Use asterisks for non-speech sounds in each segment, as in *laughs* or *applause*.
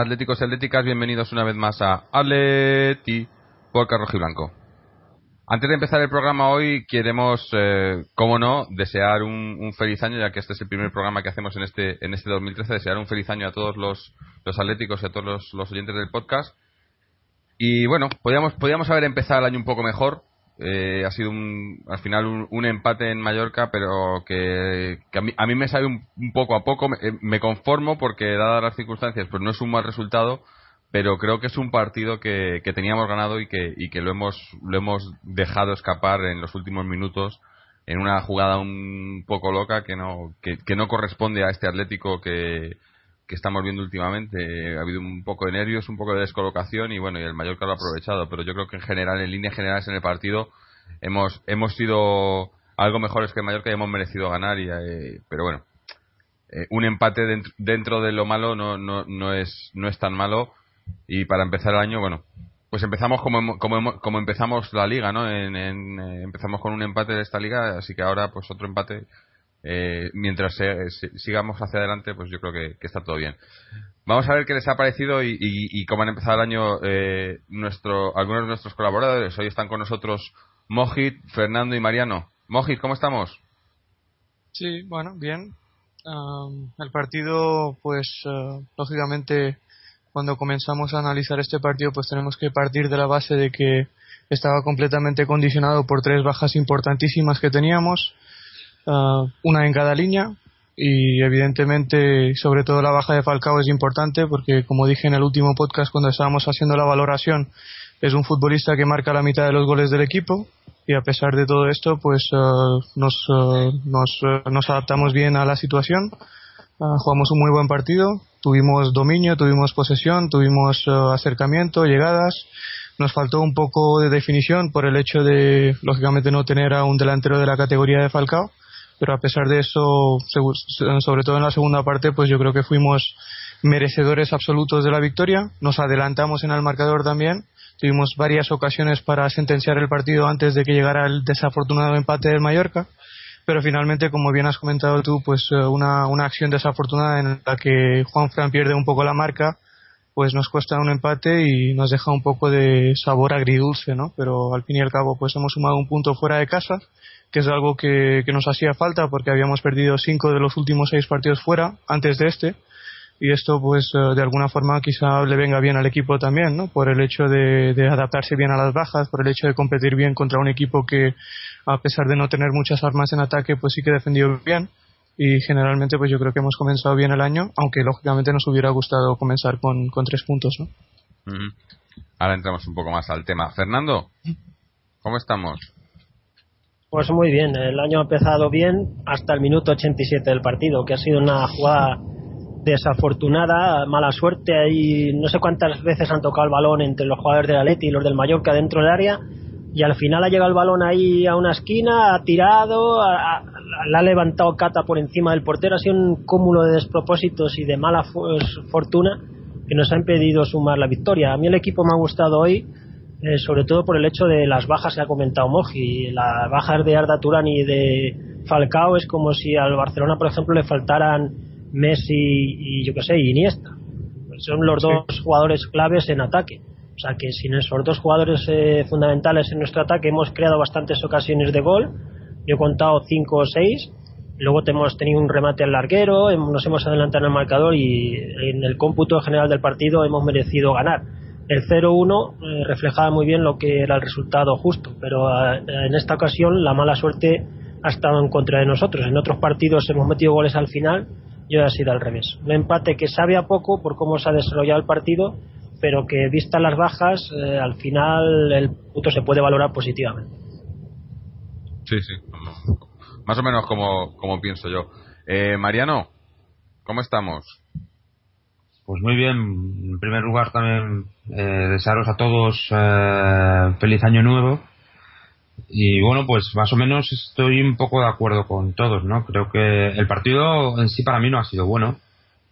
atléticos y atléticas, bienvenidos una vez más a Atleti Podcast Rojiblanco. Antes de empezar el programa hoy queremos, eh, como no, desear un, feliz año, ya que este es el primer programa que hacemos en este, en este 2013, desear un feliz año a todos los, los atléticos y a todos los, los oyentes del podcast. Y bueno, podíamos, podíamos haber empezado el año un poco mejor. Eh, ha sido un, al final un, un empate en Mallorca, pero que, a, mí, a mí me sabe un, un poco a poco. Me, eh, me conformo porque, dadas las circunstancias, pues no es un mal resultado, pero creo que es un partido que, que teníamos ganado y que, y que lo, hemos, lo hemos dejado escapar en los últimos minutos en una jugada un poco loca que no, que no corresponde a este Atlético que, que estamos viendo últimamente. Ha habido un poco de nervios, un poco de descolocación y bueno, y el Mallorca lo ha aprovechado. Pero yo creo que en general, en líneas generales en el partido, hemos, hemos sido algo mejores que el Mallorca y hemos merecido ganar. Y, eh, pero bueno, eh, un empate dentro, dentro de lo malo no, no, no, es, no es tan malo. Y para empezar el año, bueno, pues empezamos como, como, como empezamos la liga, ¿no? En, en, eh, empezamos con un empate de esta liga, así que ahora pues otro empate eh, mientras se- sigamos hacia adelante, pues yo creo que, está todo bien. Vamos a ver qué les ha parecido y, y- cómo han empezado el año eh, nuestro, algunos de nuestros colaboradores. Hoy están con nosotros Mojit, Fernando y Mariano. Mojit, ¿cómo estamos? Sí, bueno, bien. Am, el partido, pues, eh, lógicamente, cuando comenzamos a analizar este partido, pues tenemos que partir de la base de que estaba completamente condicionado por tres bajas importantísimas que teníamos, ah, una en cada línea, y evidentemente, sobre todo la baja de Falcao es importante porque, como dije en el último podcast cuando estábamos haciendo la valoración, es un futbolista que marca la mitad de los goles del equipo y a pesar de todo esto, pues eh, nos, eh, nos, eh, nos adaptamos bien a la situación. Jugamos un muy buen partido, tuvimos dominio, tuvimos posesión, tuvimos acercamiento, llegadas. Nos faltó un poco de definición por el hecho de, lógicamente, no tener a un delantero de la categoría de Falcao. Pero a pesar de eso, sobre todo en la segunda parte, pues yo creo que fuimos merecedores absolutos de la victoria. Nos adelantamos en el marcador también. Tuvimos varias ocasiones para sentenciar el partido antes de que llegara el desafortunado empate del Mallorca. Pero finalmente, como bien has comentado tú, pues eh, una, una acción desafortunada en la que Juan Fran pierde un poco la marca, pues nos cuesta un empate y nos deja un poco de sabor agridulce, ¿no? Pero al fin y al cabo, pues hemos sumado un punto fuera de casa, que es algo que, que nos hacía falta porque habíamos perdido cinco de los últimos seis partidos fuera antes de este y esto pues eh, de alguna forma quizá le venga bien al equipo también, ¿no? Por el hecho de, de adaptarse bien a las bajas, por el hecho de competir bien contra un equipo que a pesar de no tener muchas armas en ataque pues sí que defendió bien y generalmente pues yo creo que hemos comenzado bien el año, aunque lógicamente nos hubiera gustado comenzar con, con tres puntos, ¿no? Ahora entramos un poco más al tema. Fernando, ¿cómo estamos? Pues muy bien, el año ha empezado bien hasta el minuto 87 del partido, que ha sido una jugada desafortunada, mala suerte. Ahí no sé cuántas veces han tocado el balón entre los jugadores del Atleti y los del Mallorca dentro del área, y al final ha llegado el balón ahí a una esquina, ha tirado, ha- la ha levantado Cata por encima del portero. Ha sido un cúmulo de despropósitos y de mala fortuna que nos ha impedido sumar la victoria. A mí el equipo me ha gustado hoy eh, sobre todo por el hecho de las bajas que ha comentado Moji. Las bajas de Arda Turán y de Falcao es como si al Barcelona, por ejemplo, le faltaran Messi y yo que sé, Iniesta. Son los Sí. dos jugadores claves en ataque. O sea que sin esos dos jugadores eh, fundamentales en nuestro ataque hemos creado bastantes ocasiones de gol. Yo he contado cinco o seis. Luego hemos tenido un remate al larguero, nos hemos adelantado en el marcador y en el cómputo general del partido hemos merecido ganar. El 0-1 eh, reflejaba muy bien lo que era el resultado justo, pero eh, en esta ocasión la mala suerte ha estado en contra de nosotros. En otros partidos hemos metido goles al final y hoy ha sido al revés. Un empate que sabe a poco por cómo se ha desarrollado el partido, pero que vistas las bajas, eh, al final el punto se puede valorar positivamente. Sí, sí. Más o menos como, como pienso yo. Mariano, ¿cómo estamos? Pues muy bien. En primer lugar, también eh, desearos a todos eh, feliz año nuevo. Y bueno, pues más o menos estoy un poco de acuerdo con todos, ¿no? Creo que el partido en sí para mí no ha sido bueno,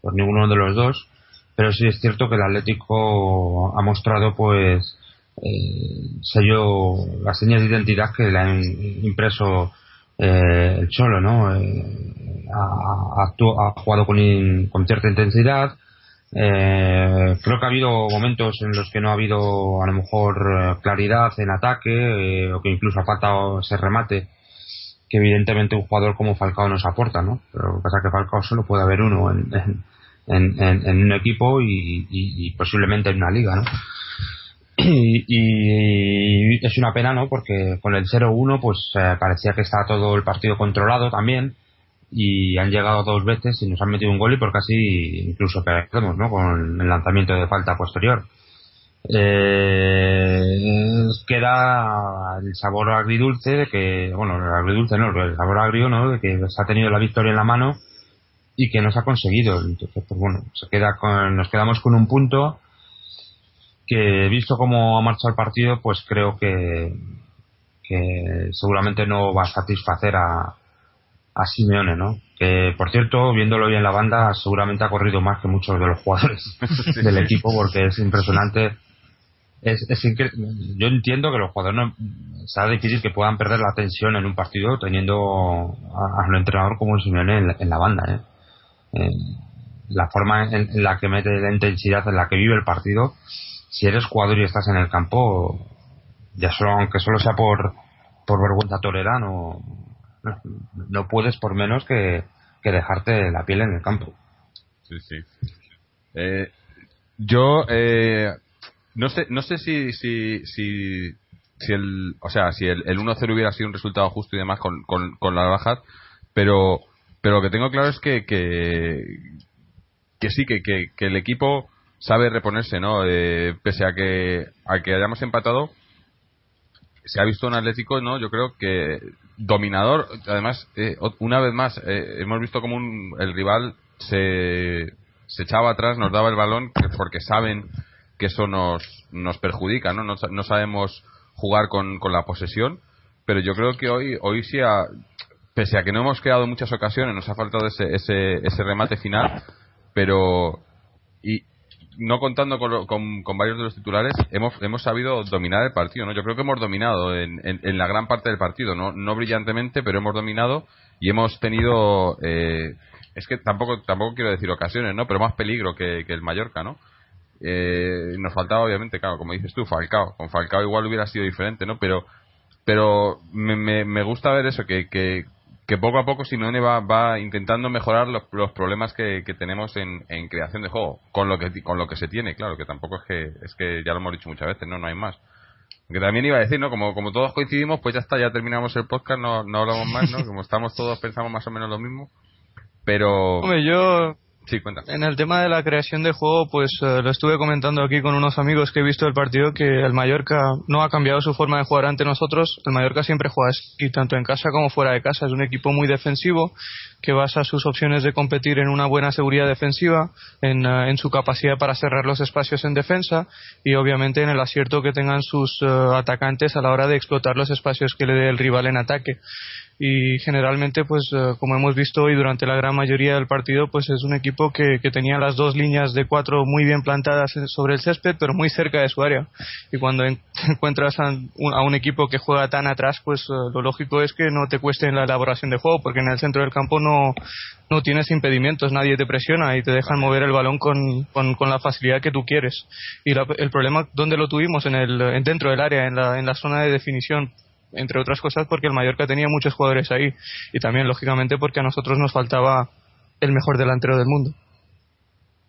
por ninguno de los dos, pero sí es cierto que el Atlético ha mostrado, pues, eh, sello, las señas de identidad que le han impreso eh, el Cholo, ¿no? Eh, ha, ha ha jugado con, con cierta intensidad, eh, creo que ha habido momentos en los que no ha habido a lo mejor eh, claridad en ataque eh, o que incluso ha faltado ese remate que evidentemente un jugador como Falcao nos aporta, ¿no? Pero lo que pasa es que Falcao solo puede haber uno en, en, en- un equipo y, posiblemente en una liga, ¿no? Y, y es una pena, ¿no? Porque con el 0-1 pues eh, parecía que estaba todo el partido controlado también y han llegado dos veces y nos han metido un gol y por casi incluso perdemos, ¿no? Con el lanzamiento de falta posterior. Eh, queda el sabor agridulce de que, bueno, el agridulce no, el sabor agrio, ¿no? De que se ha tenido la victoria en la mano y que no se ha conseguido. Entonces, pues bueno, se queda con, nos quedamos con un punto que visto cómo ha marchado el partido, pues creo que, que seguramente no va a satisfacer a, a Simeone, ¿no? Que, por cierto, viéndolo hoy en la banda, seguramente ha corrido más que muchos de los jugadores *laughs* del equipo porque es impresionante. Es, es incre- Yo entiendo que los jugadores no, será difícil que puedan perder la tensión en un partido teniendo a, un entrenador como Simeone en la, en la banda, ¿eh? Eh, la forma en, en la que mete la intensidad en la que vive el partido, si eres jugador y estás en el campo, ya solo, aunque solo sea por, por vergüenza torera, no, puedes por menos que, dejarte la piel en el campo. Sí, sí. Eh, yo eh, no sé, no sé si, si, si, si el, o sea, si el, el 1-0 hubiera sido un resultado justo y demás con, con, con las pero, pero lo que tengo claro es que, que, que sí, que, que, que el equipo sabe reponerse, ¿no? Eh, pese a que, a que hayamos empatado, se ha visto un Atlético, ¿no? Yo creo que dominador. Además, eh, una vez más, eh, hemos visto como un, el rival se, se echaba atrás, nos daba el balón, que- porque saben que eso nos, nos perjudica, ¿no? No, no sabemos jugar con, con la posesión, pero yo creo que hoy, hoy sí, ha- pese a que no hemos creado muchas ocasiones, nos ha faltado ese, ese, ese remate final, pero y no contando con, con, con varios de los titulares, hemos, hemos sabido dominar el partido, ¿no? Yo creo que hemos dominado en, en, la gran parte del partido, no, no brillantemente, pero hemos dominado y hemos tenido, eh, es que tampoco, tampoco quiero decir ocasiones, ¿no? Pero más peligro que, que el Mallorca, ¿no? Eh, nos faltaba obviamente, claro, como dices tú, Falcao. Con Falcao igual hubiera sido diferente, ¿no? Pero, pero me, me, me gusta ver eso, que, que, que poco a poco Simeone va, va intentando mejorar los, los problemas que, que tenemos en, en creación de juego, con lo que con lo que se tiene, claro, que tampoco es que es que ya lo hemos dicho muchas veces, no, no hay más. Que también iba a decir, ¿no? Como, como todos coincidimos, pues ya está, ya terminamos el podcast, no, no hablamos más, ¿no? *laughs* Como estamos todos, pensamos más o menos lo mismo. Pero... Hombre, yo En el tema de la creación de juego, pues eh, lo estuve comentando aquí con unos amigos que he visto el partido que el Mallorca no ha cambiado su forma de jugar ante nosotros. El Mallorca siempre juega así, tanto en casa como fuera de casa. Es un equipo muy defensivo que basa sus opciones de competir en una buena seguridad defensiva, en, eh, su capacidad para cerrar los espacios en defensa y obviamente en el acierto que tengan sus eh, atacantes a la hora de explotar los espacios que le dé el rival en ataque y generalmente pues eh, como hemos visto hoy durante la gran mayoría del partido pues es un equipo que, tenía las dos líneas de cuatro muy bien plantadas sobre el césped pero muy cerca de su área. Y cuando en- *laughs* encuentras a un, a un equipo que juega tan atrás pues eh, lo lógico es que no te cueste en la elaboración de juego porque en el centro del campo no, no tienes impedimentos nadie te presiona y te dejan mover el balón con, con, con la facilidad que tú quieres. Y la- el problema ¿dónde lo tuvimos en el en dentro del área en la, en la zona de definición entre otras cosas porque el Mallorca tenía muchos jugadores ahí y también lógicamente porque a nosotros nos faltaba el mejor delantero del mundo.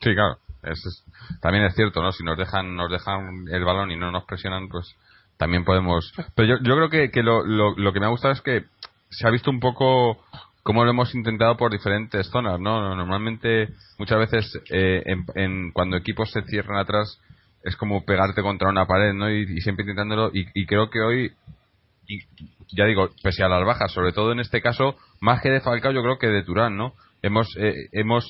Sí, claro. es, también es cierto, ¿no? Si nos dejan, nos dejan el balón y no nos presionan, pues también podemos. Pero yo, yo creo que, que lo, lo, lo que me ha gustado es que se ha visto un poco cómo lo hemos intentado por diferentes zonas, ¿no? Normalmente, muchas veces, eh, en, cuando equipos se cierran atrás, es como pegarte contra una pared, ¿no? Y, siempre intentándolo. Y creo que hoy, y ya digo, pese a las bajas, sobre todo en este caso, más que de Falcao, yo creo que de Turán, ¿no? Hemos, eh, hemos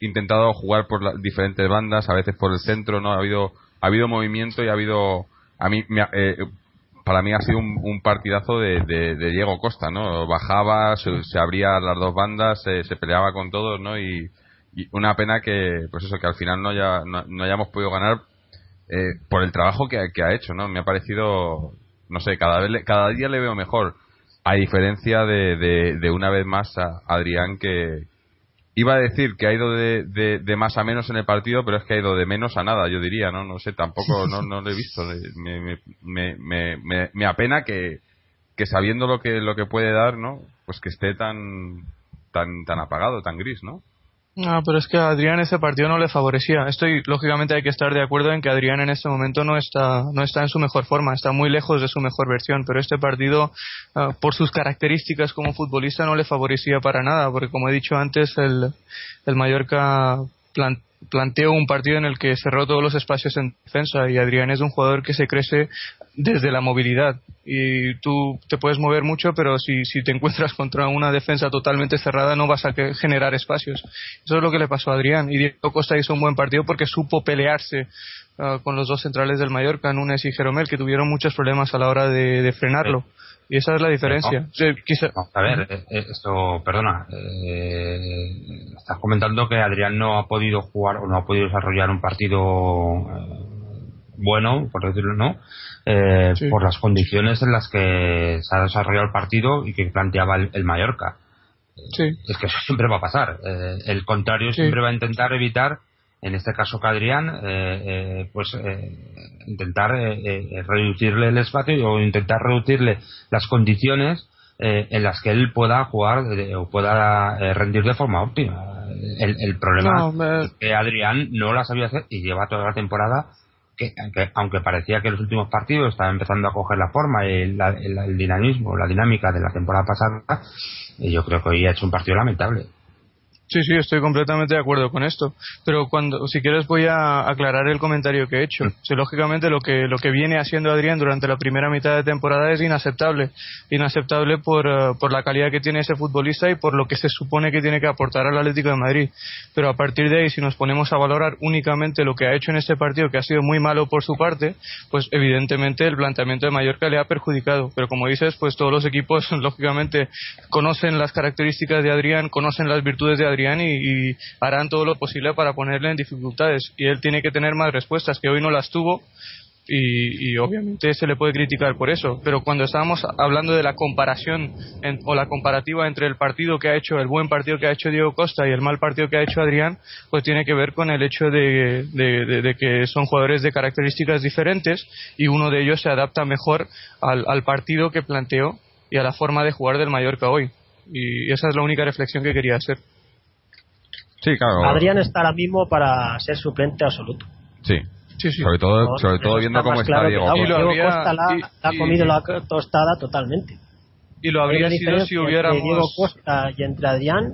intentado jugar por las diferentes bandas, a veces por el centro, ¿no? Ha habido, ha habido movimiento y ha habido, a mí, me eh, para mí ha sido un, partidazo de, de- Diego Costa, ¿no? Bajaba, se, se abría las dos bandas, se, se peleaba con todos, ¿no? Y, una pena que, pues eso, que al final no, haya, no, no hayamos podido ganar eh, por el trabajo que, que ha hecho, ¿no? Me ha parecido, no sé, cada vez, cada día le veo mejor. A diferencia de, de, de una vez más a Adrián que iba a decir que ha ido de, de, de más a menos en el partido, pero es que ha ido de menos a nada, yo diría, ¿no? No sé, tampoco, *laughs* no, no lo he visto. Me, me, me, me, me- me apena que, que sabiendo lo que, lo que puede dar, ¿no? Pues que esté tan, tan, tan apagado, tan gris, ¿no? No, pero es que a Adrián ese partido no le favorecía. Estoy, lógicamente, hay que estar de acuerdo en que Adrián en este momento no está, no está en su mejor forma, está muy lejos de su mejor versión. Pero este partido, ah, por sus características como futbolista, no le favorecía para nada, porque como he dicho antes, el, el Mallorca plan- planteó un partido en el que cerró todos los espacios en defensa y Adrián es un jugador que se crece desde la movilidad. Y tú te puedes mover mucho pero si, te encuentras *laughs* contra una defensa totalmente cerrada no vas a generar espacios. Eso es lo que le pasó a Adrián. Y Diego Costa hizo un buen partido porque supo pelearse ah, con los dos centrales del Mallorca Núñez y Jeromel que tuvieron muchos problemas a la hora de frenarlo y esa es la diferencia quizá- Vamos a ver, eh, eh, esto, perdona, eh, estás comentando que Adrián no ha podido jugar o no ha podido desarrollar un partido eh, bueno, por decirlo, ¿no? Eh, Sí. Por las condiciones en las que se ha desarrollado el partido y que planteaba el, el Mallorca. sí. Es que eso siempre va a pasar. El contrario Sí. siempre va a intentar evitar, en este caso que Adrián, eh, eh, pues eh, intentar eh, eh, reducirle el espacio o intentar reducirle las condiciones eh, en las que él pueda jugar o pueda rendir de forma óptima. El, el problema No, me- es que Adrián no la sabía hacer y lleva toda la temporada que, que aunque parecía que en los últimos partidos estaba empezando a coger la forma y el, la- el- el dinamismo, la dinámica de la temporada pasada, yo creo que hoy ha hecho un partido lamentable. Sí, sí, estoy completamente de acuerdo con esto. Pero cuando, si quieres, voy a aclarar el comentario que he hecho. Sí, lógicamente, lo que, lo que viene haciendo Adrián durante la primera mitad de temporada es inaceptable. Inaceptable por, eh, por la calidad que tiene ese futbolista y por lo que se supone que tiene que aportar al Atlético de Madrid. Pero a partir de ahí, si nos ponemos a valorar únicamente lo que ha hecho en este partido, que ha sido muy malo por su parte, pues evidentemente el planteamiento de Mallorca le ha perjudicado. Pero como dices, pues todos los equipos, *laughs* lógicamente, conocen las características de Adrián, conocen las virtudes de Adrián y, y harán todo lo posible para ponerle en dificultades. Y él tiene que tener más respuestas, que hoy no las tuvo. Y, obviamente se le puede criticar por eso, pero cuando estábamos hablando de la comparación o la comparativa entre el partido que ha hecho, el buen partido que ha hecho Diego Costa y el mal partido que ha hecho Adrián, pues tiene que ver con el hecho de, que son jugadores de características diferentes y uno de ellos se adapta mejor al partido que planteó y a la forma de jugar del Mallorca hoy. Y esa es la única reflexión que quería hacer. Sí, claro. Adrián está ahora mismo para ser suplente absoluto. Sí. Sí, sí. Sobre todo, No, sobre todo eso viendo está cómo está claro Diego Costa. Diego habría- Costa la, y- la ha y- comido la tostada totalmente. Y lo habría sido si hubiéramos... entre Diego Costa y entre Adrián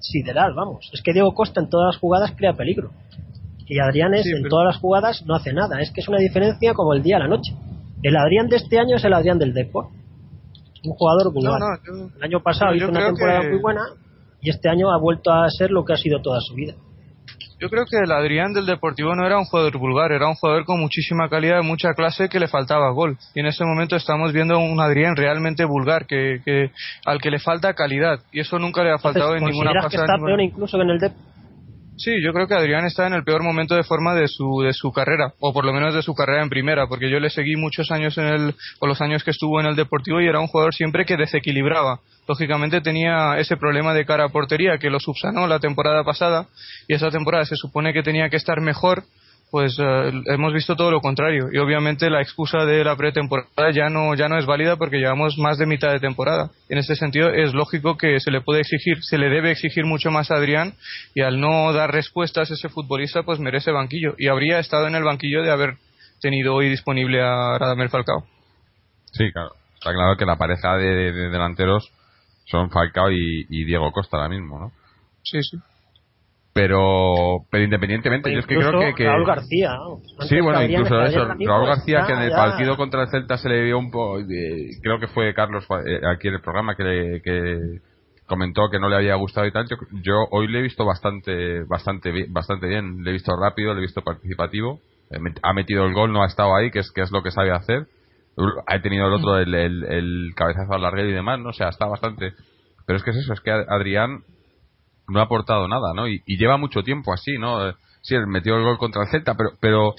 sideral, vamos. Es que Diego Costa en todas las jugadas crea peligro. Y Adrián es Sí, en pero- todas las jugadas no hace nada. Es que es una diferencia como el día a la noche. El Adrián de este año es el Adrián del Depor. Un jugador vulgar. no, yo- El año pasado Pero hizo una temporada que- muy buena y este año ha vuelto a ser lo que ha sido toda su vida. Yo creo que el Adrián del Deportivo no era un jugador vulgar, era un jugador con muchísima calidad, mucha clase que le faltaba gol. Y en este momento estamos viendo un Adrián realmente vulgar, que, que al que le falta calidad. Y eso nunca le ha faltado en ninguna ¿consideras que pasada. está ninguna- peor incluso que en el Depor? Sí, yo creo que Adrián está en el peor momento de forma de su, de su carrera, o por lo menos de su carrera en primera, porque yo le seguí muchos años en el, o los años que estuvo en el Deportivo y era un jugador siempre que desequilibraba. Lógicamente tenía ese problema de cara a portería que lo subsanó la temporada pasada y esa temporada se supone que tenía que estar mejor pues eh, hemos visto todo lo contrario. Y obviamente la excusa de la pretemporada ya no, ya no es válida porque llevamos más de mitad de temporada. En este sentido es lógico que se le puede exigir, se le debe exigir mucho más a Adrián y al no dar respuestas ese futbolista pues merece banquillo. Y habría estado en el banquillo de haber tenido hoy disponible a Radamel Falcao. Sí, claro. Está claro que la pareja de, de- de delanteros son Falcao y, y Diego Costa ahora mismo, ¿no? Sí, sí. Pero, pero independientemente, yo es que creo que, que- Raúl García. Antes Sí, bueno, incluso eso. Raúl García, que en el ya- partido contra el Celta se le vio un poco. creo que fue Carlos eh, aquí en el programa que, le- que comentó que no le había gustado y tal. Yo, yo hoy le he visto bastante, bastante, bastante bien. Le he visto rápido, le he visto participativo. Eh, Ha metido el gol, no ha estado ahí, que es, que es lo que sabe hacer. Ha tenido el otro, el, el, el cabezazo al larguero y demás, ¿no? O sea, está bastante. Pero es que es eso, es que Adrián no ha aportado nada, ¿no? Y, y lleva mucho tiempo así, ¿no? Eh, Sí, él metió el gol contra el Celta, pero, pero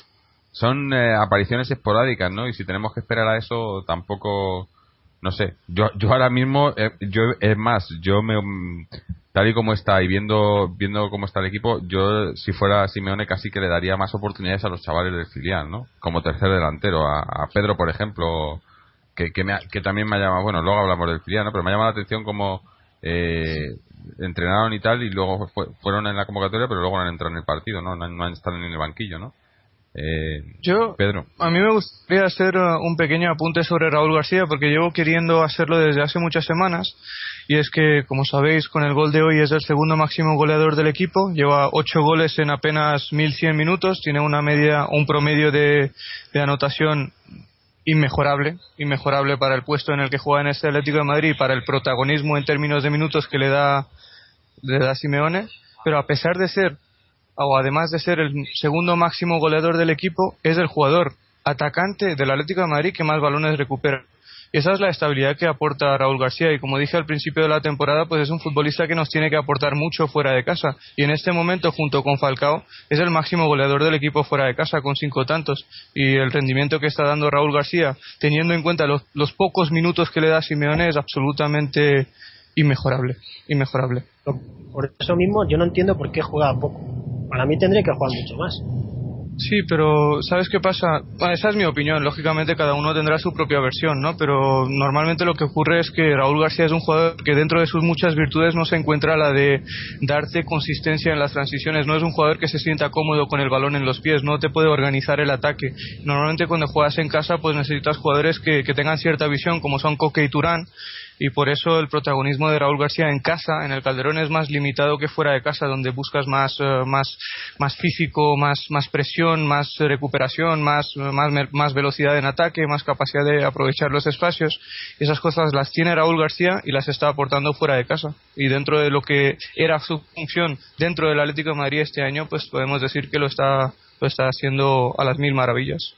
son eh, apariciones esporádicas, ¿no? Y si tenemos que esperar a eso, tampoco, no sé. Yo, yo ahora mismo, eh, yo es más, yo me, mm, tal y como está y viendo, viendo cómo está el equipo, yo si fuera Simeone casi que le daría más oportunidades a los chavales del filial, ¿no? Como tercer delantero, a, a Pedro, por ejemplo, que, que, me ha- que también me ha llamado, bueno, luego hablamos del filial, ¿no? Pero me ha llamado la atención como eh, entrenaron y tal y luego fue- fueron en la convocatoria, pero luego no han entrado en el partido, ¿no? No han, no han estado en el banquillo, ¿no? Eh, Yo, Pedro. a mí me gustaría hacer un pequeño apunte sobre Raúl García porque llevo queriendo hacerlo desde hace muchas semanas y es que, como sabéis, con el gol de hoy es el segundo máximo goleador del equipo, lleva ocho goles en apenas 1100 minutos, tiene una media, un promedio de, de anotación inmejorable, inmejorable para el puesto en el que juega en este Atlético de Madrid y para el protagonismo en términos de minutos que le da, le da Simeone, pero a pesar de ser o además de ser el segundo máximo goleador del equipo, es el jugador atacante del Atlético de Madrid que más balones recupera. Esa es la estabilidad que aporta Raúl García. Y como dije al principio de la temporada, pues es un futbolista que nos tiene que aportar mucho fuera de casa. Y en este momento, junto con Falcao, es el máximo goleador del equipo fuera de casa, con cinco tantos. Y el rendimiento que está dando Raúl García, teniendo en cuenta los, los pocos minutos que le da Simeone, es absolutamente inmejorable. Inmejorable. Por eso mismo yo no entiendo por qué juega poco. Para mí tendría que jugar mucho más. Sí, pero ¿sabes qué pasa? Esa es mi opinión. Lógicamente cada uno tendrá su propia versión, ¿no? Pero normalmente lo que ocurre es que Raúl García es un jugador que dentro de sus muchas virtudes no se encuentra la de darte consistencia en las transiciones. No es un jugador que se sienta cómodo con el balón en los pies, no te puede organizar el ataque. Normalmente cuando juegas en casa pues necesitas jugadores que, que tengan cierta visión, como son Coque y Turán, y por eso el protagonismo de Raúl García en casa, en el Calderón, es más limitado que fuera de casa, donde buscas más, eh, más, más físico, más, más presión, más recuperación, más, más, más velocidad en ataque, más capacidad de aprovechar los espacios. Esas cosas las tiene Raúl García y las está aportando fuera de casa. Y dentro de lo que era su función dentro del Atlético de Madrid este año, pues podemos decir que lo está, lo está haciendo a las mil maravillas.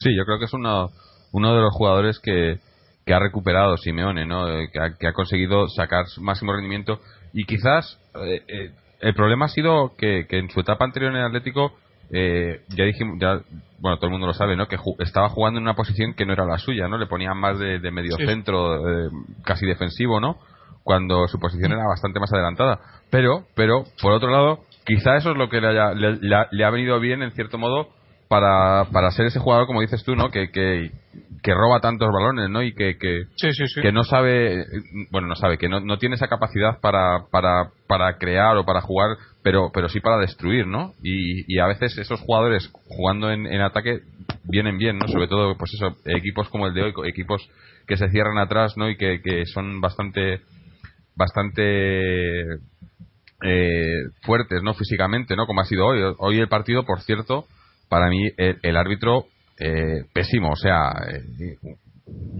Sí, yo creo que es uno, uno de los jugadores que, que ha recuperado Simeone, ¿no? Eh, Que ha, que ha conseguido sacar su máximo rendimiento y quizás eh, eh, el problema ha sido que, que en su etapa anterior en el Atlético eh, ya dijimos, ya, bueno, todo el mundo lo sabe, ¿no? Que ju- estaba jugando en una posición que no era la suya, ¿no? Le ponían más de, de medio Sí. centro, eh, casi defensivo, ¿no? Cuando su posición era bastante más adelantada. Pero, pero, por otro lado, quizá eso es lo que le, haya- le- le ha- le ha venido bien, en cierto modo, para, para ser ese jugador, como dices tú, ¿no? Que, que, que roba tantos balones, ¿no? Y que, que, Sí, sí, sí. que no sabe, bueno, no sabe, que no, no tiene esa capacidad para, para, para crear o para jugar, pero, pero sí para destruir, ¿no? Y, y a veces esos jugadores jugando en, en ataque vienen bien, ¿no? Sobre todo, pues eso, equipos como el de hoy, equipos que se cierran atrás, ¿no? Y que, que son bastante, bastante eh, fuertes, ¿no? Físicamente, ¿no? Como ha sido hoy. Hoy el partido, por cierto, para mí el, el árbitro eh, pésimo, o sea, eh,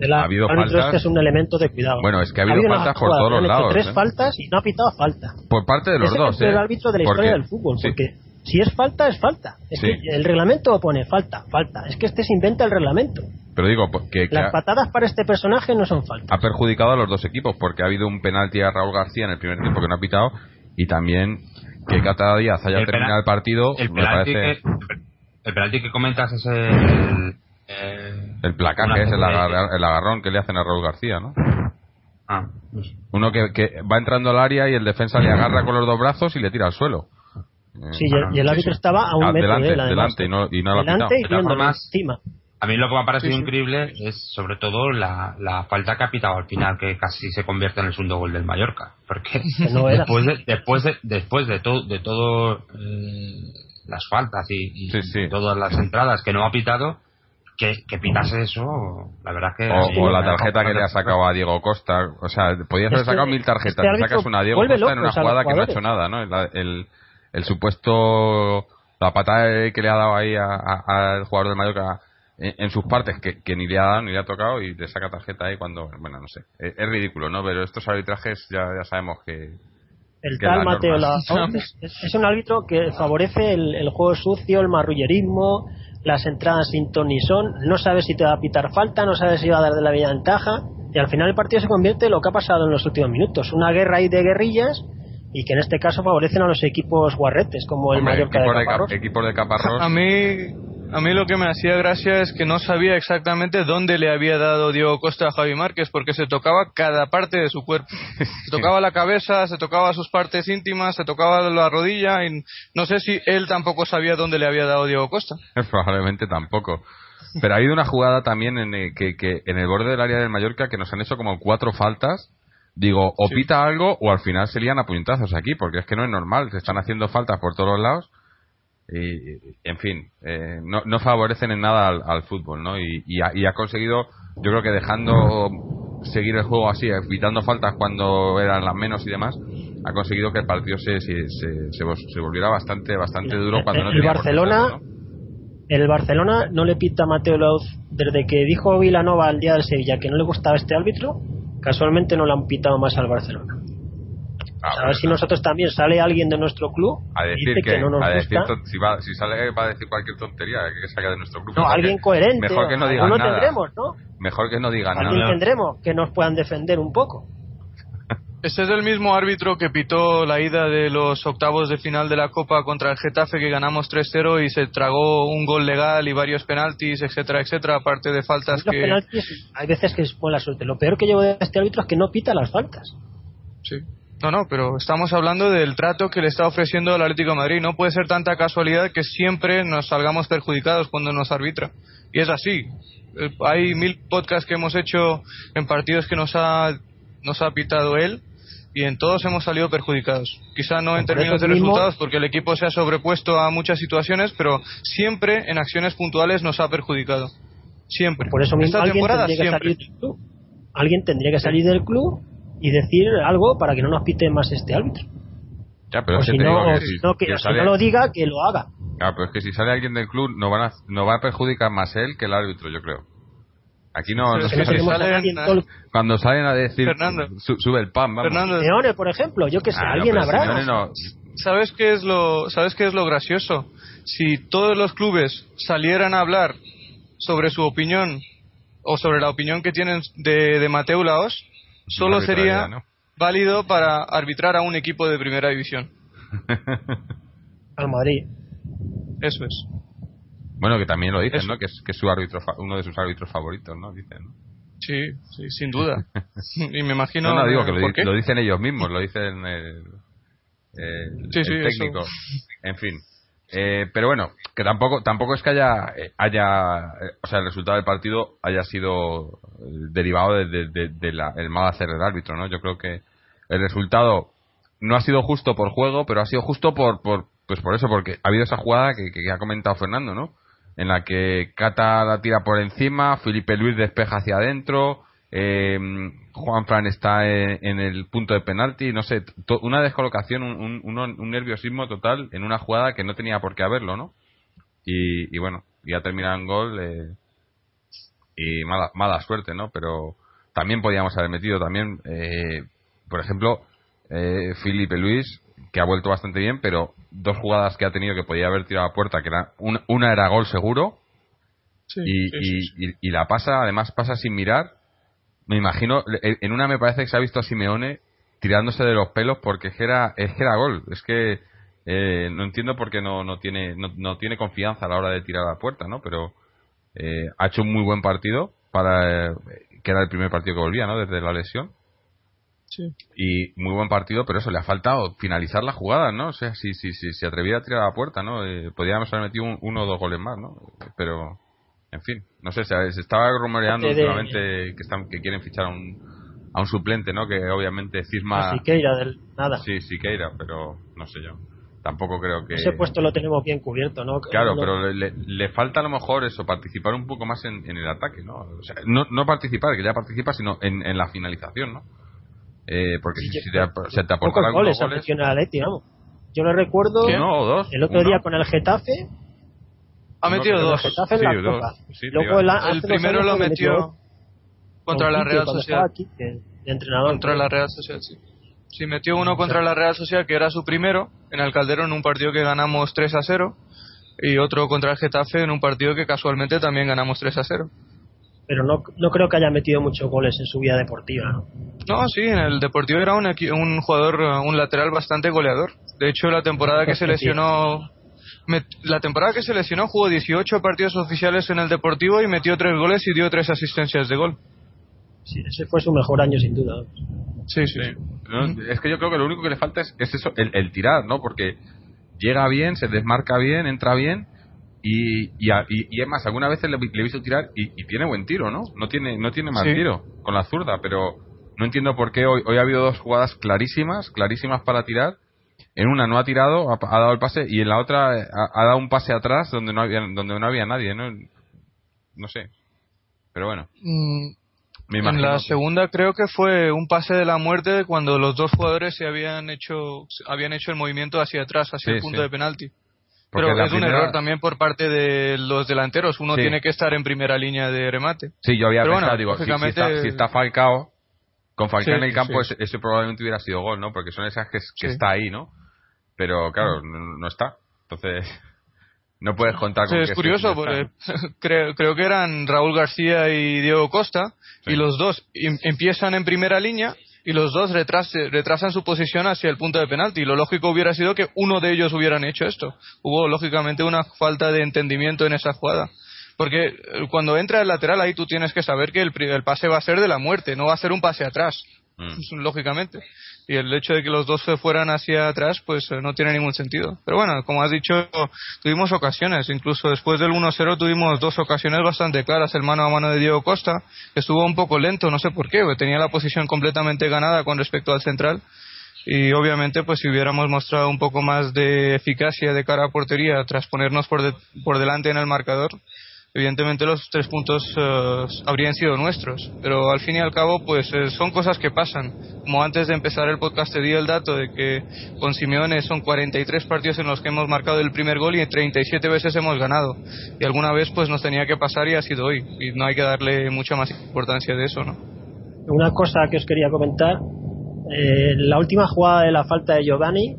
El Ha habido árbitro faltas. este es un elemento de cuidado. Bueno, es que ha habido faltas por todos los lados, tres ¿eh? faltas y no ha pitado falta. por parte de los es dos, el peor ¿eh? árbitro de la Porque- historia del fútbol, sí. porque si es falta, es falta. Es Sí. que el reglamento pone falta, falta. Es que este se inventa el reglamento. Pero digo, que, que Las patadas para este personaje no son falta. ha perjudicado a los dos equipos, porque ha habido un penalti a Raúl García en el primer tiempo que no ha pitado, y también que Cata Díaz haya El terminado penal- el partido, El me penalti, parece... que, el penalti que comentas es el. eh, El placaje es el, agar- el agarrón que le hacen a Raúl García, ¿no? Ah, no sé. Uno que, que va entrando al área y el defensa le agarra con los dos brazos y le tira al suelo. Eh, Sí, y el, el árbitro estaba a un ah, metro delante, de él, además. delante y no, y no lo ha delante pitado. formas, encima. A mí lo que me ha parecido Sí, sí. increíble es sobre todo la, la falta que ha pitado al final, que casi se convierte en el segundo gol del Mallorca. Porque Que no era. después de, después de, después de, todo de todo eh, las faltas y, y Sí, sí. todas las entradas que no ha pitado, que, que pitase eso, la verdad que... O, sí, o la tarjeta que le ha sacado a Diego Costa. O sea, podías haber Este- sacado mil tarjetas. este le árbitro sacas una a Diego Costa en una jugada que no ha hecho nada, ¿no? El, el, el supuesto. La patada que le ha dado ahí a- a- al jugador de Mallorca en, en sus partes, que, que ni le ha dado ni le ha tocado y le saca tarjeta ahí cuando. Bueno, no sé. Es, es ridículo, ¿no? Pero estos arbitrajes ya, ya sabemos que. El que tal la Mateo Laoz *laughs* es, es- un árbitro que favorece el, el juego sucio, el marrullerismo, las entradas sin ton ni son. No sabe si te va a pitar falta, no sabe si va a dar de la ventaja. Y al final el partido se convierte en lo que ha pasado en los últimos minutos. Una guerra ahí de guerrillas y que en este caso favorecen a los equipos guarretes, como el Hombre, Mallorca de equipos, de, Caparrós. cap- equipos de Caparrós. A mí, a mí lo que me hacía gracia es que no sabía exactamente dónde le había dado Diego Costa a Javi Márquez, porque se tocaba cada parte de su cuerpo. *laughs* Se tocaba la cabeza, se tocaba sus partes íntimas, se tocaba la rodilla, y no sé si él tampoco sabía dónde le había dado Diego Costa. *laughs* Probablemente tampoco. Pero ha habido una jugada también en el, que, que en el borde del área del Mallorca que nos han hecho como cuatro faltas. Digo, o Sí. pita algo o al final se lían a puñetazos aquí, porque es que no es normal. Se están haciendo faltas por todos los lados. Y, en fin, eh, no, no favorecen en nada al, al fútbol, ¿no? Y, y ha, y ha conseguido, yo creo que dejando seguir el juego así, evitando faltas cuando eran las menos y demás, ha conseguido que el partido se, se, se, se vol- se volviera bastante bastante duro cuando no el tenía Barcelona el Barcelona no le pita a Mateo Laoz desde que dijo Vilanova al día del Sevilla que no le gustaba este árbitro casualmente no le han pitado más al Barcelona Ah, a bueno, ver si nosotros también sale alguien de nuestro club a decir dice que, que, no nos a decir gusta si, va, si sale va a decir cualquier tontería que salga de nuestro grupo no alguien que- coherente mejor que no digan nada. tendremos ¿no? mejor que no digan alguien nada. tendremos que nos puedan defender un poco. Este es el mismo árbitro que pitó la ida de los octavos de final de la Copa contra el Getafe que ganamos 3-0 y se tragó un gol legal y varios penaltis, etcétera, etcétera, aparte de faltas los que... penaltis hay veces que es buena suerte. Lo peor que llevo de este árbitro es que no pita las faltas. Sí. No, no, pero estamos hablando del trato que le está ofreciendo el Atlético de Madrid. No puede ser tanta casualidad que siempre nos salgamos perjudicados cuando nos arbitra. Y es así. Eh, Hay mil podcasts que hemos hecho en partidos que nos ha, nos ha pitado él y en todos hemos salido perjudicados. Quizá no en términos de mismo- resultados porque el equipo se ha sobrepuesto a muchas situaciones, pero siempre en acciones puntuales nos ha perjudicado. Siempre. por eso mismo Esta temporada siempre. salir alguien tendría que salir del club y decir algo para que no nos pite más este árbitro ya pero o si no, que o si- si no, que, que si sale- no lo diga, que lo haga. Claro, pero es que si sale alguien del club no van a, no va a perjudicar más él que el árbitro yo creo aquí no, sé si- salen- todo cuando salen a decir Fernando. su- sube el pan vamos Fernando, Simeone, por ejemplo, yo que sé, Ah, alguien habrá. No- ¿Sabes qué es lo sabes qué es lo gracioso? Si todos los clubes salieran a hablar sobre su opinión o sobre la opinión que tienen de, de Mateo Laos, solo sería ¿no? válido para arbitrar a un equipo de primera división. *laughs* Al Madrid. Eso es. bueno que también lo dicen Eso. no que es que es su árbitro fa- uno de sus árbitros favoritos no dicen ¿no? Sí, sí, sin duda. *laughs* y me imagino No, no, digo que lo, ¿por di- qué? lo dicen ellos mismos, lo dicen el, el- Sí, sí, el eso. técnico. En fin. Eh, pero bueno, que tampoco tampoco es que haya, eh, haya eh, o sea, el resultado del partido haya sido eh, derivado del de, la- el mal hacer del árbitro, ¿no? Yo creo que el resultado no ha sido justo por juego, pero ha sido justo por, por pues por eso, porque ha habido esa jugada que, que ha comentado Fernando, ¿no? En la que Cata la tira por encima, Felipe Luis despeja hacia adentro, eh, Juan Fran está en, en el punto de penalti, no sé, una descolocación, un, un, un- un nerviosismo total en una jugada que no tenía por qué haberlo, ¿no? Y, y bueno, ya termina en gol eh, y mala, mala suerte, ¿no? Pero también podíamos haber metido también, eh, por ejemplo, eh, Felipe Luis, que ha vuelto bastante bien, pero dos jugadas que ha tenido que podía haber tirado a puerta, que era una, una era gol seguro Sí, y, sí, sí, y- sí. y- y la pasa, además pasa sin mirar. Me imagino, en una me parece que se ha visto a Simeone tirándose de los pelos porque es que era, es que era gol. Es que eh, no entiendo por qué no, no, tiene, no, no tiene confianza a la hora de tirar a la puerta, ¿no? Pero eh, ha hecho un muy buen partido para eh, que era el primer partido que volvía, ¿no? Desde la lesión. Sí. Y muy buen partido, pero eso le ha faltado finalizar la jugada, ¿no? O sea, si, si, si se atrevía a tirar a la puerta, ¿no? Eh, podríamos haber metido un- uno o dos goles más, ¿no? Pero, en fin, no sé, se, se estaba rumoreando de- últimamente que, están, que quieren fichar a un, a un suplente, ¿no? Que obviamente Cisma... Así que irá del nada. Sí, Siqueira, pero no sé yo. Tampoco creo que... Ese puesto lo tenemos bien cubierto, ¿no? Claro, pero le, le- falta a lo mejor eso, participar un poco más en, en el ataque, ¿no? O sea, no, no participar, que ya participa, sino en, en la finalización, ¿no? Eh, porque Sí, si, yo- si te, se te algunos goles goles, aficionó el Atleti, vamos. Yo lo recuerdo dos. el otro uno. día con el Getafe. Ha metido dos. Sí, dos. Sí, Luego el, El primero lo metió contra con la Real Sociedad. Quique, de entrenador. Contra la Real Sociedad, sí. Sí, metió uno contra la Real Sociedad, que era su primero, en el Calderón, en un partido que ganamos 3 a 0. Y otro contra el Getafe, en un partido que casualmente también ganamos 3 a 0. Pero no, no creo que haya metido muchos goles en su vida deportiva, ¿no? No, sí, en el Deportivo era un, un jugador, un lateral bastante goleador. De hecho, la temporada que se lesionó, la temporada que se lesionó jugó 18 partidos oficiales en el Deportivo y metió 3 goles y dio 3 asistencias de gol. Sí, ese fue su mejor año, sin duda. Sí, sí. No, Es que yo creo que lo único que le falta es, es eso, el, el tirar, ¿no? Porque llega bien, se desmarca bien, entra bien y, y, a- y- y es más, algunas veces le, le he visto tirar y, y tiene buen tiro, ¿no? No tiene, no tiene mal Sí. tiro con la zurda, pero no entiendo por qué hoy, hoy ha habido dos jugadas clarísimas, clarísimas para tirar. En una no ha tirado, ha, ha dado el pase y en la otra eh, ha, ha dado un pase atrás donde no había, donde no había nadie, ¿no? No sé. Pero bueno, Mm, en la que- segunda creo que fue un pase de la muerte cuando los dos jugadores se habían hecho habían hecho el movimiento hacia atrás, hacia Sí, el punto sí. de penalti. porque Pero es un error también por parte de los delanteros. Uno Sí. tiene que estar en primera línea de remate. Sí, yo había Pero pensado, bueno, digo, si- si, lógicamente- está, si está Falcao, con Falcao en el campo, ese, ese probablemente hubiera sido gol, ¿no? Porque son esas que, que está ahí, ¿no? Pero claro, no, no está. Entonces, *laughs* no puedes contar Sí, con es que curioso porque *laughs* creo, creo que eran Raúl García y Diego Costa Sí. y los dos em- empiezan en primera línea y los dos retrase- retrasan su posición hacia el punto de penalti. Lo lógico hubiera sido que uno de ellos hubieran hecho esto. Hubo lógicamente una falta de entendimiento en esa jugada. Porque eh, cuando entra el lateral ahí tú tienes que saber que el, el pase va a ser de la muerte, no va a ser un pase atrás. Mm. *laughs* lógicamente. Y el hecho de que los dos se fueran hacia atrás, pues eh, no tiene ningún sentido. Pero bueno, como has dicho, tuvimos ocasiones. Incluso después del 1-0 tuvimos dos ocasiones bastante claras. El mano a mano de Diego Costa, que estuvo un poco lento, no sé por qué, tenía la posición completamente ganada con respecto al central. Y obviamente, pues si hubiéramos mostrado un poco más de eficacia de cara a portería tras ponernos por, de- por delante en el marcador, evidentemente los tres puntos eh, habrían sido nuestros. Pero al fin y al cabo, pues eh, son cosas que pasan. Como antes de empezar el podcast te di el dato de que con Simeone son 43 partidos en los que hemos marcado el primer gol y 37 veces hemos ganado. Y alguna vez pues nos tenía que pasar y ha sido hoy. Y no hay que darle mucha más importancia de eso, ¿no? Una cosa que os quería comentar. eh, la última jugada de la falta de Giovanni,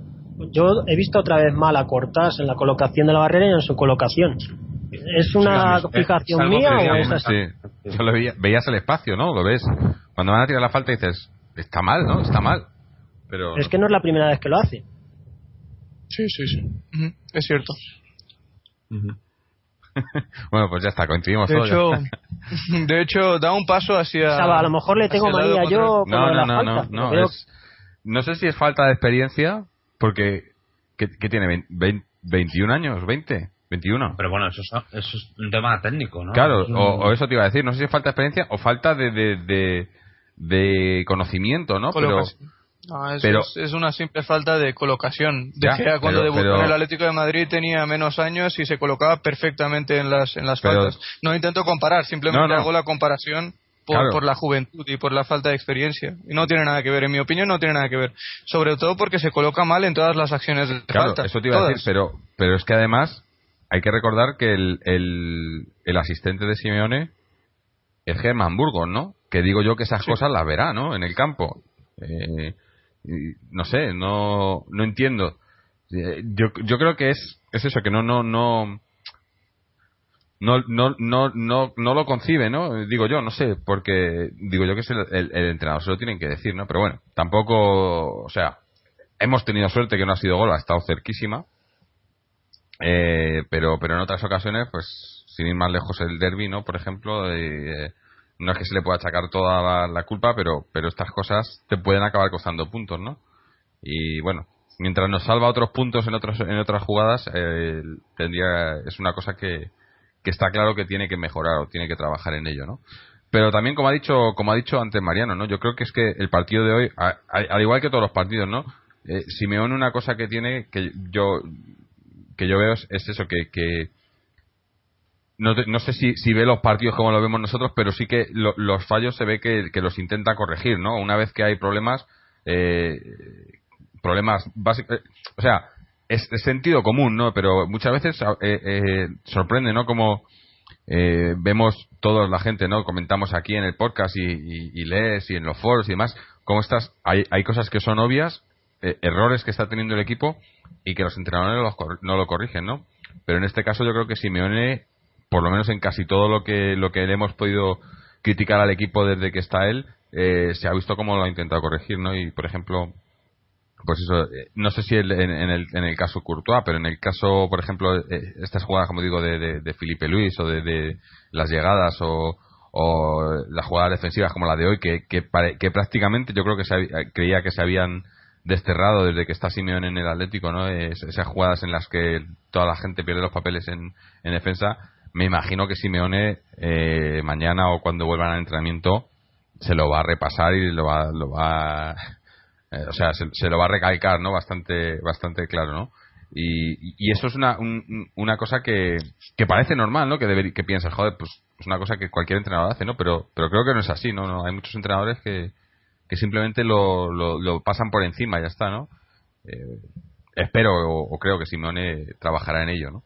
yo he visto otra vez mal a Cortás en la colocación de la barrera y en su colocación. ¿Es una Sí, fijación es mía o es así? Sí, yo lo veía- veías el espacio, ¿no? Lo ves. Cuando van a tirar la falta dices, está mal, ¿no? Está mal. Pero Es que no es la primera vez que lo hace. Sí, sí, sí. Es cierto. *laughs* bueno, pues ya está, coincidimos De todos. hecho, *laughs* de hecho, da un paso hacia. O sea, a lo mejor le tengo manía yo No, no, la no, falta, no, no, creo- es- no sé si es falta de experiencia, porque ¿qué, qué tiene? ¿Vein- vein- ¿21 años? ¿20? ¿21? Pero bueno, eso es, eso es un tema técnico, ¿no? Claro, Es un- o, o eso te iba a decir, no sé si es falta de experiencia o falta de, de, de, de conocimiento, ¿no? Pero. No, es, pero- es, es una simple falta de colocación. De Ya, Gea, cuando pero- debutó pero- en el Atlético de Madrid tenía menos años y se colocaba perfectamente en las, en las Pero- faltas. No intento comparar, simplemente No, no. hago la comparación por, Claro. por la juventud y por la falta de experiencia. Y no tiene nada que ver, en mi opinión no tiene nada que ver. Sobre todo porque se coloca mal en todas las acciones de claro, falta. eso te iba a decir, pero, pero es que además hay que recordar que el, el, el asistente de Simeone es Germán Burgos, ¿no? Que digo yo que esas cosas las verá, ¿no? En el campo. Eh, no sé, no, no entiendo. Eh, Yo, yo creo que es, es eso, que no, no, no, no, no, no, no, no lo concibe, ¿no? Digo yo, no sé, porque digo yo que es el, el- el entrenador, se lo tienen que decir, ¿no? Pero bueno, tampoco, o sea, hemos tenido suerte que no ha sido gol, ha estado cerquísima, eh, pero, pero en otras ocasiones, pues, sin ir más lejos el derby, ¿no? Por ejemplo, eh, no es que se le pueda achacar toda la, culpa, pero, pero estas cosas te pueden acabar costando puntos, ¿no? Y bueno, mientras nos salva otros puntos en otros en otras jugadas, eh, tendría es una cosa que, que está claro que tiene que mejorar o tiene que trabajar en ello, ¿no? Pero también como ha dicho como ha dicho antes Mariano, ¿no? Yo creo que es que el partido de hoy, a- al igual que todos los partidos, ¿no? Eh, Simeone una cosa que tiene que yo que yo veo es, es eso que, que no, no sé si, si ve los partidos como lo vemos nosotros, pero sí que lo- los fallos se ve que, los intenta corregir, ¿no? Una vez que hay problemas, eh, problemas básicos, o sea, es, sentido común, ¿no? Pero muchas veces eh, eh, sorprende, ¿no? Como eh, vemos toda la gente, ¿no? Comentamos aquí en el podcast y, y- y lees y en los foros y demás, cómo estás, hay, hay cosas que son obvias, eh, errores que está teniendo el equipo y que los entrenadores no, lo corrigen, ¿no? Pero en este caso yo creo que Simeone, por lo menos en casi todo lo que lo que le hemos podido criticar al equipo desde que está él, eh, se ha visto cómo lo ha intentado corregir, ¿no? Y por ejemplo, pues eso, eh, no sé si el- en, en el, en el caso Courtois, pero en el caso, por ejemplo, eh, estas jugadas, como digo, de, de, de Felipe Luis o de, de las llegadas o, o las jugadas defensivas como la de hoy, que, que, que prácticamente yo creo que se hab- creía que se habían desterrado desde que está Simeone en el Atlético, ¿no? Es- esas jugadas en las que toda la gente pierde los papeles en, en defensa. Me imagino que Simeone eh, mañana o cuando vuelvan al entrenamiento se lo va a repasar y lo va, lo va *laughs* eh, o sea, se, se lo va a recalcar, ¿no? Bastante, bastante claro, ¿no? Y, y eso es una, un- una cosa que, que parece normal, ¿no? Que, deber- que piensas, joder, pues es una cosa que cualquier entrenador hace, ¿no? Pero, pero creo que no es así, ¿no? no hay muchos entrenadores que, que simplemente lo, lo, lo pasan por encima ya está, ¿no? Eh, espero o, o creo que Simone trabajará en ello, ¿no?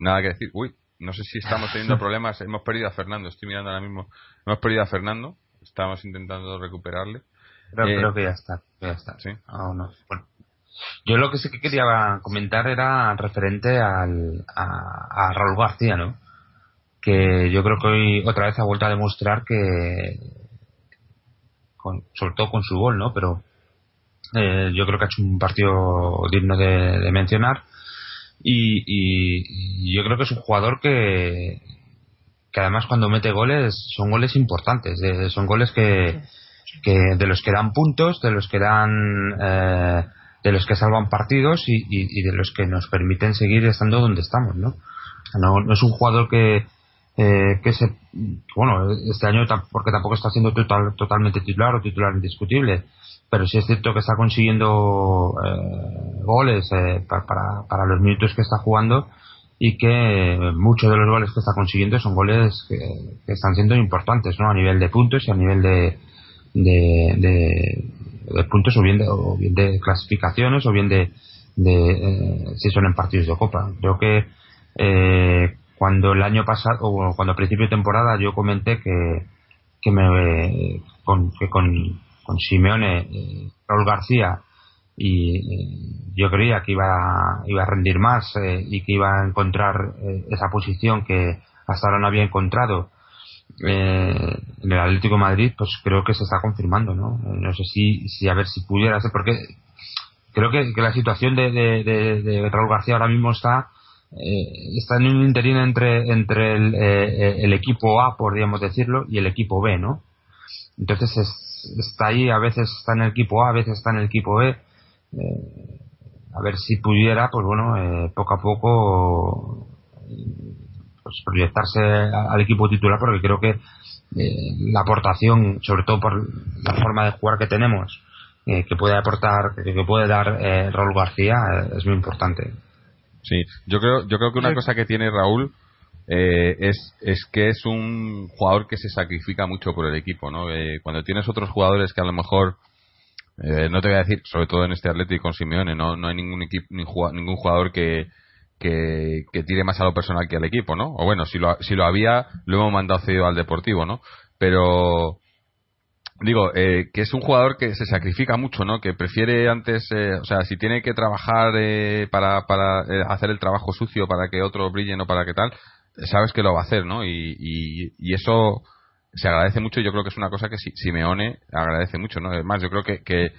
Nada que decir. Uy, no sé si estamos teniendo *laughs* problemas. Hemos perdido a Fernando. Estoy mirando ahora mismo. Hemos perdido a Fernando. Estamos intentando recuperarle. Creo, Eh, creo que ya está. Ya está. Sí. No. Bueno. Yo lo que sí que quería comentar era referente al, a, a Raúl García, ¿no? Que yo creo que hoy otra vez ha vuelto a demostrar que, con, sobre todo con su gol, ¿no? Pero eh, yo creo que ha hecho un partido digno de, mencionar y, yo creo que es un jugador que, que además cuando mete goles son goles importantes, eh, son goles que, que de los que dan puntos, de los que dan eh, de los que salvan partidos y, y- y de los que nos permiten seguir estando donde estamos, ¿no? No, no es un jugador que eh, que se bueno este año porque tampoco está siendo total, totalmente titular o titular indiscutible pero sí es cierto que está consiguiendo eh, goles eh, pa- para, para los minutos que está jugando y que muchos de los goles que está consiguiendo son goles que, están siendo importantes ¿no? a nivel de puntos y a nivel de, de, de- de puntos o bien de, o bien de clasificaciones o bien de, de eh, si son en partidos de copa creo que eh, cuando el año pasado o cuando a principio de temporada yo comenté que que me con, que con, con Simeone eh, Raúl García y eh, yo creía que iba iba a rendir más eh, y que iba a encontrar eh, esa posición que hasta ahora no había encontrado eh, en el Atlético de Madrid pues creo que se está confirmando no no sé si si a ver si pudiera ser porque creo que, que la situación de, de- de Raúl García ahora mismo está eh, está en un interín entre entre el, eh, el equipo A podríamos decirlo y el equipo B no entonces es- está ahí a veces está en el equipo A a veces está en el equipo B. Eh, a ver si pudiera pues bueno eh, poco a poco eh, pues proyectarse al equipo titular porque creo que eh, la aportación sobre todo por la forma de jugar que tenemos eh, que puede aportar que, puede dar eh, Raúl García eh, es muy importante Sí, yo creo, yo creo que una cosa que tiene Raúl eh, es, es que es un jugador que se sacrifica mucho por el equipo, ¿no? Eh, cuando tienes otros jugadores que a lo mejor, eh, no te voy a decir, sobre todo en este Atlético con Simeone, no, no hay ningún equipo, ningún jugador que, que, que tire más a lo personal que al equipo, ¿no? O bueno, si lo, si lo había, lo hemos mandado cedido al Deportivo, ¿no? Pero, digo, eh, que es un jugador que se sacrifica mucho, ¿no? Que prefiere antes, eh, o sea, si tiene que trabajar eh, para, para eh, hacer el trabajo sucio para que otros brillen o para que tal, sabes que lo va a hacer, ¿no? Y, y, y eso se agradece mucho yo creo que es una cosa que Si- Simeone agradece mucho, ¿no? Además, yo creo que, que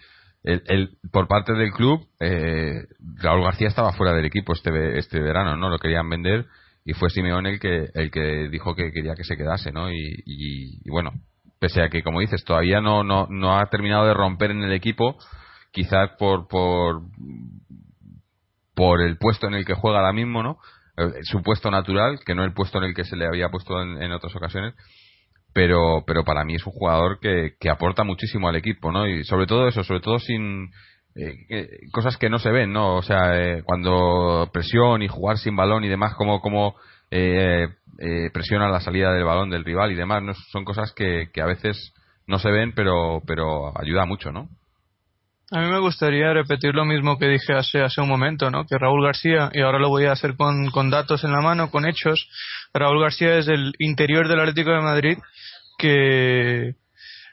el, el- por parte del club, eh, Raúl García estaba fuera del equipo este, este verano, ¿no? Lo querían vender y fue Simeone el que el que dijo que quería que se quedase, ¿no? Y, y bueno, pese a que como dices todavía no no no ha terminado de romper en el equipo, quizás por por por el puesto en el que juega ahora mismo, ¿no? Eh, su puesto natural, que no el puesto en el que se le había puesto en, otras ocasiones, pero pero para mí es un jugador que, que aporta muchísimo al equipo, ¿no? Y sobre todo eso, sobre todo sin eh, cosas que no se ven, ¿no? O sea, eh, cuando presión y jugar sin balón y demás, como como eh, eh, presiona la salida del balón del rival y demás, ¿no? son cosas que, que a veces no se ven, pero pero ayuda mucho, ¿no? A mí me gustaría repetir lo mismo que dije hace, hace un momento, ¿no? Que Raúl García, y ahora lo voy a hacer con, con datos en la mano, con hechos, Raúl García es el interior del Atlético de Madrid que,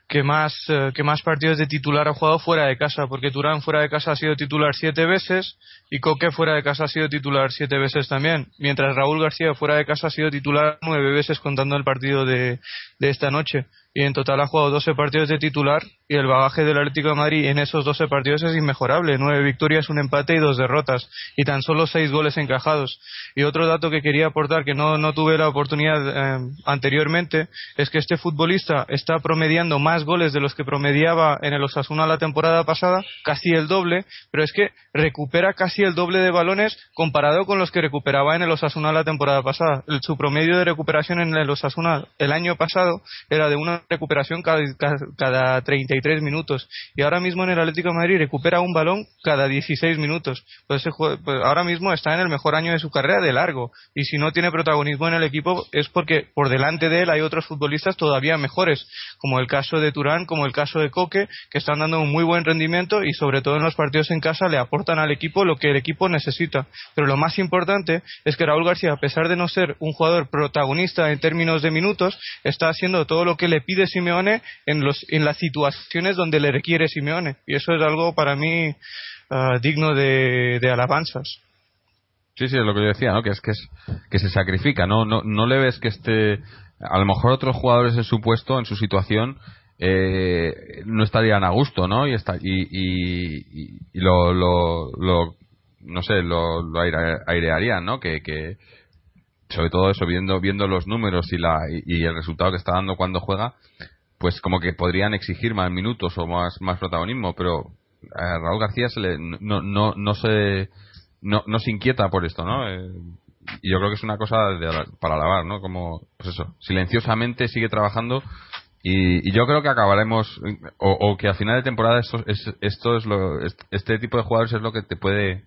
que más, eh, que más partidos de titular ha jugado fuera de casa, porque Turán fuera de casa ha sido titular siete veces y Coque fuera de casa ha sido titular siete veces también, mientras Raúl García fuera de casa ha sido titular nueve veces contando el partido de, de esta noche. Y en total ha jugado 12 partidos de titular y el bagaje del Atlético de Madrid en esos 12 partidos es inmejorable. Nueve victorias, un empate y dos derrotas. Y tan solo seis goles encajados. Y otro dato que quería aportar, que no, no tuve la oportunidad eh, anteriormente, es que este futbolista está promediando más goles de los que promediaba en el Osasuna la temporada pasada, casi el doble, pero es que recupera casi el doble de balones comparado con los que recuperaba en el Osasuna la temporada pasada. Su promedio de recuperación en el Osasuna el año pasado era de una recuperación cada, cada, cada 33 minutos y ahora mismo en el Atlético Madrid recupera un balón cada 16 minutos. Pues, pues ahora mismo está en el mejor año de su carrera de largo y si no tiene protagonismo en el equipo es porque por delante de él hay otros futbolistas todavía mejores, como el caso de Turán, como el caso de Coque, que están dando un muy buen rendimiento y sobre todo en los partidos en casa le aportan al equipo lo que el equipo necesita. Pero lo más importante es que Raúl García, a pesar de no ser un jugador protagonista en términos de minutos, está haciendo todo lo que le pide Simeone en, los, en las situaciones donde le requiere Simeone. Y eso es algo para mí ah, digno de, alabanzas. Sí, sí, es lo que yo decía, ¿no? Que es que es que se sacrifica, ¿no? No, no le ves que esté a lo mejor otros jugadores en su puesto, en su situación eh, no estarían a gusto, ¿no? Y está y, y- y lo, lo, lo no sé, lo, aire- airearían, ¿no? Que, que sobre todo eso viendo viendo los números y la y, el resultado que está dando cuando juega, pues como que podrían exigir más minutos o más más protagonismo, pero a Raúl García se le no no no se no, no se inquieta por esto, ¿no? Eh, y yo creo que es una cosa de para alabar, ¿no? Como, pues eso, silenciosamente sigue trabajando y, y yo creo que acabaremos, o, o que a final de temporada esto es, esto es lo, est- este tipo de jugadores es lo que te puede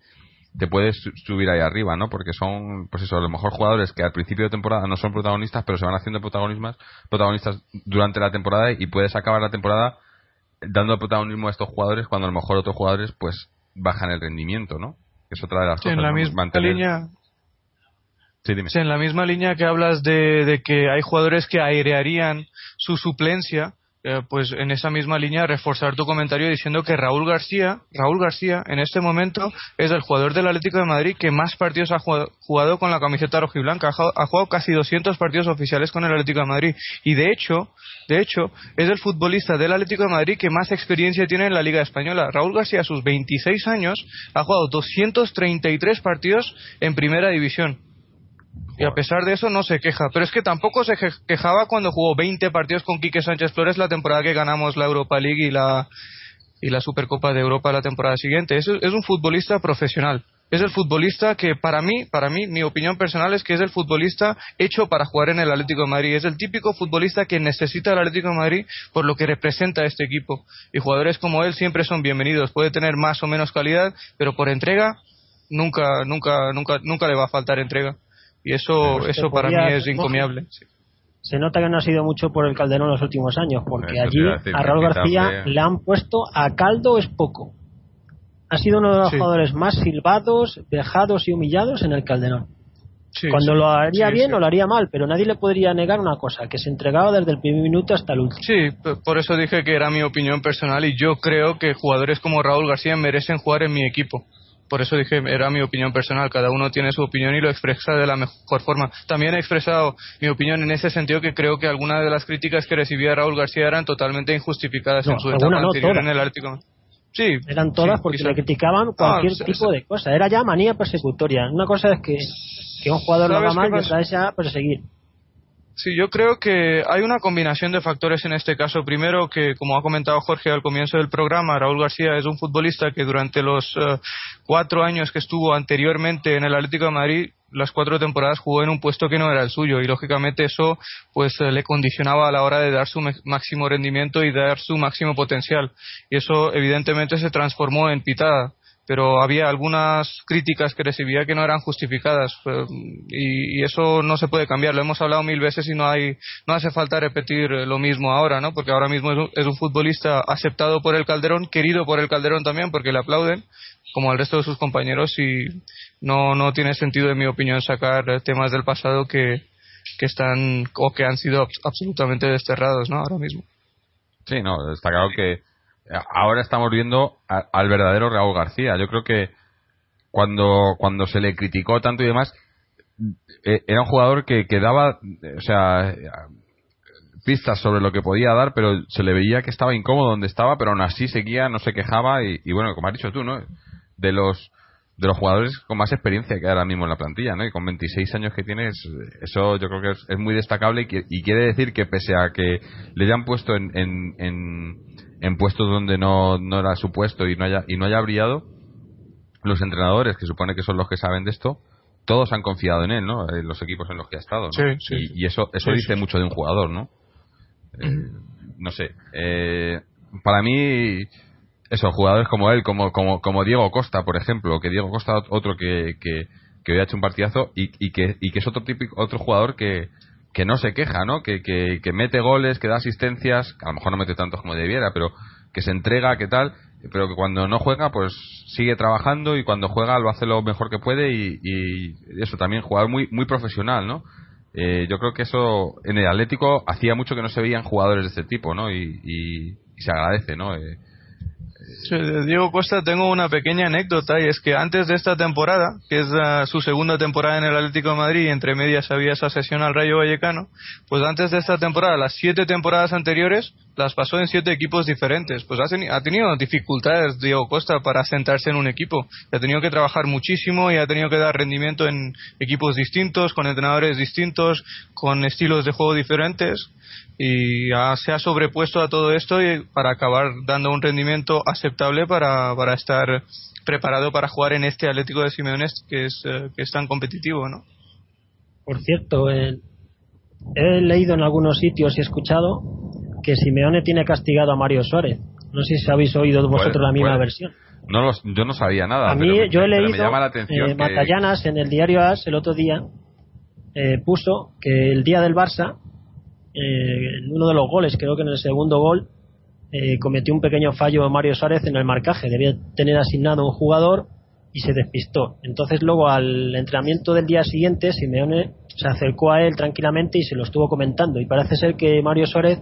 te puedes su- subir ahí arriba, ¿no? Porque son, pues eso, a lo mejor jugadores que al principio de temporada no son protagonistas, pero se van haciendo protagonistas, protagonistas durante la temporada y puedes acabar la temporada dando protagonismo a estos jugadores cuando a lo mejor otros jugadores pues bajan el rendimiento, ¿no? Es otra de las Sí, cosas. en la ¿no? misma Mantener- línea, Sí, dime. Sí, en la misma línea que hablas de, de que hay jugadores que airearían su suplencia, eh, pues en esa misma línea reforzar tu comentario diciendo que Raúl García, Raúl García en este momento es el jugador del Atlético de Madrid que más partidos ha jugado, con la camiseta rojiblanca, ha, jugado- ha jugado casi 200 partidos oficiales con el Atlético de Madrid y de hecho, de hecho es el futbolista del Atlético de Madrid que más experiencia tiene en la Liga española. Raúl García a sus 26 años ha jugado 233 partidos en Primera División. Y a pesar de eso no se queja. Pero es que tampoco se quejaba cuando jugó 20 partidos con Quique Sánchez Flores la temporada que ganamos la Europa League y la, y la Supercopa de Europa la temporada siguiente. Es, un futbolista profesional. Es el futbolista que para mí, para mí, mi opinión personal es que es el futbolista hecho para jugar en el Atlético de Madrid. Es el típico futbolista que necesita el Atlético de Madrid por lo que representa este equipo. Y jugadores como él siempre son bienvenidos. Puede tener más o menos calidad, pero por entrega nunca, nunca, nunca, nunca le va a faltar entrega. Y eso, Pues eso para podía- mí es encomiable. Sí. Se nota que no ha sido mucho por el Calderón los últimos años, porque Eso allí a Raúl García le han puesto a caldo es poco. Ha sido uno de los Sí. jugadores más silbados, vejados y humillados en el Calderón. Sí, Cuando sí. lo haría Sí, bien sí. o lo haría mal, pero nadie le podría negar una cosa, que se entregaba desde el primer minuto hasta el último. Sí, por eso dije que era mi opinión personal y yo creo que jugadores como Raúl García merecen jugar en mi equipo. Por eso dije, era mi opinión personal. Cada uno tiene su opinión y lo expresa de la mejor forma. También he expresado mi opinión en ese sentido que creo que algunas de las críticas que recibía Raúl García eran totalmente injustificadas No, en su etapa no, anterior todas. en el Atlético. Sí. Eran todas sí, porque quizá. le criticaban cualquier Ah, sí, tipo de cosa. Era ya manía persecutoria. Una cosa es que, que un jugador lo ¿Sabes haga mal y otra es ya perseguir. Sí, yo creo que hay una combinación de factores en este caso. Primero, que como ha comentado Jorge al comienzo del programa, Raúl García es un futbolista que durante los eh, cuatro años que estuvo anteriormente en el Atlético de Madrid, las cuatro temporadas jugó en un puesto que no era el suyo y lógicamente eso pues eh, le condicionaba a la hora de dar su máximo rendimiento y dar su máximo potencial. Y eso evidentemente se transformó en pitada pero había algunas críticas que recibía que no eran justificadas eh, y, y eso no se puede cambiar. Lo hemos hablado mil veces y no hay no hace falta repetir eh, lo mismo ahora no porque ahora mismo es un, futbolista aceptado por el Calderón querido por el Calderón también porque le aplauden como al resto de sus compañeros y no no tiene sentido en mi opinión sacar eh, temas del pasado que que están o que han sido abs- absolutamente desterrados no ahora mismo. Sí, no, está claro que ahora estamos viendo al verdadero Raúl García. Yo creo que cuando, cuando se le criticó tanto y demás, eh, era un jugador que, que daba, o sea, pistas sobre lo que podía dar, pero se le veía que estaba incómodo donde estaba, pero aún así seguía, no se quejaba y, bueno, como has dicho tú, ¿no? De los de los jugadores con más experiencia que ahora mismo en la plantilla, ¿no? Y con 26 años que tienes, eso yo creo que es, es muy destacable y, y quiere decir que pese a que le hayan puesto en, en, en, en puestos donde no, no era su puesto y no haya y no haya brillado, los entrenadores, que supone que son los que saben de esto, todos han confiado en él, ¿no? En los equipos en los que ha estado, ¿no? Sí, sí, y, sí. y eso eso dice mucho de un jugador, ¿no? Eh, no sé. Eh, para mí, eso, jugadores como él, como, como, como Diego Costa, por ejemplo, que Diego Costa, otro que, que, que hoy ha hecho un partidazo y, y, que, y que es otro típico, otro jugador que, que no se queja, ¿no? Que, que, que mete goles, que da asistencias, a lo mejor no mete tantos como debiera, pero que se entrega, que tal, pero que cuando no juega, pues sigue trabajando y cuando juega lo hace lo mejor que puede y, y eso también, jugador muy, muy profesional, ¿no? Eh, yo creo que eso en el Atlético hacía mucho que no se veían jugadores de este tipo, ¿no? Y, y- y se agradece, ¿no? Eh, Diego Costa tengo una pequeña anécdota y es que antes de esta temporada, que es ah, su segunda temporada en el Atlético de Madrid y entre medias había esa sesión al Rayo Vallecano, pues antes de esta temporada, las siete temporadas anteriores las pasó en siete equipos diferentes. Pues ha, teni- ha tenido dificultades Diego Costa para sentarse en un equipo. Ha tenido que trabajar muchísimo y ha tenido que dar rendimiento en equipos distintos, con entrenadores distintos, con estilos de juego diferentes y ha- se ha sobrepuesto a todo esto y para acabar dando un rendimiento aceptable para, para estar preparado para jugar en este Atlético de Simeone que es, eh, que es tan competitivo, ¿no? Por cierto, eh, he leído en algunos sitios y he escuchado que Simeone tiene castigado a Mario Suárez. No sé si habéis oído vosotros Puede- la misma puede. versión. no los, yo no sabía nada. A mí, pero, yo he leído, me llama la atención eh, que- Matallanas en el diario AS el otro día eh, puso que el día del Barça, eh, en uno de los goles, creo que en el segundo gol, eh, cometió un pequeño fallo Mario Suárez en el marcaje. Debía tener asignado un jugador y se despistó. Entonces luego al entrenamiento del día siguiente, Simeone se acercó a él tranquilamente y se lo estuvo comentando. Y parece ser que Mario Suárez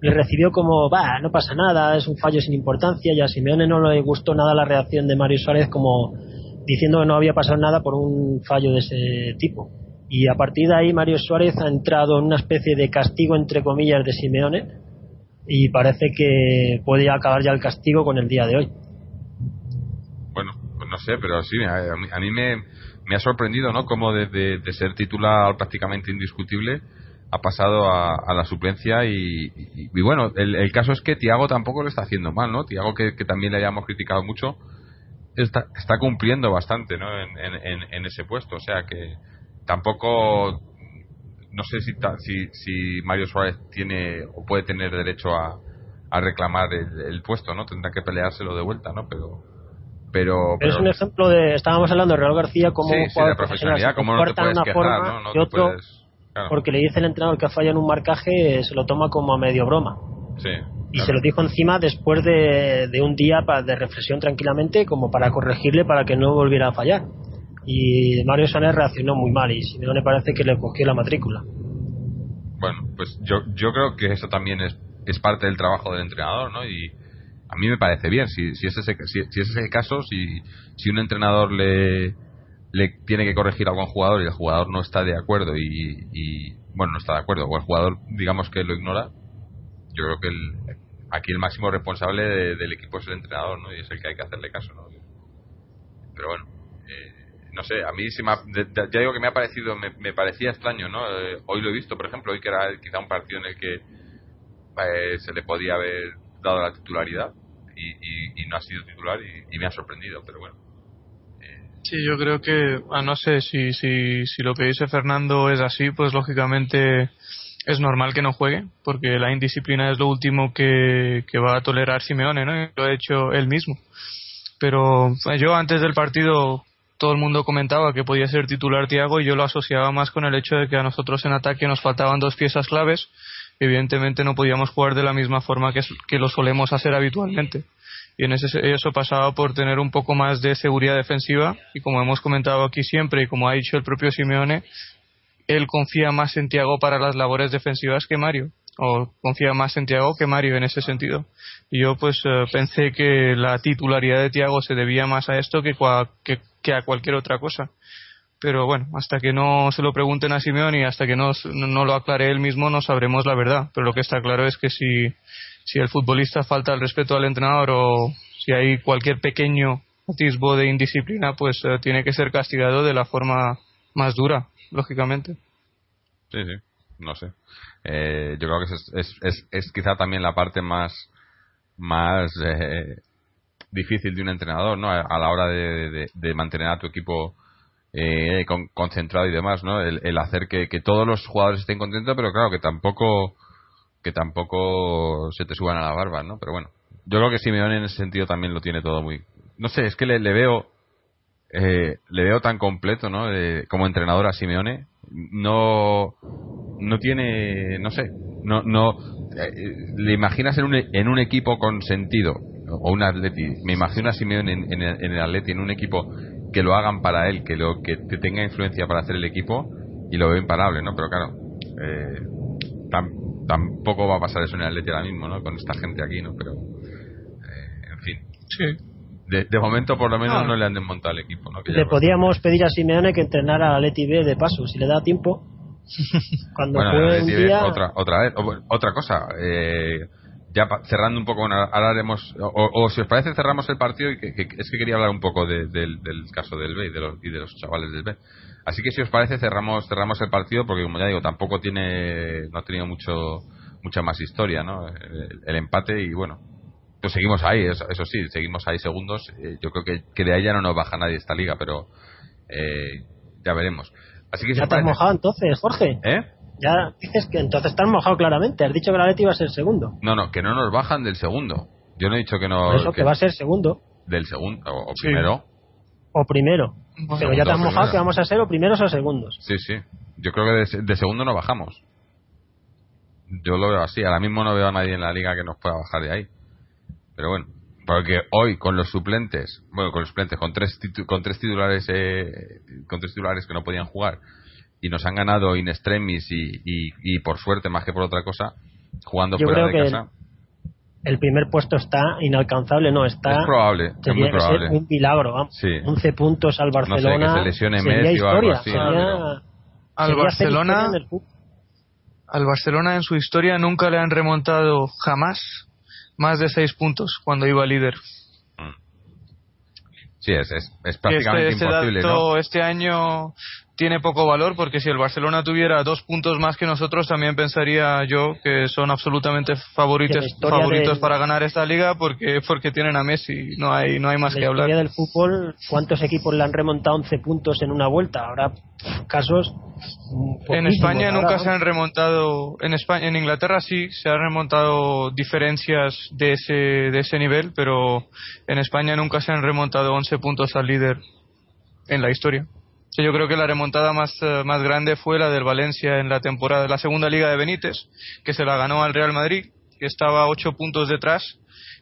le recibió como, va, no pasa nada, es un fallo sin importancia. Y a Simeone no le gustó nada la reacción de Mario Suárez como diciendo que no había pasado nada por un fallo de ese tipo. Y a partir de ahí Mario Suárez ha entrado en una especie de castigo entre comillas de Simeone y parece que puede acabar ya el castigo con el día de hoy. Bueno, pues no sé, pero sí, a, mí, a mí me, ha sorprendido, ¿no? Como de, de- de ser titular prácticamente indiscutible ha pasado a, a la suplencia y, y- y bueno, el, el caso es que Tiago tampoco lo está haciendo mal, ¿no? Tiago que, que también le hayamos criticado mucho está, está cumpliendo bastante, ¿no? En, en, en- ese puesto, o sea que tampoco no sé si, si, si Mario Suárez tiene o puede tener derecho a, a reclamar el, el puesto, ¿no? Tendrá que peleárselo de vuelta, ¿no? Pero pero, Pero es un ejemplo de, estábamos hablando de Real García como sí, un sí, de jugador profesional profesionalidad, como no te puedes quejar, forma ¿no? No te otro puedes... claro, porque le dice el entrenador que ha fallado en un marcaje se lo toma como a medio broma sí, y claro. se lo dijo encima después de, de un día pa- de reflexión tranquilamente como para corregirle para que no volviera a fallar y Mario Sané reaccionó muy mal y Simeone parece que le cogió la matrícula Bueno, pues yo, yo creo que eso también es, es parte del trabajo del entrenador, ¿no? Y a mí me parece bien, si, si, es, ese, si, si es ese el caso, si, si un entrenador le, le tiene que corregir a algún jugador y el jugador no está de acuerdo y, y, bueno, no está de acuerdo, o el jugador digamos que lo ignora, yo creo que el, aquí el máximo responsable de- del equipo es el entrenador, ¿no? Y es el que hay que hacerle caso, ¿no? Pero bueno, eh, no sé, a mí sí me ha- ya digo que me ha parecido, me, parecía extraño, ¿no? Eh, hoy lo he visto, por ejemplo, hoy que era quizá un partido en el que eh, se le podía haber dado la titularidad y, no ha sido titular y me ha sorprendido, pero bueno. Sí, yo creo que, ah, no sé, si, si, si lo que dice Fernando es así, pues lógicamente es normal que no juegue, porque la indisciplina es lo último que, que va a tolerar Simeone, ¿no? Y lo ha hecho él mismo. Pero eh, yo antes del partido todo el mundo comentaba que podía ser titular Tiago y yo lo asociaba más con el hecho de que a nosotros en ataque nos faltaban dos piezas claves. Evidentemente no podíamos jugar de la misma forma que, que lo solemos hacer habitualmente. Y en ese, eso pasaba por tener un poco más de seguridad defensiva y como hemos comentado aquí siempre y como ha dicho el propio Simeone, él confía más en Tiago para las labores defensivas que Mario o confía más en Tiago que Mario en ese sentido. Y yo pues eh, pensé que la titularidad de Tiago se debía más a esto que, cua- que, a cualquier otra cosa. Pero bueno, hasta que no se lo pregunten a Simeone y hasta que no, no lo aclare él mismo no sabremos la verdad. Pero lo que está claro es que si, si el futbolista falta el respeto al entrenador o si hay cualquier pequeño atisbo de indisciplina, pues eh, tiene que ser castigado de la forma más dura, lógicamente. Sí, sí, no sé. Eh, yo creo que es, es, es, es quizá también la parte más más eh, difícil de un entrenador, ¿no? A, la hora de, de- de mantener a tu equipo eh, con- concentrado y demás, ¿no? El, el hacer que, que todos los jugadores estén contentos, pero claro que tampoco que tampoco se te suban a la barba, ¿no? Pero bueno, yo creo que Simeone en ese sentido también lo tiene todo muy, no sé, es que le, le veo eh, le veo tan completo, ¿no? De- como entrenador a Simeone, no no tiene, no sé, no no eh, le imaginas en un en un equipo con sentido o un Atleti, me imagino a Simeone en, el, en Atleti en un equipo que lo hagan para él, que lo que, tenga influencia para hacer el equipo y lo veo imparable, ¿no? Pero claro, eh, tampoco va a pasar eso en el Atleti ahora mismo, ¿no? Con esta gente aquí, ¿no? Pero eh, en fin, Sí. de, de momento por lo menos Ah. no le han desmontado el equipo, ¿no? Que ya Le podíamos pedir a Simeone que entrenara a Leti B de paso, si le da tiempo. *laughs* Cuando Bueno, juegue un Atleti día. otra otra vez O, otra cosa eh, ya pa- cerrando un poco bueno, ahora haremos o, o si os parece cerramos el partido y que, que- es que quería hablar un poco de- del, del caso del B y de, los, y de los chavales del B así que si os parece cerramos cerramos el partido porque como ya digo tampoco tiene no ha tenido mucho mucha más historia no el, el empate y bueno pues seguimos ahí eso, eso sí seguimos ahí segundos Eh, yo creo que, que de ahí ya no nos baja nadie esta liga pero eh, ya veremos así que Ya te has mojado entonces, Jorge. ¿eh? Ya dices que entonces estás mojado claramente. Has dicho que la Leti iba a ser segundo. No, no, que no nos bajan del segundo. Yo no he dicho que no. Por eso que va a ser segundo Del segundo, o, o Sí. Primero. o primero. Bueno, Pero ya te has mojado primero. que vamos a ser o primeros o segundos. Sí, sí. Yo creo que de, de segundo no bajamos. Yo lo veo así. Ahora mismo no veo a nadie en la liga que nos pueda bajar de ahí. Pero bueno, porque hoy con los suplentes, bueno, con los suplentes, con tres, titu- con tres titulares, eh, con tres titulares que no podían jugar y nos han ganado in extremis y, y, y por suerte más que por otra cosa, jugando Yo fuera de que casa. El primer puesto está inalcanzable, no está. Es probable, es muy probable. un milagro. Vamos. Sí. 11 puntos al sé, que Barcelona. se lesione sería Messi o algo historia. así, sería, pero- Al Barcelona, al Barcelona en su historia nunca le han remontado jamás más de seis puntos cuando iba líder. Sí, es, es, es Y prácticamente este, este imposible, dato ¿no? este año tiene poco valor porque si el Barcelona tuviera dos puntos más que nosotros también pensaría yo que son absolutamente favoritos la favoritos del- para ganar esta liga porque porque tienen a Messi no hay no hay más En que la hablar historia del fútbol, ¿cuántos equipos le han remontado 11 puntos en una vuelta? Ahora, casos. mm, en. España Ahora, nunca se han remontado en España en Inglaterra sí se han remontado diferencias de ese de ese nivel pero en España nunca se han remontado 11 puntos al líder en la historia Sea, yo creo que la remontada más eh, más grande fue la del Valencia en la temporada la segunda liga de Benítez que se la ganó al Real Madrid que estaba 8 puntos detrás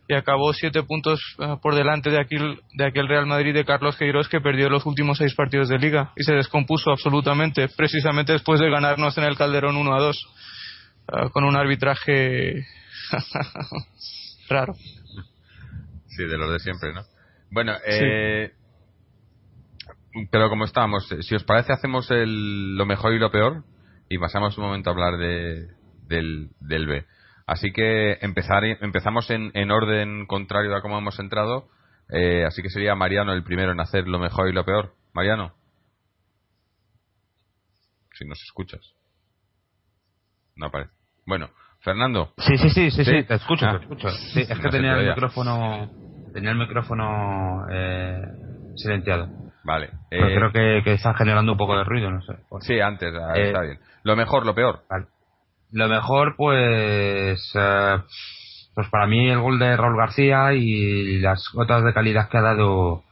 y acabó 7 puntos eh, por delante de aquel, de aquel Real Madrid de Carlos Queiroz que perdió los últimos 6 partidos de liga y se descompuso absolutamente precisamente después de ganarnos en el Calderón 1 a 2 eh, con un arbitraje *laughs* raro Sí, de los de siempre, ¿no? Bueno, eh, pero como estábamos, eh, si os parece, hacemos el, lo mejor y lo peor y pasamos un momento a hablar de, del, del B. Así que empezar, empezamos en, en orden contrario a cómo hemos entrado. Eh, así que sería Mariano el primero en hacer lo mejor y lo peor. Mariano. Si nos escuchas. No aparece. Bueno, Fernando. Sí, sí, sí, sí, ¿Sí? te escucho, Ah. te escucho. Sí, es que tenía te el micrófono, tenía el micrófono eh, silenciado. Vale. Pero eh, creo que, que está generando un poco de ruido, no sé. Sí, antes, ah, Eh, está bien. Lo mejor, lo peor. vale. Lo mejor, pues, eh, pues para mí el gol de Raúl García y las gotas de calidad que ha dado,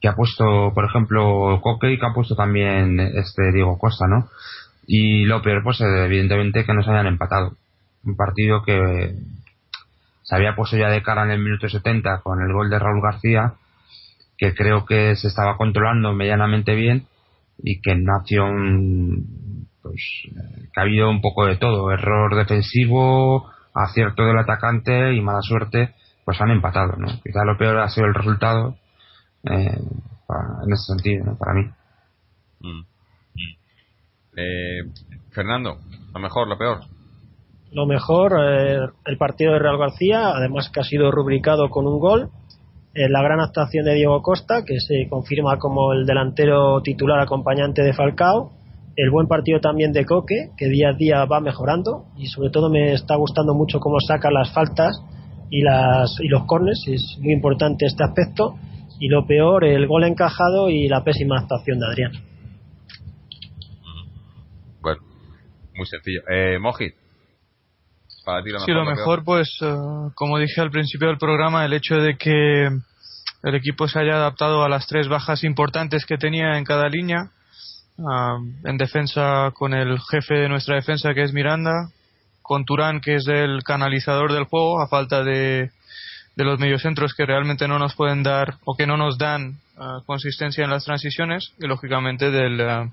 que ha puesto, por ejemplo, Coque y que ha puesto también este Diego Costa, ¿no? Y lo peor, pues evidentemente que nos hayan empatado. Un partido que se había puesto ya de cara en el minuto 70 con el gol de Raúl García, que creo que se estaba controlando medianamente bien y que en una acción pues eh, que ha habido un poco de todo, error defensivo, acierto del atacante y mala suerte, pues han empatado, ¿no? Quizá lo peor ha sido el resultado eh, para- en ese sentido, ¿no? Para mí. Mm. Eh, Fernando, lo mejor, lo peor. Lo mejor, eh, el partido de Real García, además que ha sido rubricado con un gol. Eh, la gran actuación de Diego Costa, que se confirma como el delantero titular acompañante de Falcao. El buen partido también de Coque, que día a día va mejorando. Y sobre todo me está gustando mucho cómo saca las faltas y, las, y los corners. Es muy importante este aspecto. Y lo peor, el gol encajado y la pésima actuación de Adrián. Bueno, muy sencillo. Eh, Moji, para ti lo mejor. Sí, lo mejor, pues, eh, como dije al principio del programa, el hecho de que el equipo se haya adaptado a las tres bajas importantes que tenía en cada línea. Ah, en defensa con el jefe de nuestra defensa, que es Miranda, con Turán, que es el canalizador del juego, a falta de, de los mediocentros que realmente no nos pueden dar o que no nos dan ah, consistencia en las transiciones, y lógicamente del, ah,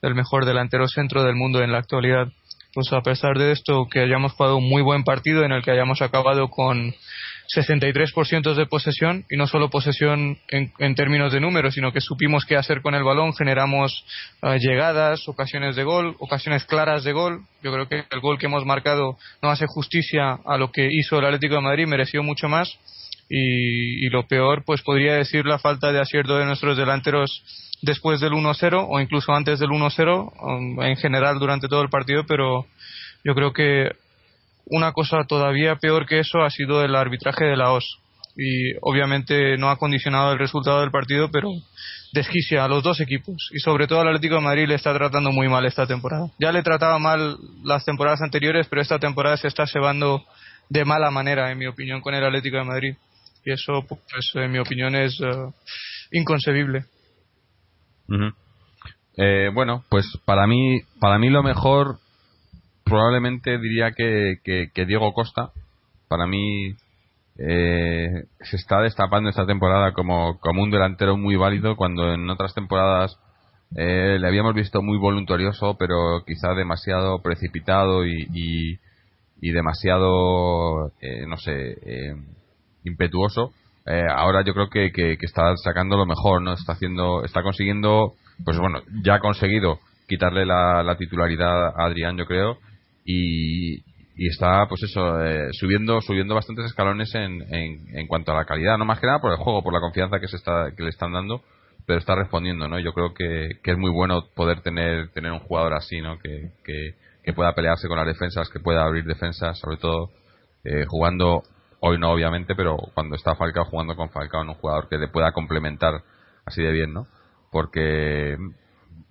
del mejor delantero centro del mundo en la actualidad pues a pesar de esto que hayamos jugado un muy buen partido en el que hayamos acabado con 63% de posesión y no solo posesión en, en términos de números sino que supimos qué hacer con el balón generamos eh, llegadas ocasiones de gol ocasiones claras de gol. Yo creo que el gol que hemos marcado no hace justicia a lo que hizo el Atlético de Madrid mereció mucho más. Y, y lo peor pues podría decir la falta de acierto de nuestros delanteros después del 1-0 o incluso antes del 1-0 um, en general durante todo el partido, pero yo creo que una cosa todavía peor que eso ha sido el arbitraje de la OS. Y obviamente no ha condicionado el resultado del partido, pero desquicia a los dos equipos. Y sobre todo al Atlético de Madrid le está tratando muy mal esta temporada. Ya le trataba mal las temporadas anteriores, pero esta temporada se está cebando de mala manera, en mi opinión, con el Atlético de Madrid. Y eso, pues, en mi opinión, es eh, inconcebible. Eh, bueno, pues para mí, para mí lo mejor probablemente diría que, que, Diego Costa. Para mí eh, se está destapando esta temporada como, como un delantero muy válido cuando en otras temporadas eh, le habíamos visto muy voluntarioso, pero quizá demasiado precipitado y, y, demasiado, eh, no sé, eh, impetuoso. Eh, ahora yo creo que, que, está sacando lo mejor, ¿no? Está haciendo, está consiguiendo, pues bueno, ya ha conseguido quitarle la titularidad a Adrián, yo creo, y, está, pues eso, eh, subiendo, subiendo bastantes escalones en, en, en cuanto a la calidad, no más que nada por el juego, por la confianza que se está, que le están dando, pero está respondiendo, ¿no? Yo creo que, que es muy bueno poder tener, tener un jugador así, ¿no? Que, que, que pueda pelearse con las defensas, que pueda abrir defensas, sobre todo eh, jugando hoy no obviamente, pero cuando está Falcao jugando con Falcao en un jugador que le pueda complementar así de bien, ¿no? Porque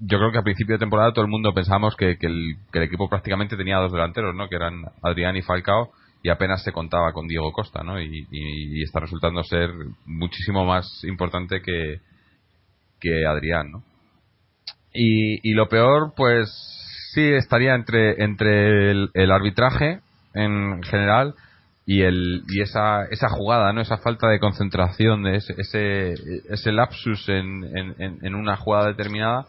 yo creo que a principio de temporada todo el mundo pensábamos que, que, el, que el equipo prácticamente tenía dos delanteros, ¿no? Que eran Adrián y Falcao y apenas se contaba con Diego Costa, ¿no? Y, está resultando ser muchísimo más importante que, que Adrián, ¿no? Y, y lo peor, pues sí estaría entre, entre el, arbitraje en general y el y esa esa jugada no esa falta de concentración de ese ese, ese lapsus en, en, una jugada determinada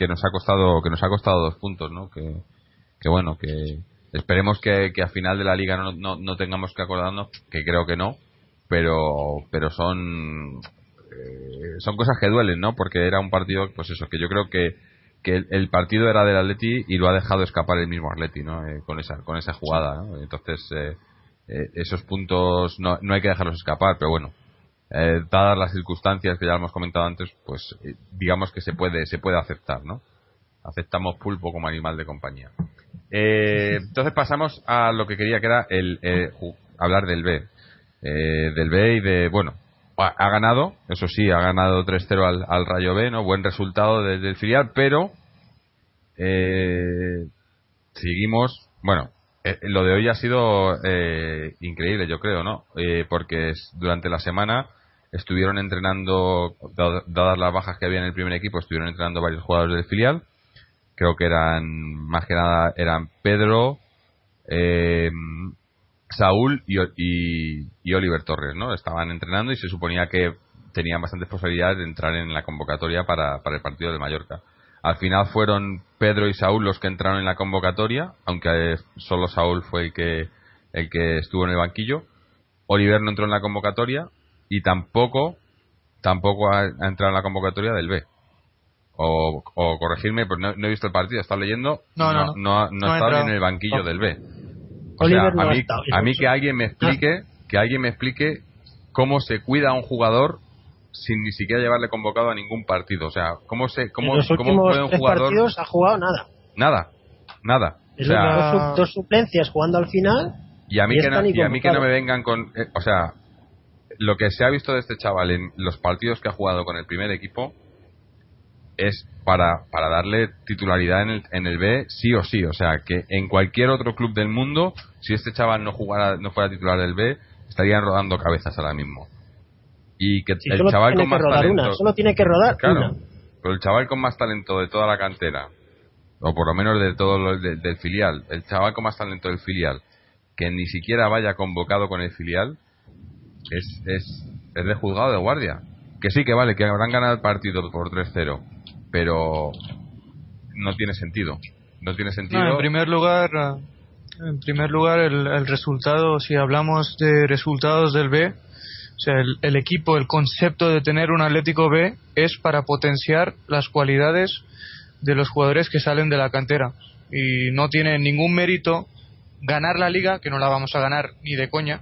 que nos ha costado que nos ha costado dos puntos no que, que bueno que esperemos que, que a final de la liga no, no, no tengamos que acordarnos que creo que no pero pero son eh, son cosas que duelen no porque era un partido pues eso que yo creo que que el, el partido era del Atleti y lo ha dejado escapar el mismo Atleti, ¿no? Eh, con esa con esa jugada, ¿no? Entonces eh, eh, esos puntos no, no hay que dejarlos escapar, pero bueno, eh, dadas las circunstancias que ya hemos comentado antes, pues eh, digamos que se puede se puede aceptar, ¿no? Aceptamos pulpo como animal de compañía. Eh, entonces pasamos a lo que quería que era el eh, hablar del B, Eh, del B y de bueno ha, ganado, eso sí, ha ganado 3-0 al, al Rayo B, no buen resultado desde el filial, pero seguimos, bueno, lo de hoy ha sido eh, increíble, yo creo, ¿no? Eh, porque es- durante la semana estuvieron entrenando, dadas las bajas que había en el primer equipo, estuvieron entrenando varios jugadores del filial. Creo que eran, más que nada, eran Pedro, eh, Saúl y Oliver Torres, ¿no? Estaban entrenando y se suponía que tenían bastantes posibilidades de entrar en la convocatoria para, para el partido de Mallorca. Al final fueron Pedro y Saúl los que entraron en la convocatoria, aunque eh, solo Saúl fue el que, el que estuvo en el banquillo. Oliver no entró en la convocatoria y tampoco, tampoco ha, ha entrado en la convocatoria del B. O, o corregirme, pues no, no he visto el partido, he estado leyendo. No, no, no. no, ha, estado en el banquillo del B. O sea, a mí, a mí que alguien me explique, que alguien me explique cómo se cuida a un jugador sin ni siquiera llevarle convocado a ningún partido. O sea, cómo se, cómo, en los cómo puede un jugador partidos ha jugado nada. nada, nada. O Es sea, una- dos, su- dos suplencias jugando al final. y a mí y que no, y a mí que no me vengan con, eh, o sea, lo que se ha visto de este chaval en los partidos que ha jugado con el primer equipo es para, para darle titularidad en el, en el B sí o sí. O sea, que en cualquier otro club del mundo, si este chaval no jugara, no fuera titular del B, estarían rodando cabezas ahora mismo. Y que Si el chaval con más talento. una, solo tiene que rodar Claro, una. pero el chaval con más talento de toda la cantera, o por lo menos de todo lo de- del filial, el chaval con más talento del filial, que ni siquiera vaya convocado con el filial, es, es, es de juzgado de guardia. Que sí, que vale, que habrán ganado el partido por 3-0, pero no tiene sentido. No tiene sentido. No, en primer lugar, ah, en primer lugar el, el resultado, si hablamos de resultados del B, o sea, el, el equipo, el concepto de tener un Atlético B es para potenciar las cualidades de los jugadores que salen de la cantera. Y no tiene ningún mérito ganar la liga, que no la vamos a ganar ni de coña,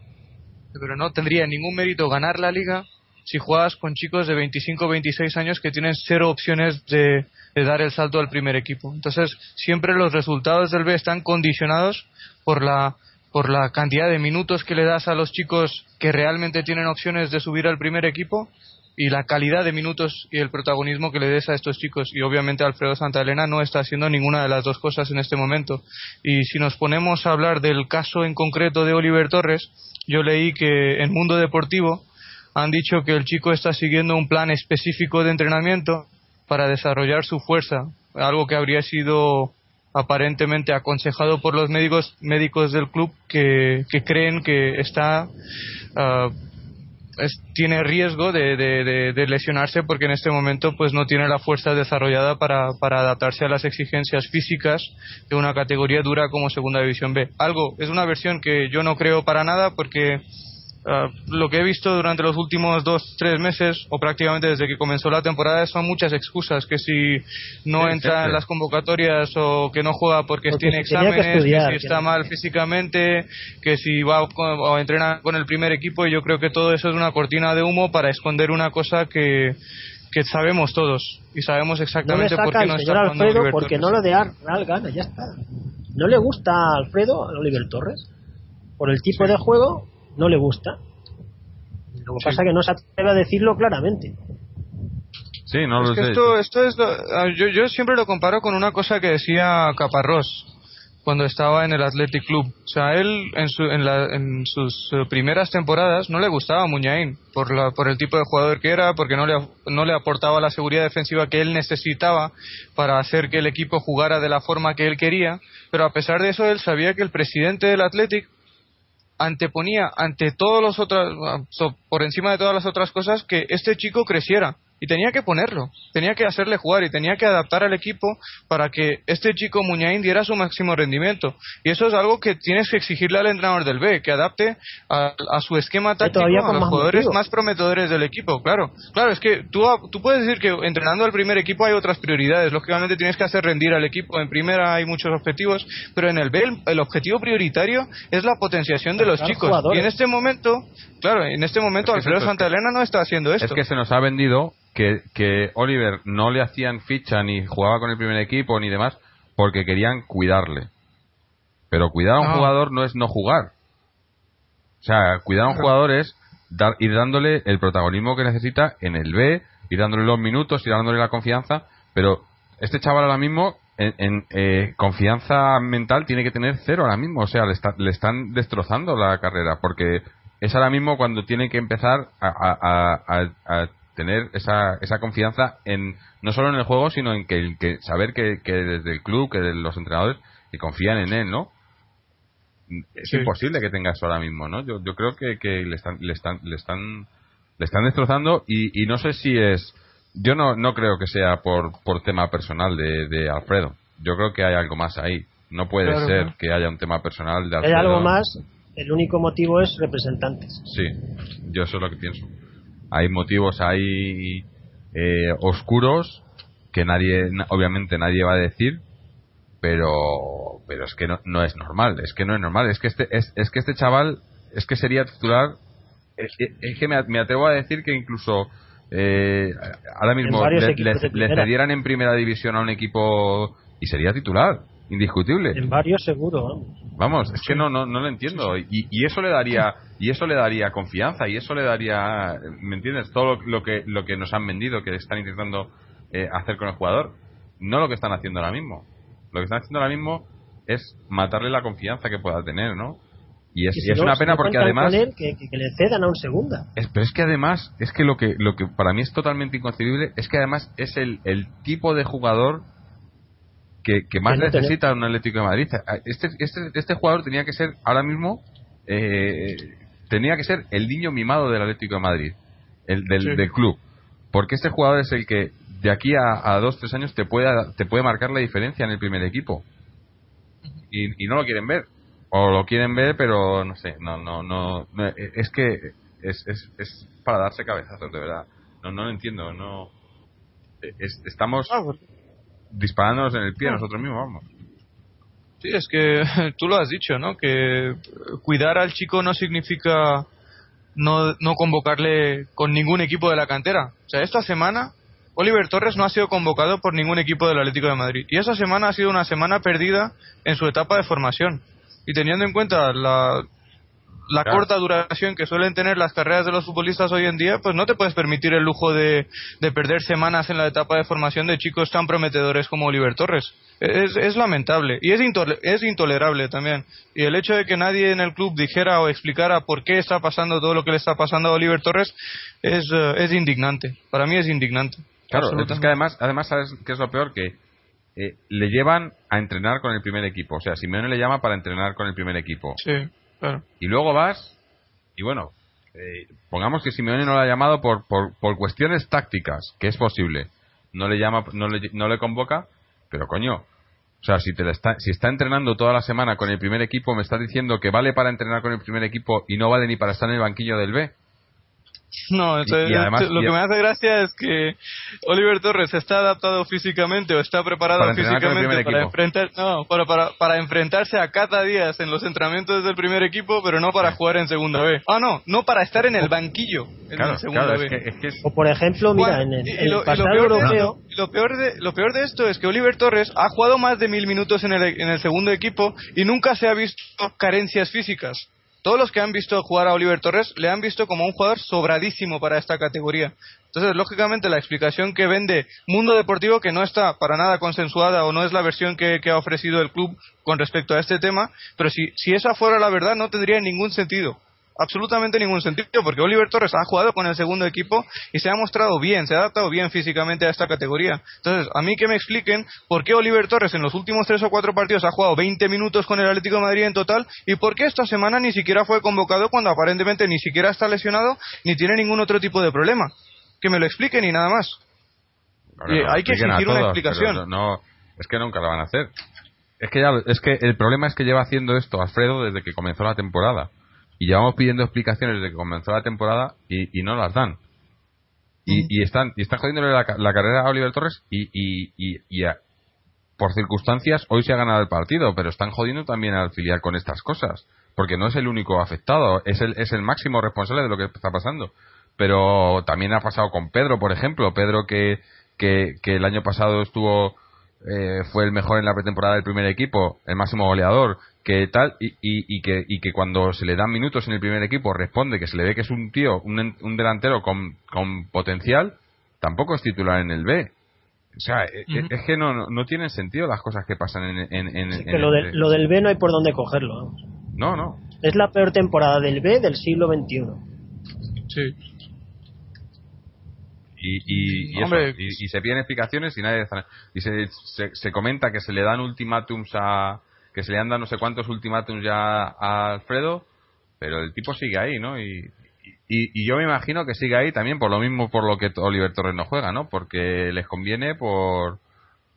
pero no tendría ningún mérito ganar la liga si juegas con chicos de 25 o 26 años que tienen cero opciones de, dar el salto al primer equipo. Entonces, siempre los resultados del B están condicionados por la por la cantidad de minutos que le das a los chicos que realmente tienen opciones de subir al primer equipo y la calidad de minutos y el protagonismo que le des a estos chicos. Y obviamente Alfredo Santa Elena no está haciendo ninguna de las dos cosas en este momento. Y si nos ponemos a hablar del caso en concreto de Oliver Torres, yo leí que en Mundo Deportivo han dicho que el chico está siguiendo un plan específico de entrenamiento para desarrollar su fuerza, algo que habría sido aparentemente aconsejado por los médicos médicos del club que, creen que está ah, es- tiene riesgo de, de- de- de lesionarse porque en este momento pues no tiene la fuerza desarrollada para, para adaptarse a las exigencias físicas de una categoría dura como segunda división B. Algo, es una versión que yo no creo para nada porque ah, lo que he visto durante los últimos dos, tres meses o prácticamente desde que comenzó la temporada son muchas excusas que si no Sí, entra en las convocatorias o que no juega porque, Porque tiene que exámenes, que si está mal físicamente, que si va o entrena con el primer equipo y yo creo que todo eso es una cortina de humo para esconder una cosa que, que sabemos todos y sabemos No le exactamente por qué no está señor jugando Alfredo Oliver porque Torres. no lo de Ar- Real gana, ya está. ¿No le gusta a Alfredo a Oliver Torres? Por el tipo de juego, no le gusta. Lo que Sí. pasa es que no se atreve a decirlo claramente. Sí, no lo Es que sé. esto, esto es lo- yo, yo siempre lo comparo con una cosa que decía Caparrós cuando estaba en el Athletic Club. O sea, él en, su- en, la- en sus eh, primeras temporadas no le gustaba Muñain por, la, por el tipo de jugador que era, porque no le, no le aportaba la seguridad defensiva que él necesitaba para hacer que el equipo jugara de la forma que él quería. Pero a pesar de eso, él sabía que el presidente del Athletic anteponía ante todos los otros, por encima de todas las otras cosas, que este chico creciera y tenía que ponerlo, tenía que hacerle jugar y tenía que adaptar al equipo para que este chico Muñain diera su máximo rendimiento. Y eso es algo que tienes que exigirle al entrenador del B, que adapte a, a su esquema táctico a los más jugadores motivo. más prometedores del equipo, claro. Claro, es que tú, tú puedes decir que entrenando al primer equipo hay otras prioridades. Lógicamente tienes que hacer rendir al equipo. En primera hay muchos objetivos, pero en el B el, el objetivo prioritario es la potenciación de los chicos. jugadores. Y en este momento, claro, en este momento Alfredo Santa Elena no está haciendo esto. Es que se nos ha vendido que, que Oliver no le hacían ficha ni jugaba con el primer equipo ni demás porque querían cuidarle. Pero cuidar a un No. jugador no es no jugar. O sea, cuidar a un jugador es dar, ir dándole el protagonismo que necesita en el B, ir dándole los minutos, ir dándole la confianza. Pero este chaval ahora mismo, en, en, eh, confianza mental, tiene que tener cero ahora mismo. O sea, le, está- le están destrozando la carrera porque es ahora mismo cuando tiene que empezar a, a- a- a- a tener esa, esa confianza en no solo en el juego, sino en que, que saber que, que desde el club, que de los entrenadores, que confían en él, ¿no? Es Sí. imposible que tenga eso ahora mismo, ¿no? Yo, yo creo que, que le están le están le están le están destrozando y, y no sé si es yo no no creo que sea por por tema personal de, de Alfredo. Yo creo que hay algo más ahí. No puede Claro, ser que haya un tema personal de Hay Alfredo. algo más, el único motivo es representantes. Sí, yo eso es lo que pienso. Hay motivos ahí eh, oscuros que nadie, na- obviamente nadie va a decir, pero, pero es que no, no es normal, es que no es normal, es que este, es, es que este chaval, es que sería titular, es, es- que me, me atrevo a decir que incluso eh, ahora mismo le, le- le cedieran en primera división a un equipo y sería titular, indiscutible. En varios seguro, vamos. Vamos, es que no, no, no lo entiendo. Y, y eso le daría, y eso le daría confianza, y eso le daría, ¿me entiendes? Todo lo, lo que, lo que nos han vendido, que están intentando eh, hacer con el jugador, no lo que están haciendo ahora mismo. Lo que están haciendo ahora mismo es matarle la confianza que pueda tener, ¿no? Y es, Y es no- una pena porque además, con él, que, que- que le cedan a un segunda. es, pero es que además, es que lo que, lo que para mí es totalmente inconcebible, es que además es el, el tipo de jugador que, que más no necesita un Atlético de Madrid. Este, este, este jugador tenía que ser, ahora mismo, eh, tenía que ser el niño mimado del Atlético de Madrid, el del, Sí. del club. Porque este jugador es el que de aquí a, a dos, tres años te puede, te puede marcar la diferencia en el primer equipo. Y, y no lo quieren ver. O lo quieren ver, pero no sé, no, no, no, no, es que es, es, es para darse cabezazos, de verdad. No, no lo entiendo, no. es- estamos Ah, pues, disparándonos en el pie nosotros mismos, vamos. Sí, es que *laughs* tú lo has dicho, ¿no? Que cuidar al chico no significa no, no convocarle con ningún equipo de la cantera. O sea, esta semana Oliver Torres no ha sido convocado por ningún equipo del Atlético de Madrid. Y esa semana ha sido una semana perdida en su etapa de formación. Y teniendo en cuenta la, la Claro. corta duración que suelen tener las carreras de los futbolistas hoy en día, pues no te puedes permitir el lujo de, de perder semanas en la etapa de formación de chicos tan prometedores como Oliver Torres. Es, es lamentable y es, intole- es intolerable también. Y el hecho de que nadie en el club dijera o explicara por qué está pasando todo lo que le está pasando a Oliver Torres es, eh, es indignante. Para mí es indignante. Claro, es que además, además ¿sabes qué es lo peor? Que eh, le llevan a entrenar con el primer equipo. O sea, Simeone le llama para entrenar con el primer equipo. Sí, Y luego vas, y bueno, eh, pongamos que Simeone no lo ha llamado por, por, por cuestiones tácticas, que es posible. No le llama, no le, no le convoca, pero coño, o sea, si te la está, si está entrenando toda la semana con el primer equipo, me estás diciendo que vale para entrenar con el primer equipo y no vale ni para estar en el banquillo del B. No, entonces, y además- lo y- que me hace gracia es que Oliver Torres está adaptado físicamente o está preparado Para físicamente para enfrentar, no, para, para, para enfrentarse a cada día en los entrenamientos del primer equipo, pero no para jugar en segunda B. Ah, no, no para estar en el banquillo en Claro, el segunda claro, B. es que, es que es- O por ejemplo, mira, en el, lo- pasado peor de europeo, lo peor de lo peor de esto es que Oliver Torres ha jugado más de mil minutos en el, en el segundo equipo y nunca se ha visto carencias físicas. Todos los que han visto jugar a Oliver Torres le han visto como un jugador sobradísimo para esta categoría. Entonces, lógicamente, la explicación que vende Mundo Deportivo, que no está para nada consensuada o no es la versión que, ha ofrecido el club con respecto a este tema, pero si, si esa fuera la verdad, no tendría ningún sentido absolutamente ningún sentido porque Oliver Torres ha jugado con el segundo equipo y se ha mostrado bien, se ha adaptado bien físicamente a esta categoría. Entonces, a mí que me expliquen por qué Oliver Torres en los últimos tres o cuatro partidos ha jugado 20 minutos con el Atlético de Madrid en total y por qué esta semana ni siquiera fue convocado cuando aparentemente ni siquiera está lesionado ni tiene ningún otro tipo de problema. que me lo expliquen y nada más. Bueno, Y no, hay que exigir una explicación. No, es que nunca lo van a hacer. Es que ya, es que el problema es que lleva haciendo esto Alfredo desde que comenzó la temporada. Y llevamos pidiendo explicaciones desde que comenzó la temporada y, y no las dan. Y, y están y están jodiéndole la, la carrera a Oliver Torres y, y, y, y a- por circunstancias hoy se ha ganado el partido, pero están jodiendo también al filial con estas cosas. Porque no es el único afectado, es el, es el máximo responsable de lo que está pasando. Pero también ha pasado con Pedro, por ejemplo. Pedro que, que, que el año pasado estuvo eh, fue el mejor en la pretemporada del primer equipo, el máximo goleador, que tal, y, y, y que, y que cuando se le dan minutos en el primer equipo responde que se le ve que es un tío, un, en- un delantero con, con potencial, tampoco es titular en el B. O sea, e- e- es que no, no, no tienen sentido las cosas que pasan en, en, en- en que el lo, B. del- lo del B no hay por dónde cogerlo. No, no. Es la peor temporada del B del siglo XXI. Sí. Y, y, y, eso, Hombre. y, y se piden explicaciones y nadie y se, se, se comenta que se le dan ultimátums a que se le han dado no sé cuántos ultimátums ya a Alfredo pero el tipo sigue ahí no y, y, yo me imagino que sigue ahí también por lo mismo por lo que Oliver Torres no juega no porque les conviene por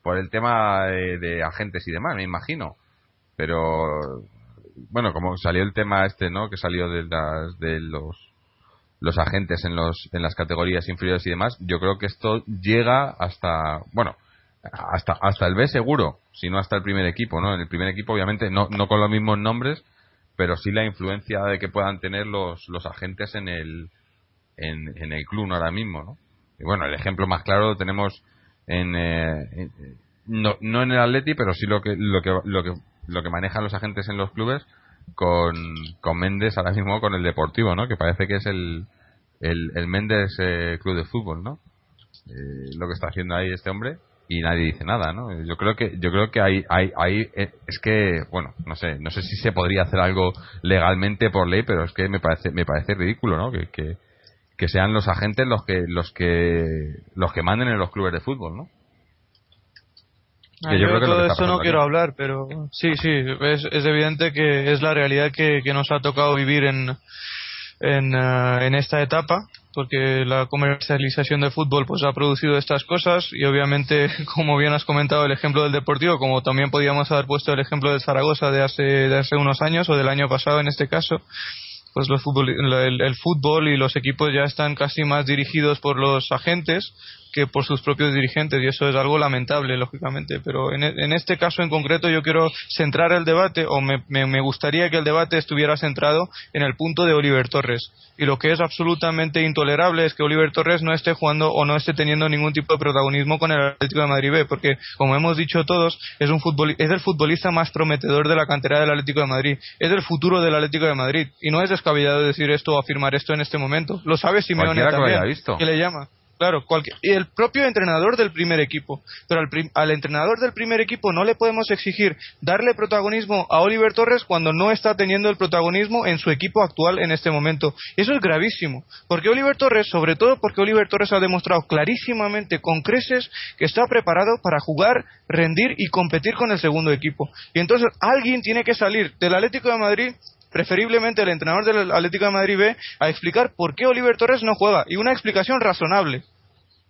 por el tema de, de agentes y demás me imagino. Pero bueno como salió el tema este no que salió de las de los los agentes en los en las categorías inferiores y demás yo creo que esto llega hasta bueno hasta hasta el B seguro si no hasta el primer equipo no en el primer equipo obviamente no no con los mismos nombres pero sí la influencia de que puedan tener los los agentes en el en, el club ¿no? ahora mismo no y bueno el ejemplo más claro lo tenemos en, eh, no, no en el Atleti pero sí lo que lo que lo que lo que manejan los agentes en los clubes con, con Méndez ahora mismo con el Deportivo, ¿no? Que parece que es el, el, el Méndez eh, Club de Fútbol, ¿no? Eh, lo que está haciendo ahí este hombre y nadie dice nada, ¿no? Yo creo que yo creo que hay hay, hay eh, es que bueno, no sé, no sé si se podría hacer algo legalmente por ley, pero es que me parece me parece ridículo, ¿no? Que, que, que sean los agentes los que los que los que manden en los clubes de fútbol, ¿no? Ah, Que yo yo creo que es lo todo que está esto no quiero hablar, pero sí, sí, es, es evidente que es la realidad que, que nos ha tocado vivir en, en, eh, en esta etapa, porque la comercialización del fútbol pues ha producido estas cosas y obviamente, *laughs* como bien has comentado el ejemplo del Deportivo, como también podíamos haber puesto el ejemplo del Zaragoza de hace, de hace unos años o del año pasado en este caso, pues los fútbol, el fútbol y los equipos ya están casi más dirigidos por los agentes que por sus propios dirigentes y eso es algo lamentable lógicamente pero en, e- en este caso en concreto yo quiero centrar el debate o me, me- me gustaría que el debate estuviera centrado en el punto de Oliver Torres. Y lo que es absolutamente intolerable es que Oliver Torres no esté jugando o no esté teniendo ningún tipo de protagonismo con el Atlético de Madrid B porque como hemos dicho todos es un futbol, es el futbolista más prometedor de la cantera del Atlético de Madrid es el futuro del Atlético de Madrid y no es descabellado decir esto o afirmar esto en este momento. Lo sabe Simeone que también que le llama Claro, cualquier- el propio entrenador del primer equipo. Pero al, al entrenador del primer equipo no le podemos exigir darle protagonismo a Oliver Torres cuando no está teniendo el protagonismo en su equipo actual en este momento. Eso es gravísimo. Porque Oliver Torres, sobre todo porque Oliver Torres ha demostrado clarísimamente con creces que está preparado para jugar, rendir y competir con el segundo equipo. Y entonces alguien tiene que salir del Atlético de Madrid preferiblemente el entrenador del Atlético de Madrid B, a explicar por qué Oliver Torres no juega. Y una explicación razonable.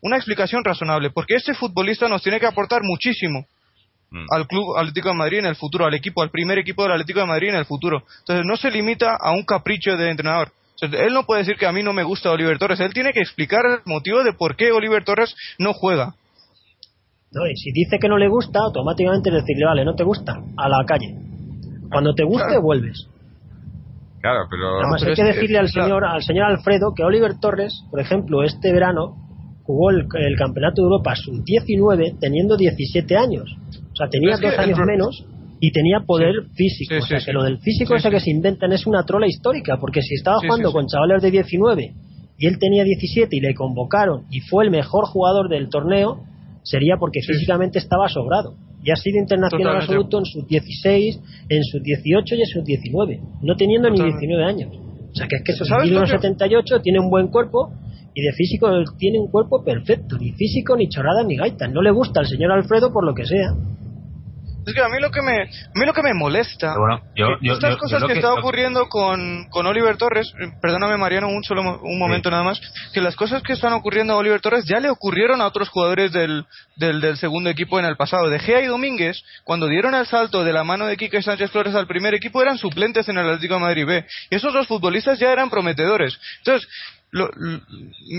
Una explicación razonable. Porque este futbolista nos tiene que aportar muchísimo Mm. al Club Atlético de Madrid en el futuro, al equipo, al primer equipo del Atlético de Madrid en el futuro. Entonces no se limita a un capricho de entrenador. Él no puede decir que a mí no me gusta Oliver Torres. Él tiene que explicar el motivo de por qué Oliver Torres no juega. No, y si dice que no le gusta, automáticamente decirle, vale, no te gusta, a la calle. Cuando te guste, Claro. vuelves. Claro, pero Además, pero hay es que decirle al claro. señor, al señor Alfredo que Oliver Torres, por ejemplo, este verano jugó el, el Campeonato de Europa sub-19 teniendo 17 años. O sea, tenía dos años menos y tenía poder físico. Sí, o sea, sí, que lo del físico ese que se inventan es una trola histórica, porque si estaba jugando con chavales de 19 y él tenía 17 y le convocaron y fue el mejor jugador del torneo, sería porque físicamente estaba sobrado. Y ha sido internacional Totalmente. absoluto en sus 16, en sus 18 y en sus 19, no teniendo Totalmente. ni 19 años. O sea, que es que eso ¿Sabes mide lo unos que- 78, tiene un buen cuerpo y de físico tiene un cuerpo perfecto, ni físico, ni chorradas, ni gaitas. No le gusta al señor Alfredo por lo que sea. Es que a mí lo que me, a mí lo que me molesta, bueno, yo- que yo- estas yo- cosas que, que- está ocurriendo con, con Oliver Torres, eh, perdóname Mariano, un solo un momento nada más, que las cosas que están ocurriendo a Oliver Torres ya le ocurrieron a otros jugadores del, del, del segundo equipo en el pasado. De Gea y Domínguez, cuando dieron el salto de la mano de Quique Sánchez Flores al primer equipo, eran suplentes en el Atlético de Madrid B. Y esos dos futbolistas ya eran prometedores. Entonces, lo,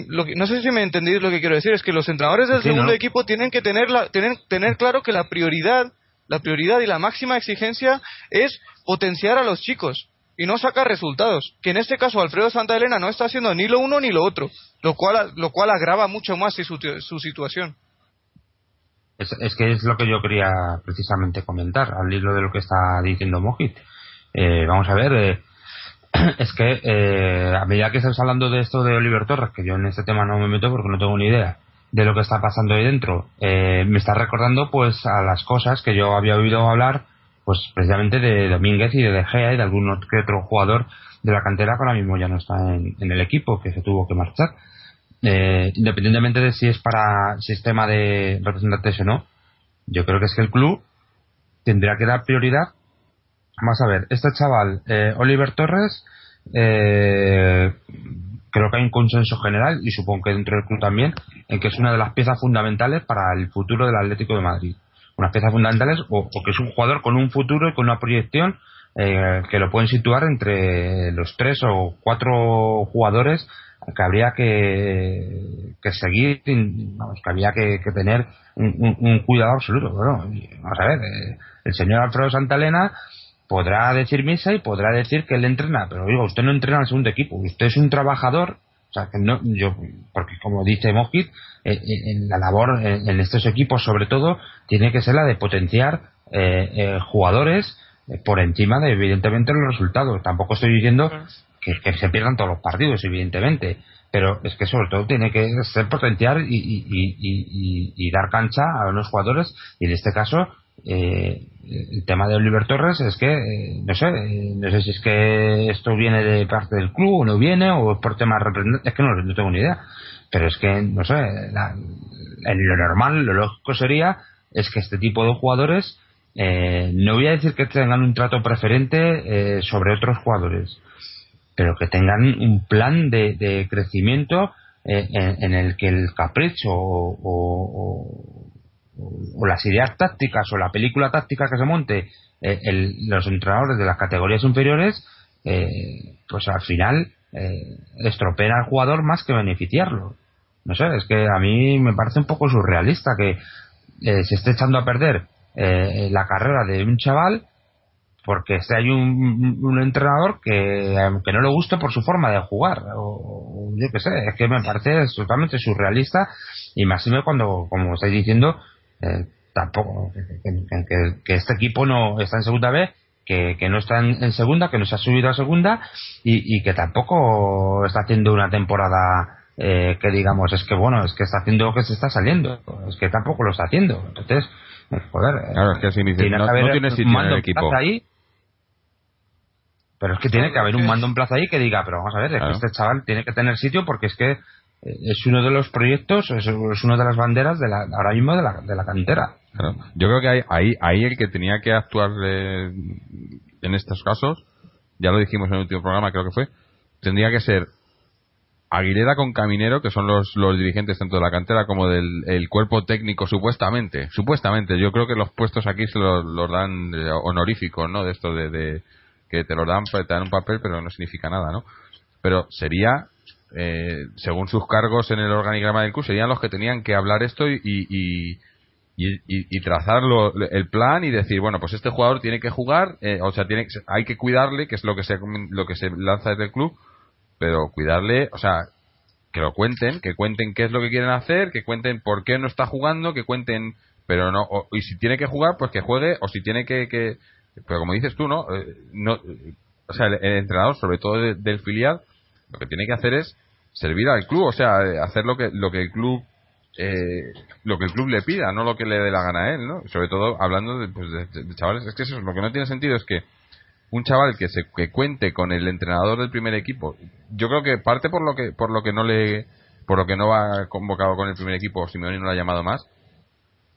lo- no sé si me entendéis lo que quiero decir, es que los entrenadores del Sí, segundo ¿no? equipo tienen que tener, la, tener, tener claro que la prioridad, la prioridad y la máxima exigencia es potenciar a los chicos y no sacar resultados. Que en este caso Alfredo Santa Elena no está haciendo ni lo uno ni lo otro, lo cual, lo cual agrava mucho más su, su situación. Es, es que es lo que yo quería precisamente comentar, al hilo de lo que está diciendo Mojit. Eh, vamos a ver, eh, *clears throat* es que eh, a medida que estás hablando de esto de Oliver Torres, que yo en este tema no me meto porque no tengo ni idea de lo que está pasando ahí dentro, eh, me está recordando pues a las cosas que yo había oído hablar pues precisamente de Domínguez y de De Gea y de algún que otro jugador de la cantera que ahora mismo ya no está en, en el equipo, que se tuvo que marchar. Eh, independientemente de si es para sistema de representantes o no, yo creo que es que el club tendría que dar prioridad. Vamos a ver, este chaval, eh, Oliver Torres, eh, creo que hay un consenso general, y supongo que dentro del club también, en que es una de las piezas fundamentales para el futuro del Atlético de Madrid. Unas piezas fundamentales, o, o que es un jugador con un futuro y con una proyección eh, que lo pueden situar entre los tres o cuatro jugadores que habría que, que seguir, vamos, que había que, tener un, cuidado absoluto. Bueno, vamos a ver, eh, el señor Alfredo Santalena podrá decir misa y podrá decir que él entrena, pero digo, usted no entrena al segundo equipo, usted es un trabajador, o sea, que no, yo, porque como dice Mojit, eh, eh, en la labor en, en estos equipos sobre todo tiene que ser la de potenciar eh, eh, jugadores eh, por encima de evidentemente los resultados. Tampoco estoy diciendo que, que se pierdan todos los partidos, evidentemente, pero es que sobre todo tiene que ser potenciar y, y- y- y- y dar cancha a unos jugadores y en este caso eh, el tema de Oliver Torres es que eh, no sé eh, no sé si es que esto viene de parte del club o no viene o es por temas representantes es que no, no tengo ni idea. Pero es que no sé la- lo normal lo lógico sería es que este tipo de jugadores eh, no voy a decir que tengan un trato preferente sobre otros jugadores pero que tengan un plan de, de crecimiento en, en el que el capricho o, o- o- las ideas tácticas o la película táctica que se monte eh, el- los entrenadores de las categorías inferiores eh, pues al final eh, estropean al jugador más que beneficiarlo. No sé, es que a mí me parece un poco surrealista que eh, se esté echando a perder eh, la carrera de un chaval porque este hay un, un- entrenador que, que no le guste por su forma de jugar o, o yo qué sé, es que me parece totalmente surrealista y más cuando, como estáis diciendo eh, tampoco que, que- que- que este equipo no está en segunda B que, que no está en, en segunda, que no se ha subido a segunda y, y que tampoco está haciendo una temporada eh, que digamos es que bueno, es que está haciendo lo que se está saliendo, es que tampoco lo está haciendo, entonces eh, joder, eh, Claro, es que si tiene no- que haber no tiene un sitio en mando el equipo. plaza ahí pero es que tiene que haber un mando en plaza ahí que diga, pero vamos a ver, es Claro. que este chaval tiene que tener sitio porque es que es uno de los proyectos, es, una de las banderas de la, ahora mismo de la, de la cantera. Claro. Yo creo que ahí, ahí el que tenía que actuar eh, en estos casos, ya lo dijimos en el último programa, creo que fue, tendría que ser Aguilera con Caminero, que son los, los dirigentes tanto de la cantera como del el cuerpo técnico, supuestamente. Supuestamente, yo creo que los puestos aquí se los, los dan eh, honoríficos, ¿no? De esto de, de que te los dan, te dan un papel, pero no significa nada, ¿no? Pero sería, eh, según sus cargos en el organigrama del club, serían los que tenían que hablar esto y, y, y, y, trazar lo- el plan y decir, bueno, pues este jugador tiene que jugar, eh, o sea, tiene, hay que cuidarle, que es lo que se, lo que se lanza desde el club, pero cuidarle, o sea, que lo cuenten, que cuenten qué es lo que quieren hacer, que cuenten por qué no está jugando, que cuenten, pero no, o- y si tiene que jugar, pues que juegue, o si tiene que, que pero como dices tú, ¿no? Eh, no o sea, el, el entrenador, sobre todo de- del filial, lo que tiene que hacer es servir al club, o sea, hacer lo que, lo que el club eh, lo que el club le pida, no lo que le dé la gana a él, ¿no? Sobre todo hablando de, pues, de- chavales, es que eso es lo que no tiene sentido es que un chaval que se que cuente con el entrenador del primer equipo, yo creo que parte por lo que por lo que no le por lo que no va convocado con el primer equipo, Simeone no lo ha llamado más,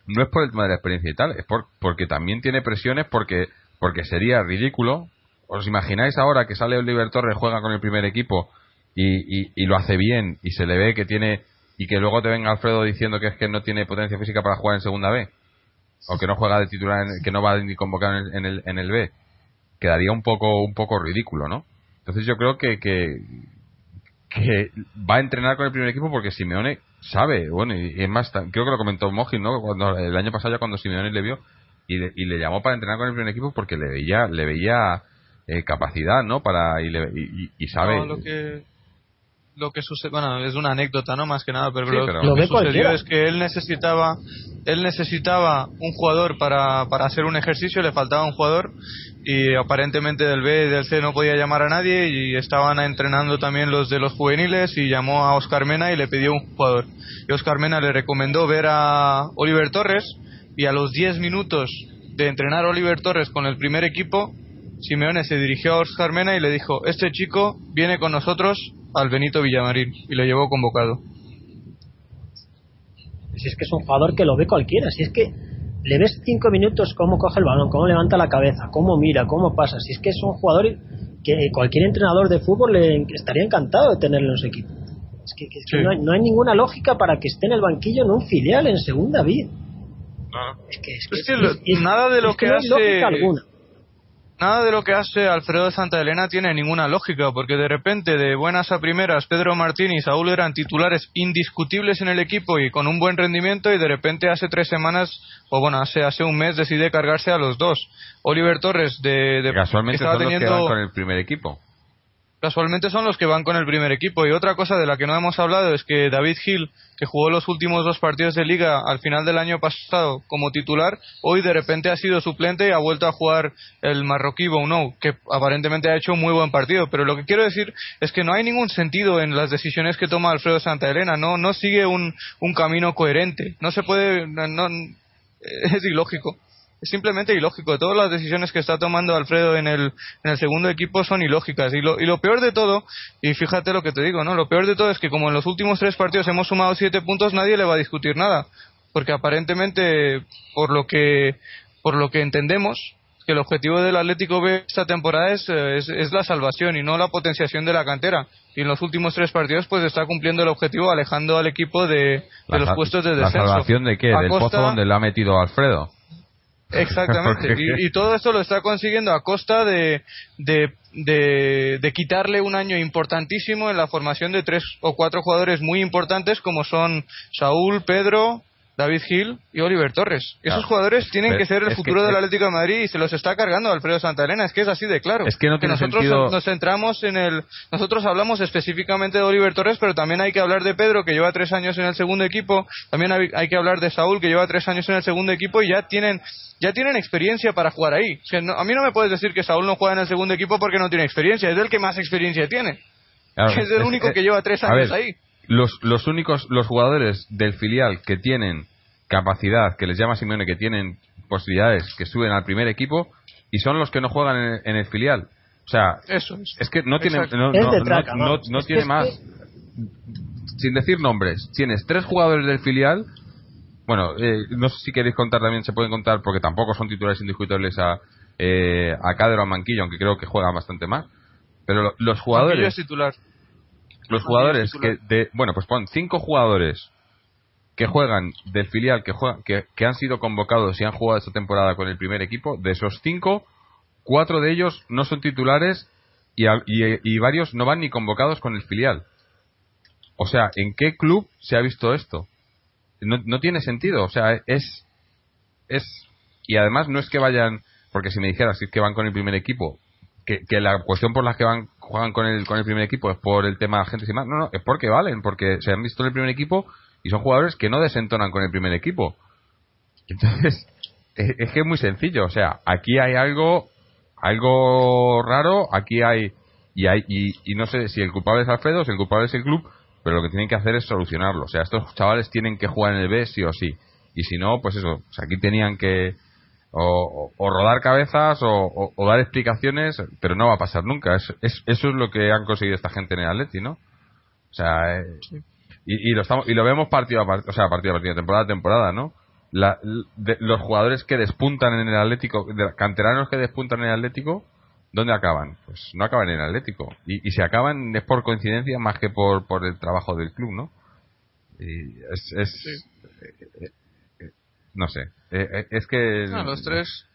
no es por el tema de la experiencia y tal, es por, porque también tiene presiones porque, porque sería ridículo. ¿Os imagináis ahora que sale Oliver Torres, juega con el primer equipo y, y, lo hace bien y se le ve que tiene y que luego te venga Alfredo diciendo que es que no tiene potencia física para jugar en segunda B o que no juega de titular en- que no va ni convocado en el, en el, en el B quedaría un poco un poco ridículo no entonces yo creo que, que que va a entrenar con el primer equipo porque Simeone sabe bueno y, es más creo que lo comentó Mojin no cuando el año pasado ya cuando Simeone le vio y le, y le llamó para entrenar con el primer equipo porque le veía le veía eh, capacidad no para y, le- y- y sabe. No, lo que lo que sucede, bueno, es una anécdota, ¿no? Más que nada, pero, Sí, lo, pero- lo Lo que sucedió es que él necesitaba él necesitaba un jugador para, para hacer un ejercicio, le faltaba un jugador y aparentemente del B y del C no podía llamar a nadie y estaban entrenando también los de los juveniles y llamó a Oscar Mena y le pidió un jugador. Y Oscar Mena le recomendó ver a Oliver Torres y a los 10 minutos de entrenar a Oliver Torres con el primer equipo, Simeone se dirigió a Oscar Mena y le dijo, este chico viene con nosotros al Benito Villamarín y le llevó convocado. Si es que es un jugador que lo ve cualquiera, si es que le ves cinco minutos cómo coge el balón, cómo levanta la cabeza, cómo mira, cómo pasa, si es que es un jugador que cualquier entrenador de fútbol le estaría encantado de tenerlo en su equipo. Es que, que- es que Sí. no, hay, no hay ninguna lógica para que esté en el banquillo en un filial en segunda vida. Es que, es que- Es que lo- es- es- nada de lo es que no hay hace- lógica alguna. Nada de lo que hace Alfredo de Santa Elena tiene ninguna lógica, porque de repente, de buenas a primeras, Pedro Martín y Saúl eran titulares indiscutibles en el equipo y con un buen rendimiento, y de repente hace tres semanas, o bueno, hace, hace un mes, decide cargarse a los dos. Oliver Torres, de, de casualmente estaba son los que van con el primer equipo casualmente son los que van con el primer equipo. Y otra cosa de la que no hemos hablado es que David Hill, que jugó los últimos dos partidos de liga al final del año pasado como titular, hoy de repente ha sido suplente y ha vuelto a jugar el marroquí Bounou, que aparentemente ha hecho un muy buen partido. Pero lo que quiero decir es que no hay ningún sentido en las decisiones que toma Alfredo Santa Elena. No, no sigue un, un camino coherente. No se puede. no- no- *laughs* es ilógico. Es simplemente ilógico. Todas las decisiones que está tomando Alfredo en el, en el segundo equipo son ilógicas. Y lo, y lo peor de todo, y fíjate lo que te digo, ¿no? Lo peor de todo es que como en los últimos tres partidos hemos sumado siete puntos, nadie le va a discutir nada. Porque aparentemente, por lo que, por lo que entendemos, que el objetivo del Atlético B esta temporada es, eh, es, es la salvación y no la potenciación de la cantera. Y en los últimos tres partidos, pues está cumpliendo el objetivo, alejando al equipo de, de La los puestos de ¿La descenso. salvación de qué? ¿Del pozo donde le ha metido Alfredo? Exactamente. *laughs* Y, y todo esto lo está consiguiendo a costa de, de, de, de quitarle un año importantísimo en la formación de tres o cuatro jugadores muy importantes como son Saúl, Pedro, David Gil y Oliver Torres. Esos Claro. jugadores tienen Pero que ser el futuro que- del Atlético de Madrid y se los está cargando Alfredo Santa Elena. Es que es así de claro. Es que no tiene nosotros sentido- nos centramos en el. Nosotros hablamos específicamente de Oliver Torres, pero también hay que hablar de Pedro, que lleva tres años en el segundo equipo. También hay, hay que hablar de Saúl, que lleva tres años en el segundo equipo y ya tienen. Ya tienen experiencia para jugar ahí. O sea, no- a mí no me puedes decir que Saúl no juega en el segundo equipo porque no tiene experiencia. Es el que más experiencia tiene. Claro, *laughs* es el único que lleva tres años ver, ahí. Los, los únicos, los jugadores del filial que tienen capacidad, que les llama Simeone, que tienen posibilidades, que suben al primer equipo, y son los que no juegan en, en el filial. O sea, Eso es. es que no tiene, no, traca, que tiene más. Sin decir nombres, tienes tres jugadores del filial. Bueno, eh, no sé si queréis contar también, se pueden contar, porque tampoco son titulares indiscutibles a, eh, a Cadero o a Manquillo, aunque creo que juegan bastante más. Pero lo- los Manquillo jugadores es titular. Los jugadores que de bueno pues pon cinco jugadores que juegan del filial que juegan que, que han sido convocados y han jugado esta temporada con el primer equipo de esos cinco cuatro de ellos no son titulares y, a- y- y varios no van ni convocados con el filial. O sea en qué club se ha visto esto no, no tiene sentido o sea es es y además no es que vayan porque si me dijeras que van con el primer equipo que, que la cuestión por la que van juegan con el con el primer equipo es por el tema agentes y más no no es porque valen porque se han visto en el primer equipo y son jugadores que no desentonan con el primer equipo. Entonces *laughs* es, que es muy sencillo. O sea aquí hay algo algo raro aquí hay y hay y, no sé si el culpable es Alfredo si el culpable es el club pero lo que tienen que hacer es solucionarlo. O sea estos chavales tienen que jugar en el B sí o sí. Y si no pues eso o sea, aquí tenían que o, o- o rodar cabezas o, dar explicaciones, pero no va a pasar nunca. Es, es- eso es lo que han conseguido esta gente en el Atleti, ¿no? O sea, eh, y, y lo estamos y lo vemos partido a partido, o sea, partido a partido, temporada a temporada, ¿no? la- de- los jugadores que despuntan en el Atlético, de, canteranos que despuntan en el Atlético, ¿dónde acaban? Pues no acaban en el Atlético. Y, y si acaban es por coincidencia más que por, por el trabajo del club, ¿no? Y es, es- eh, eh, no sé, Eh, eh, es que No, los tres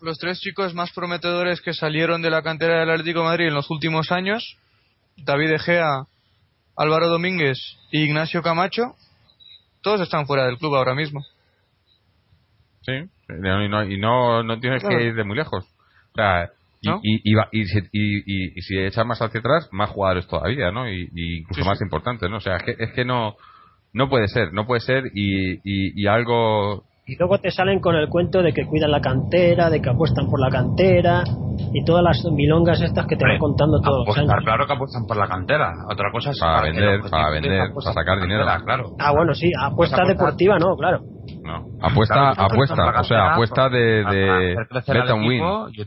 los tres chicos más prometedores que salieron de la cantera del Atlético de Madrid en los últimos años, David De Gea, Álvaro Domínguez y Ignacio Camacho, todos están fuera del club ahora mismo. Sí, y no, y no, no tienes Claro. que ir de muy lejos. O sea, y, ¿No? y, y, y si, echas más hacia atrás, más jugadores todavía, ¿no? Y, y incluso Sí, más sí. importantes, ¿no? O sea, es que, es que no, no puede ser, no puede ser y, y, y algo... Y luego te salen con el cuento de que cuidan la cantera, de que apuestan por la cantera y todas las milongas estas que te van contando todos los apostar, años. claro que apuestan por la cantera. Otra cosa es Para vender, para vender, para sacar dinero. cantera, Claro. Ah, bueno, sí, apuesta deportiva no, claro. No, apuesta, apuesta, o sea, apuesta de, de bet and win. y-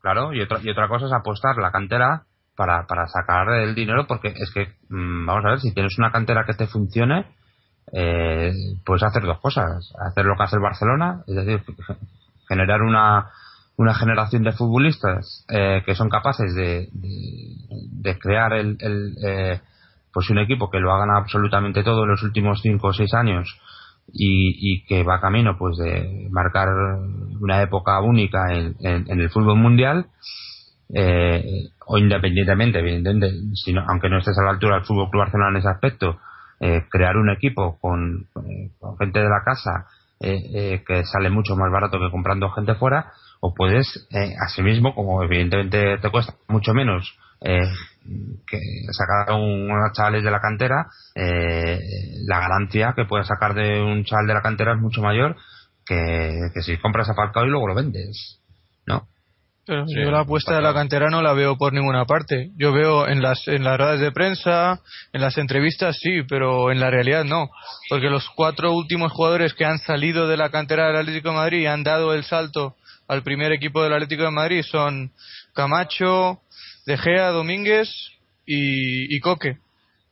claro, y otra, y otra cosa es apostar la cantera para, para sacar el dinero, porque es que, mm, vamos a ver, si tienes una cantera que te funcione, eh, puedes hacer dos cosas. Hacer lo que hace el Barcelona, es decir, generar una, una generación de futbolistas eh, que son capaces de, de, crear el, el, eh, pues un equipo que lo hagan absolutamente todo en los últimos cinco o seis años y, y que va camino pues de marcar una época única en el fútbol mundial eh, o independientemente, evidentemente, si no- aunque no estés a la altura del Fútbol Club Barcelona en ese aspecto, eh, crear un equipo con, eh, con gente de la casa eh, eh, que sale mucho más barato que comprando gente fuera, o puedes, asimismo, como evidentemente te cuesta mucho menos que sacar a un- unos chavales de la cantera, la ganancia que puedes sacar de un chaval de la cantera es mucho mayor que, si compras a Falcao y luego lo vendes. Pero Sí, yo la apuesta de la cantera no la veo por ninguna parte. Yo veo en las en las ruedas de prensa, en las entrevistas sí, pero en la realidad no, porque los cuatro últimos jugadores que han salido de la cantera del Atlético de Madrid y han dado el salto al primer equipo del Atlético de Madrid son Camacho, De Gea, Domínguez y, y Coque.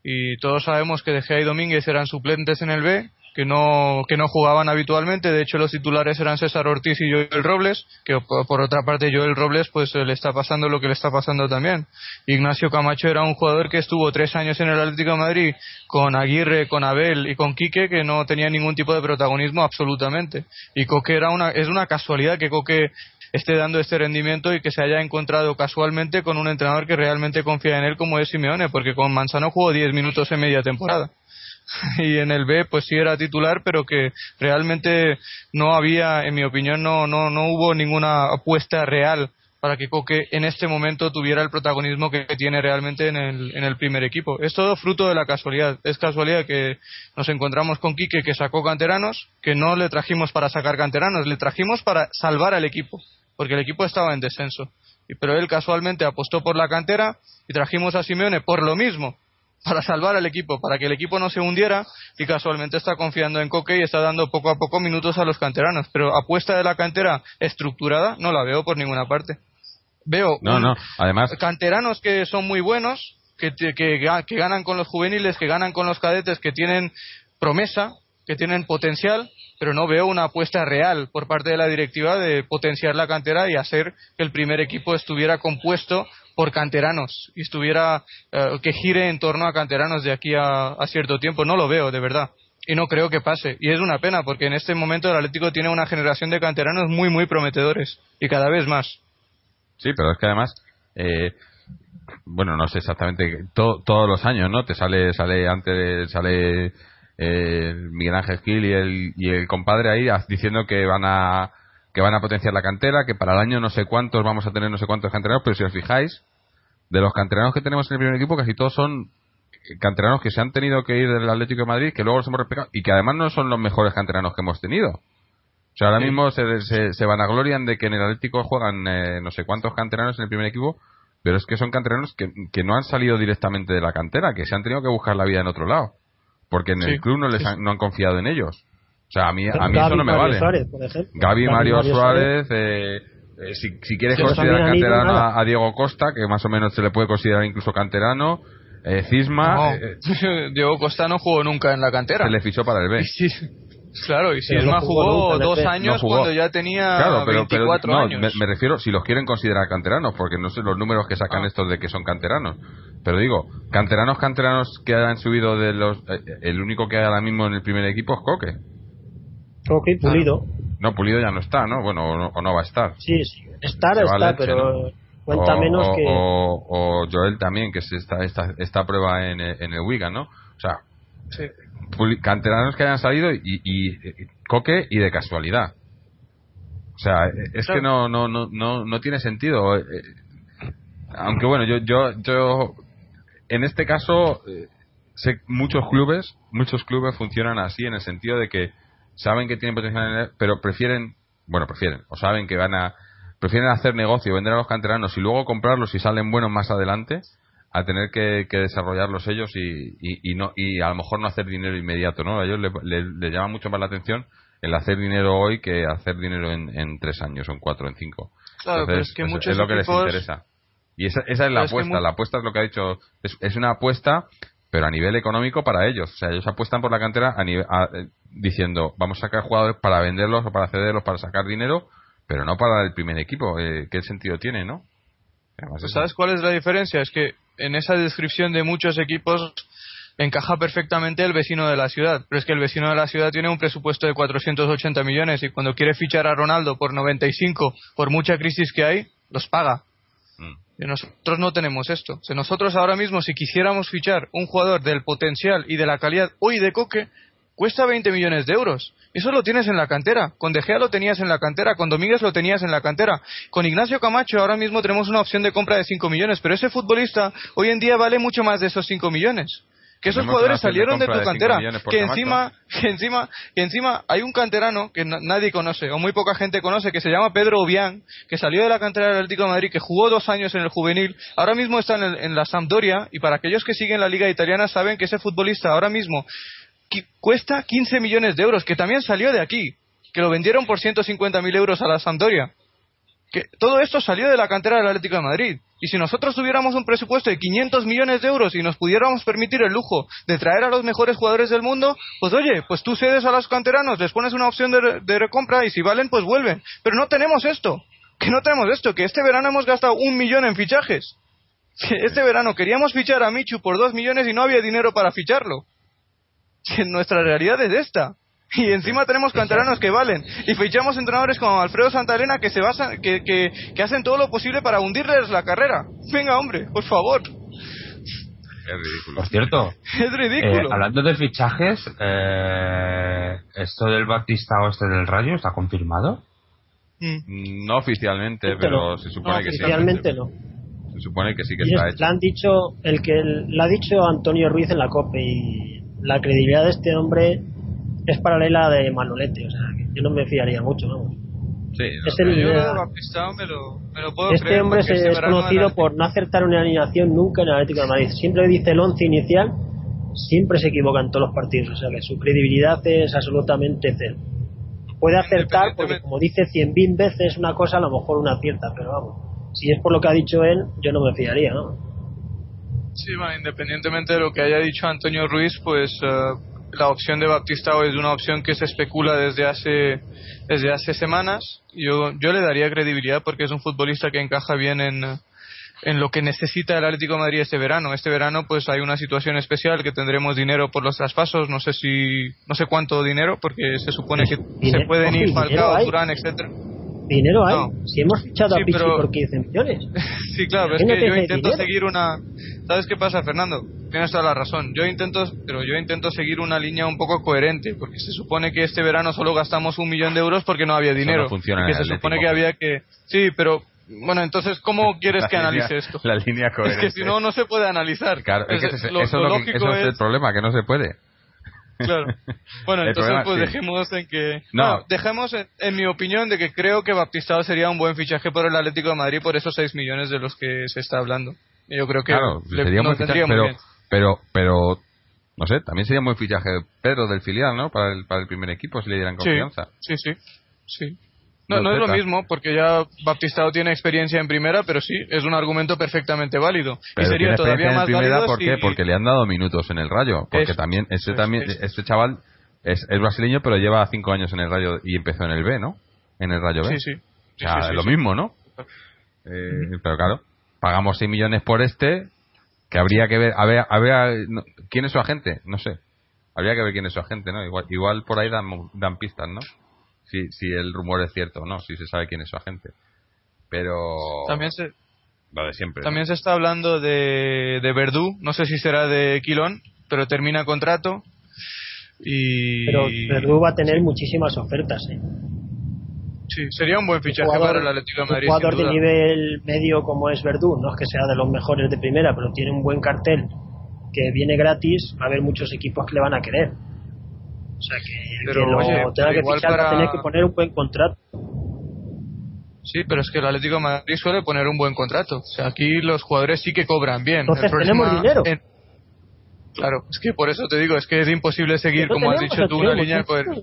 Y todos sabemos que De Gea y Domínguez eran suplentes en el B, que no, que no jugaban habitualmente. De hecho, los titulares eran César Ortiz y Joel Robles, que por, otra parte Joel Robles pues eh, le está pasando lo que le está pasando también. Ignacio Camacho era un jugador que estuvo tres años en el Atlético de Madrid con Aguirre, con Abel y con Quique, que no tenía ningún tipo de protagonismo absolutamente. Y Coque era una, es una casualidad que Coque esté dando este rendimiento y que se haya encontrado casualmente con un entrenador que realmente confía en él como es Simeone, porque con Manzano jugó 10 minutos en media temporada. *laughs* y en el B pues sí era titular pero que realmente no había en mi opinión no no no hubo ninguna apuesta real para que Coque en este momento tuviera el protagonismo que tiene realmente en el, en el primer equipo. Es todo fruto de la casualidad. Es casualidad que nos encontramos con Quique que sacó canteranos, que no le trajimos para sacar canteranos, le trajimos para salvar al equipo, porque el equipo estaba en descenso. Pero él casualmente apostó por la cantera y trajimos a Simeone por lo mismo, para salvar al equipo, para que el equipo no se hundiera y casualmente está confiando en Coque y está dando poco a poco minutos a los canteranos. Pero apuesta de la cantera estructurada no la veo por ninguna parte. Veo No, un- no, además, canteranos que son muy buenos, que ganan con los juveniles, que ganan con los cadetes, que tienen promesa, que tienen potencial, pero no veo una apuesta real por parte de la directiva de potenciar la cantera y hacer que el primer equipo estuviera compuesto por canteranos y estuviera eh, que gire en torno a canteranos de aquí a, a cierto tiempo. No lo veo, de verdad. Y no creo que pase. Y es una pena porque en este momento el Atlético tiene una generación de canteranos muy, muy prometedores y cada vez más. Sí, pero es que además, eh, bueno, no sé exactamente, to- todos los años, ¿no? Te sale, sale antes, sale eh, Miguel Ángel Gil y el, y el compadre ahí as- diciendo que van a que van a potenciar la cantera, que para el año no sé cuántos vamos a tener no sé cuántos canteranos, pero si os fijáis, de los canteranos que tenemos en el primer equipo, casi todos son canteranos que se han tenido que ir del Atlético de Madrid, que luego los hemos replicado, y que además no son los mejores canteranos que hemos tenido. O sea, ahora Sí. mismo se, se, se vanaglorian de que en el Atlético juegan eh, no sé cuántos canteranos en el primer equipo, pero es que son canteranos que, que no han salido directamente de la cantera, que se han tenido que buscar la vida en otro lado. Porque en Sí. el club no les han, no han confiado en ellos. O sea, a mí, a mí Gaby, eso no me Mario vale. Suárez, por ejemplo. Gaby, Mario Suárez, eh, eh, si, si quieres considerar canterano a, a Diego Costa, que más o menos se le puede considerar incluso canterano, eh, Cisma No, eh, *laughs* Diego Costa no jugó nunca en la cantera. se le fichó para el B. *laughs* Sí, Claro, y si Pero no jugó dos años No jugó. cuando ya tenía Claro, pero, pero 24 no, años. me, me refiero, si los quieren considerar canteranos, porque no sé los números que sacan Ah. estos de que son canteranos. Pero digo, canteranos, canteranos que han subido de los. eh, el único que hay ahora mismo en el primer equipo es Coque. Ok, pulido. No, Pulido ya no está, ¿no? Bueno, o no, o no va a estar. Sí, sí. Estar está, leche, pero cuenta o, menos o- que. O, o Joel también, que se está, está, está prueba en, el- en el Wigan, ¿no? O sea, Sí. puli- canteranos que hayan salido y, y, y- Coque y de casualidad. O sea, es Claro. que no, no, no, no, no tiene sentido. eh, eh, Aunque bueno, yo, yo, yo, en este caso, eh, sé muchos clubes, muchos clubes funcionan así en el sentido de que saben que tienen potencial, pero prefieren, bueno, prefieren, o saben que van a, prefieren hacer negocio, vender a los canteranos y luego comprarlos si salen buenos más adelante, a tener que, que desarrollarlos ellos y, y, y no y a lo mejor no hacer dinero inmediato, ¿no? A ellos les le, le llama mucho más la atención el hacer dinero hoy que hacer dinero en, en tres años, o en cuatro, en cinco. Claro, pero Entonces, es que es- muchos es lo que les interesa. Y esa, esa es Pero la es que apuesta. La apuesta es lo que ha dicho. Es, es una apuesta, pero a nivel económico para ellos. O sea, ellos apuestan por la cantera a nivel, a- eh, diciendo, vamos a sacar jugadores para venderlos o para cederlos, para sacar dinero, pero no para el primer equipo. Eh, ¿Qué sentido tiene, no? Además, eso- ¿Sabes cuál es la diferencia? Es que en esa descripción de muchos equipos encaja perfectamente el vecino de la ciudad. Pero es que el vecino de la ciudad tiene un presupuesto de 480 millones y cuando quiere fichar a Ronaldo por 95, por mucha crisis que hay, los paga. Mm. Nosotros no tenemos esto. Si nosotros ahora mismo, si quisiéramos fichar un jugador del potencial y de la calidad hoy de Coque, cuesta 20 millones de euros. Eso lo tienes en la cantera. Con De Gea lo tenías en la cantera. Con Domínguez lo tenías en la cantera. Con Ignacio Camacho ahora mismo tenemos una opción de compra de 5 millones. Pero ese futbolista hoy en día vale mucho más de esos 5 millones. Que esos jugadores salieron de tu de 5 cantera. Que encima, que encima, que encima hay un canterano que na- nadie conoce, o muy poca gente conoce, que se llama Pedro Obiang, que salió de la cantera del Atlético de Madrid, que jugó dos años en el juvenil, ahora mismo está en, el- en la Sampdoria, y para aquellos que siguen la liga italiana saben que ese futbolista ahora mismo cuesta 15 millones de euros, que también salió de aquí, que lo vendieron por 150.000 euros a la Sampdoria. Que todo esto salió de la cantera del Atlético de Madrid. Y si nosotros tuviéramos un presupuesto de 500 millones de euros y nos pudiéramos permitir el lujo de traer a los mejores jugadores del mundo, pues oye, pues tú cedes a los canteranos, les pones una opción de, de recompra y si valen, pues vuelven. Pero no tenemos esto. Que no tenemos esto. Que este verano hemos gastado un millón en fichajes. Este verano queríamos fichar a Michu por dos millones y no había dinero para ficharlo. Nuestra realidad es esta. *laughs* Y encima tenemos canteranos que valen. Y fichamos entrenadores como Alfredo Santalena que se basan, que, que, que hacen todo lo posible para hundirles la carrera. Venga, hombre, por favor. Es ridículo. Por cierto, *laughs* Es ridículo. eh, hablando de fichajes, eh, ¿esto del Batista o este del Rayo está confirmado? Mm. No oficialmente, pero se supone No, que sí. oficialmente no. Se supone que sí que Y está es- hecho. la han dicho, el que la ha dicho Antonio Ruiz en la COPE y la credibilidad de este hombre es paralela de Manolete, o sea, que yo no me fiaría mucho, vamos. Sí, no, es el- Yo lo de Baptistao me lo, me lo puedo Este creer hombre se este es conocido por no acertar una alineación nunca en el Atlético de Madrid. Siempre dice el once inicial, siempre se equivoca en todos los partidos, o sea que su credibilidad es absolutamente cero. Puede acertar porque como dice cien mil veces una cosa, a lo mejor una acierta, pero vamos, si es por lo que ha dicho él, yo no me fiaría, ¿no? Sí, bueno, independientemente de lo que haya dicho Antonio Ruiz, pues eh, la opción de Baptistao es una opción que se especula desde hace desde hace semanas. Yo yo le daría credibilidad porque es un futbolista que encaja bien en en lo que necesita el Atlético de Madrid este verano. Este verano pues hay una situación especial que tendremos dinero por los traspasos, no sé si no sé cuánto dinero porque se supone que se pueden ir Falcao. Durán, etcétera. Dinero hay. No. Si hemos fichado Sí, a Pichi pero- por 15 millones. *laughs* Sí, claro, pero es que yo intento dinero. seguir una... ¿Sabes qué pasa, Fernando? Tienes toda la razón. Yo intento, pero yo intento seguir una línea un poco coherente, porque se supone que este verano solo gastamos un millón de euros porque no había Eso dinero. no funciona y que se el supone que había que... Sí, pero... Bueno, entonces, ¿cómo *laughs* quieres que La analice línea- esto? La línea *laughs* Es coherente. que si no, no se puede analizar. Claro, es que Entonces, ese- lo, eso, lo es lo que- lógico eso es el es... problema, que no se puede. Claro. Bueno, El entonces problema, pues sí. dejemos en que... No. Dejemos en, en mi opinión de que creo que Baptistao sería un buen fichaje por el Atlético de Madrid por esos 6 millones de los que se está hablando. Yo creo que Claro, le- sería fichaje, muy pero, bien. pero, pero, no sé, también sería un buen fichaje Pedro del filial, ¿no? Para el, para el primer equipo, si le dieran confianza. sí, sí. sí. No, No, no es lo mismo, porque ya Baptistao tiene experiencia en primera, pero sí, es un argumento perfectamente válido. Pero y sería todavía más en primera, válido ¿por qué? Porque le han dado minutos en el rayo. Porque Es- también, ese es- también, es- este chaval es, es brasileño, pero lleva cinco años en el Rayo y empezó en el B, ¿no? En el Rayo B. Sí, sí. O sea, Sí, sí, lo sí. mismo, ¿no? Eh, pero claro, pagamos 6 millones por este, que habría que ver, a ver, a ver, no, ¿quién es su agente? No sé. Habría que ver quién es su agente, ¿no? Igual, igual por ahí dan, dan pistas, ¿no? Si, si el rumor es cierto o no, si se sabe quién es su agente. Pero... También se, de siempre. ¿no? también se está hablando de, de Verdú, no sé si será de Quilón, pero termina contrato. Y. Pero Verdú va a tener muchísimas ofertas. ¿eh? Sí, sería un buen fichaje jugador- para el Atlético de un Madrid. jugador sin de nivel medio como es Verdú, no es que sea de los mejores de primera, pero tiene un buen cartel que viene gratis, va a haber muchos equipos que le van a querer. O sea que Pero, que lo oye, tenga que igual fichar para- a tener que poner un buen contrato. Sí, pero es que el Atlético de Madrid suele poner un buen contrato. O sea, aquí los jugadores sí que cobran bien. Entonces El problema tenemos dinero. en- Claro, es que por eso te digo, es que es imposible seguir, No como has dicho tú, una línea de poder. tío.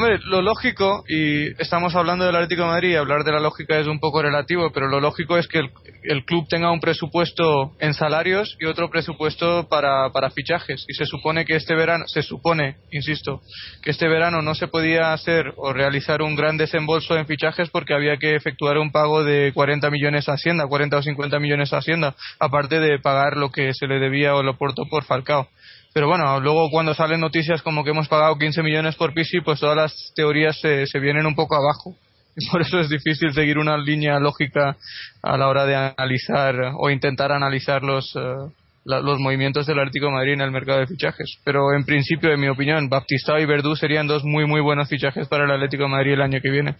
Hombre, lo lógico, y estamos hablando del Atlético de Madrid, hablar de la lógica es un poco relativo, pero lo lógico es que el, club tenga un presupuesto en salarios y otro presupuesto para, para fichajes. Y se supone que este verano, se supone, insisto, que este verano no se podía hacer o realizar un gran desembolso en fichajes porque había que efectuar un pago de 40 millones a Hacienda, 40 o 50 millones a Hacienda, aparte de pagar lo que se le debía o lo portó por Falcao. Pero bueno, luego cuando salen noticias como que hemos pagado 15 millones por Pisi, pues todas las teorías se, se vienen un poco abajo. *laughs* Y por eso es difícil seguir una línea lógica a la hora de analizar o intentar analizar los, la- los movimientos del Atlético Madrid en el mercado de fichajes. Pero en principio, en mi opinión, Baptistao y Verdú serían dos muy muy buenos fichajes para el Atlético Madrid el año que viene.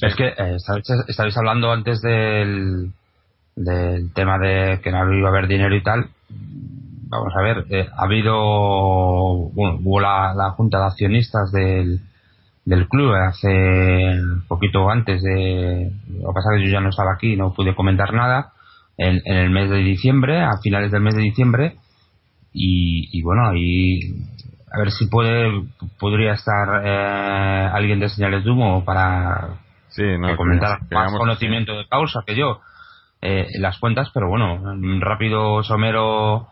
Es que eh, estabais hablando antes del, del tema de que no iba a haber dinero y tal. Vamos a ver, eh, ha habido, bueno, hubo la, la junta de accionistas del, del club hace poquito antes de, lo que pasa que yo ya no estaba aquí, no pude comentar nada, en, en el mes de diciembre, a finales del mes de diciembre, y, y bueno, ahí a ver si puede podría estar eh, alguien de señales de humo para Sí, no, que comentar más conocimiento de causa que yo eh, las cuentas, pero bueno, un rápido somero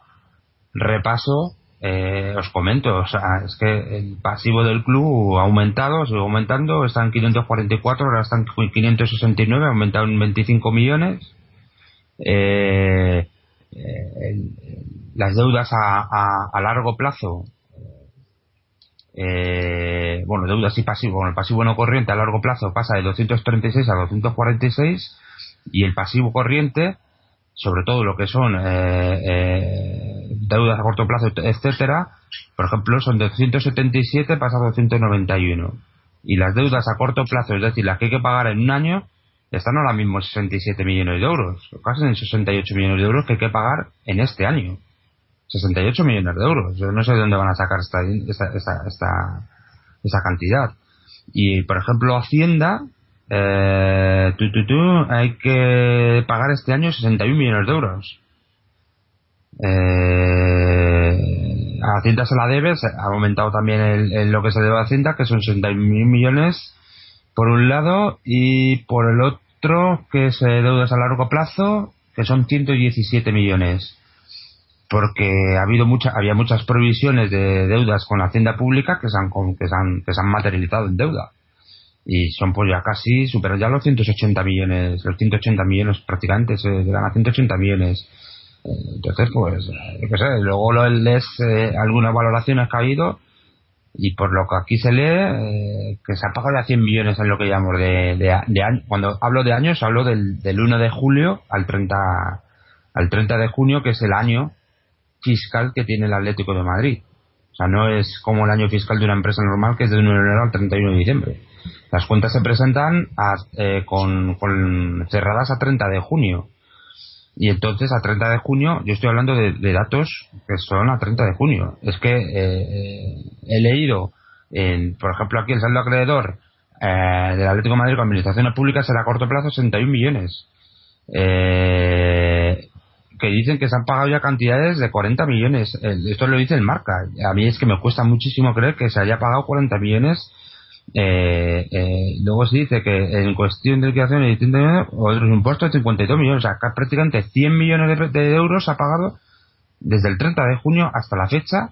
repaso eh, os comento, es que el pasivo del club ha aumentado, sigue aumentando, está en 544, ahora está en 569, ha aumentado en 25 millones. Eh, eh, las deudas a, a- a largo plazo eh, bueno, deudas y pasivo, bueno, el pasivo no corriente a largo plazo pasa de 236 a 246 y el pasivo corriente, sobre todo lo que son eh, eh, deudas a corto plazo, etcétera, por ejemplo, son de 277 pasa a 291 y las deudas a corto plazo, es decir, las que hay que pagar en un año, están ahora mismo en 67 millones de euros, casi en 68 millones de euros que hay que pagar en este año. 68 millones de euros. Yo no sé de dónde van a sacar esta, esta, esta, esta, esta cantidad. Y, por ejemplo, Hacienda, eh, tú, tú, tú, hay que pagar este año 61 millones de euros. Eh, a Hacienda se la debe, se- ha aumentado también el, lo que se debe a Hacienda, que son 61 millones por un lado, y por el otro, que es eh, deudas a largo plazo, que son 117 millones porque ha habido mucha, había muchas provisiones de deudas con la hacienda pública que se han, que se han, que se han materializado en deuda. Y son pues ya casi, superan ya los 180 millones, los 180 millones prácticamente, se llegan a 180 millones. Eh, Entonces, pues, eh, yo qué sé, luego lo lees eh, algunas valoraciones que ha habido y por lo que aquí se lee, eh, que se ha pagado ya 100 millones en lo que llamamos de, de, de año. Cuando hablo de años, hablo del, del 1 de julio al 30, al 30 de junio, que es el año fiscal que tiene el Atlético de Madrid. O sea, no es como el año fiscal de una empresa normal que es de 1 de enero al 31 de diciembre. Las cuentas se presentan a- eh, con, cerradas a 30 de junio. Y entonces a 30 de junio, yo estoy hablando de, datos que son a 30 de junio. Es que eh, eh, he leído, en, por ejemplo, aquí el saldo acreedor eh, del Atlético Madrid con administraciones públicas será a corto plazo 61 millones. Eh, que dicen que se han pagado ya cantidades de 40 millones. Esto lo dice el marca. A mí es que me cuesta muchísimo creer que se haya pagado 40 millones. Eh, eh, luego se dice que en cuestión de liquidación y distintos otros impuestos 52 millones. O sea, que prácticamente 100 millones de, de euros ha pagado desde el 30 de junio hasta la fecha.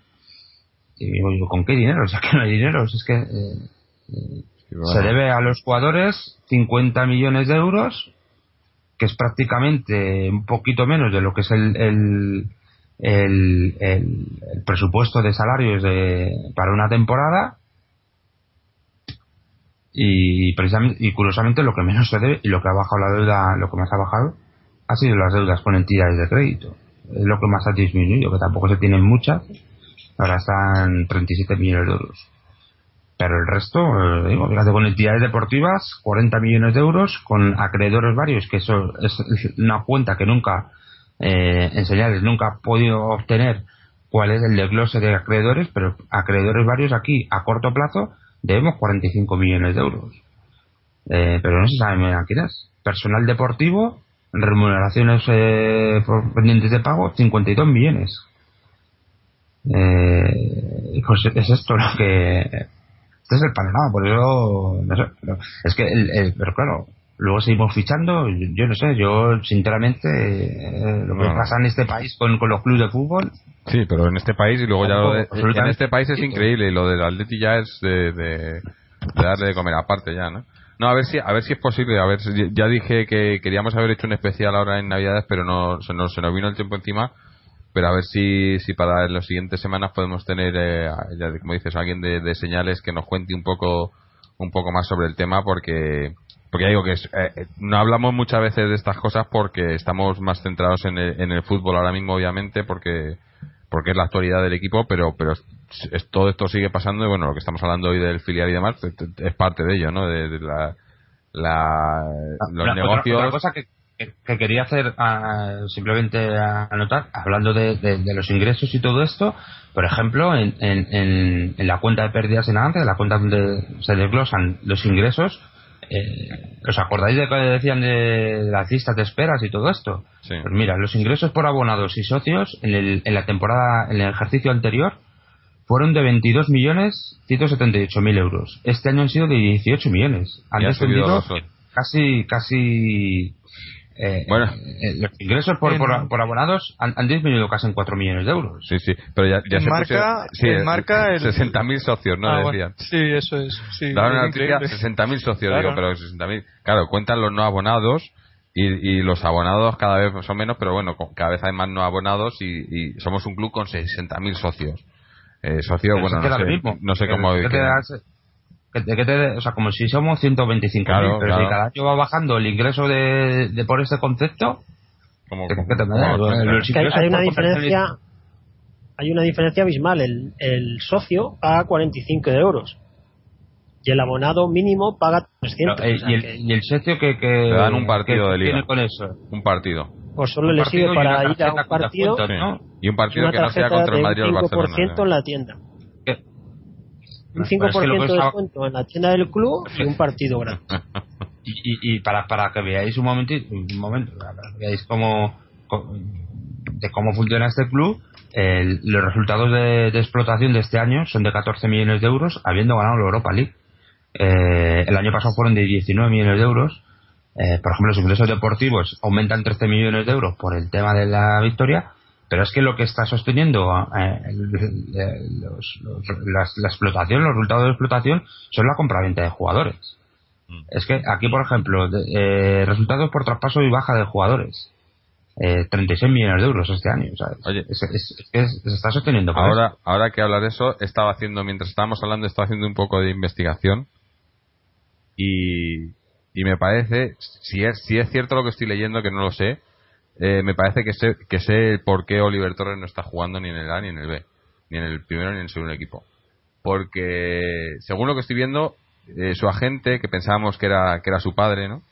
Y digo, ¿con qué dinero? *laughs* O sea, que no hay dinero. Es que eh, bueno, se debe a los jugadores 50 millones de euros, que es prácticamente un poquito menos de lo que es el, el, el, presupuesto de salarios de, para una temporada. Y precisamente, y curiosamente lo que menos se debe y lo que ha bajado la deuda, lo que más ha bajado, ha sido las deudas con entidades de crédito. Es lo que más ha disminuido, que tampoco se tienen muchas. Ahora están 37 millones de euros. Pero el resto, eh, digo, fíjate, con entidades deportivas, 40 millones de euros, con acreedores varios, que eso es una cuenta que nunca, eh, en señales, nunca ha podido obtener cuál es el desglose de acreedores, pero acreedores varios aquí, a corto plazo, debemos 45 millones de euros. Eh, pero no se sabe muy bien a quién es. Personal deportivo, remuneraciones eh, por pendientes de pago, 52 millones. Eh, pues es esto lo que este es el panorama por eso no sé, pero es que el- el- pero claro luego seguimos fichando yo, yo no sé yo sinceramente eh, lo que pasa en este país con, con los clubes de fútbol Sí, pero en este país y luego ya lo de, en este país es increíble y lo del Atleti ya es de, de, de darle de comer aparte ya, ¿no? No, a ver si a ver si es posible, a ver ya dije que queríamos haber hecho un especial ahora en Navidades, pero no se nos, se nos vino el tiempo encima, pero a ver si si para las siguientes semanas podemos tener eh, ya como dices, alguien de, de señales que nos cuente un poco un poco más sobre el tema porque porque ya digo que es, eh, eh, no hablamos muchas veces de estas cosas porque estamos más centrados en el, en el fútbol ahora mismo obviamente porque porque es la actualidad del equipo, pero pero es- todo esto sigue pasando y bueno, lo que estamos hablando hoy del filial y demás pues, es parte de ello, ¿no? De, de la, la- los Otra- otra- negocios. otra cosa que, que- que quería hacer ah, simplemente a- anotar hablando de, de- de los ingresos y todo esto por ejemplo en, en, en- la cuenta de pérdidas en avance la cuenta donde se desglosan los ingresos eh, ¿os acordáis de que decían de las listas de esperas y todo esto? Sí. Pues mira, los ingresos por abonados y socios en, el- en la temporada, en el ejercicio anterior, fueron de 22.178.000 euros. Este año han sido de 18 millones. Han Y descendido casi, casi. Eh, Bueno. eh, los ingresos por, En- por, por abonados han, han disminuido casi en 4 millones de euros. Sí, sí, pero ya, ya En se marca- pusieron- sí, en marca el- 60.000 socios, ¿no? Ah, bueno. Sí, eso es. Sí, Daban es una noticia, increíble. 60.000 socios, Claro. digo, pero 60.000. Claro, cuentan los no abonados y, y los abonados cada vez son menos, pero bueno, cada vez hay más no abonados y, y somos un club con 60.000 socios. Eh, socios, Pero bueno, no sé, mismo. no sé Pero cómo. ¿qué te que- que que o sea, como si somos 125.000, Claro, pero claro. si cada año va bajando el ingreso de, de por ese concepto, como- ¿qué- como- qué te que hay, una diferencia hay una diferencia abismal el, el socio paga 45 de euros y el abonado mínimo paga 300 No, eh, o sea y, el, que, y el socio que, que Te dan un partido que de liga. tiene con eso un partido. pues solo le sirve para ir a un partido. Y un partido que no sea contra el de Madrid o el Barcelona. 5% en la tienda Un Pero es que lo 5% que de descuento en la tienda del club y un partido gratis *laughs* y, y, y para, para que veáis un momentito, un momento, para que veáis cómo, cómo- de cómo funciona este club, el- los resultados de, de explotación de este año son de 14 millones de euros, habiendo ganado la Europa League. Eh, el año pasado fueron de 19 millones de euros. Eh, por ejemplo, los ingresos deportivos aumentan 13 millones de euros por el tema de la victoria, pero es que lo que está sosteniendo eh, los- los- las- la explotación, los resultados de explotación, son la compraventa de jugadores. Es que aquí, por ejemplo, de- eh, resultados por traspaso y baja de jugadores. Eh, 36 millones de euros este año. ¿sabes? Oye. es, es- es que es- se está sosteniendo. Ahora, eso. ahora que hablar de eso, estaba haciendo, mientras estábamos hablando, estaba haciendo un poco de investigación y, y me parece, si es, si es cierto lo que estoy leyendo, que no lo sé, eh, me parece que sé, que sé por qué Oliver Torres no está jugando ni en el A ni en el B, ni en el primero ni en el segundo equipo. Porque, según lo que estoy viendo, eh, su agente, que pensábamos que era, que era su padre, ¿no?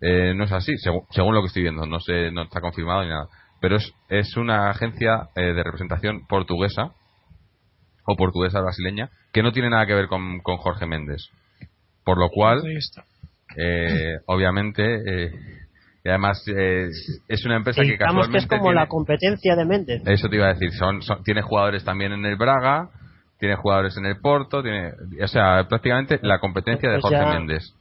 Eh, no es así, según, según lo que estoy viendo, no sé, no está confirmado ni nada. Pero es, es una agencia eh, de representación portuguesa, o portuguesa brasileña, que no tiene nada que ver con, con Jorge Méndez. Por lo cual, eh, obviamente, y además eh, es una empresa que digamos que es casualmente como la competencia de Méndez eso te iba a decir, son, son- tiene jugadores también en el Braga, tiene jugadores en el Porto, tiene, o sea, prácticamente la competencia de Jorge Méndez.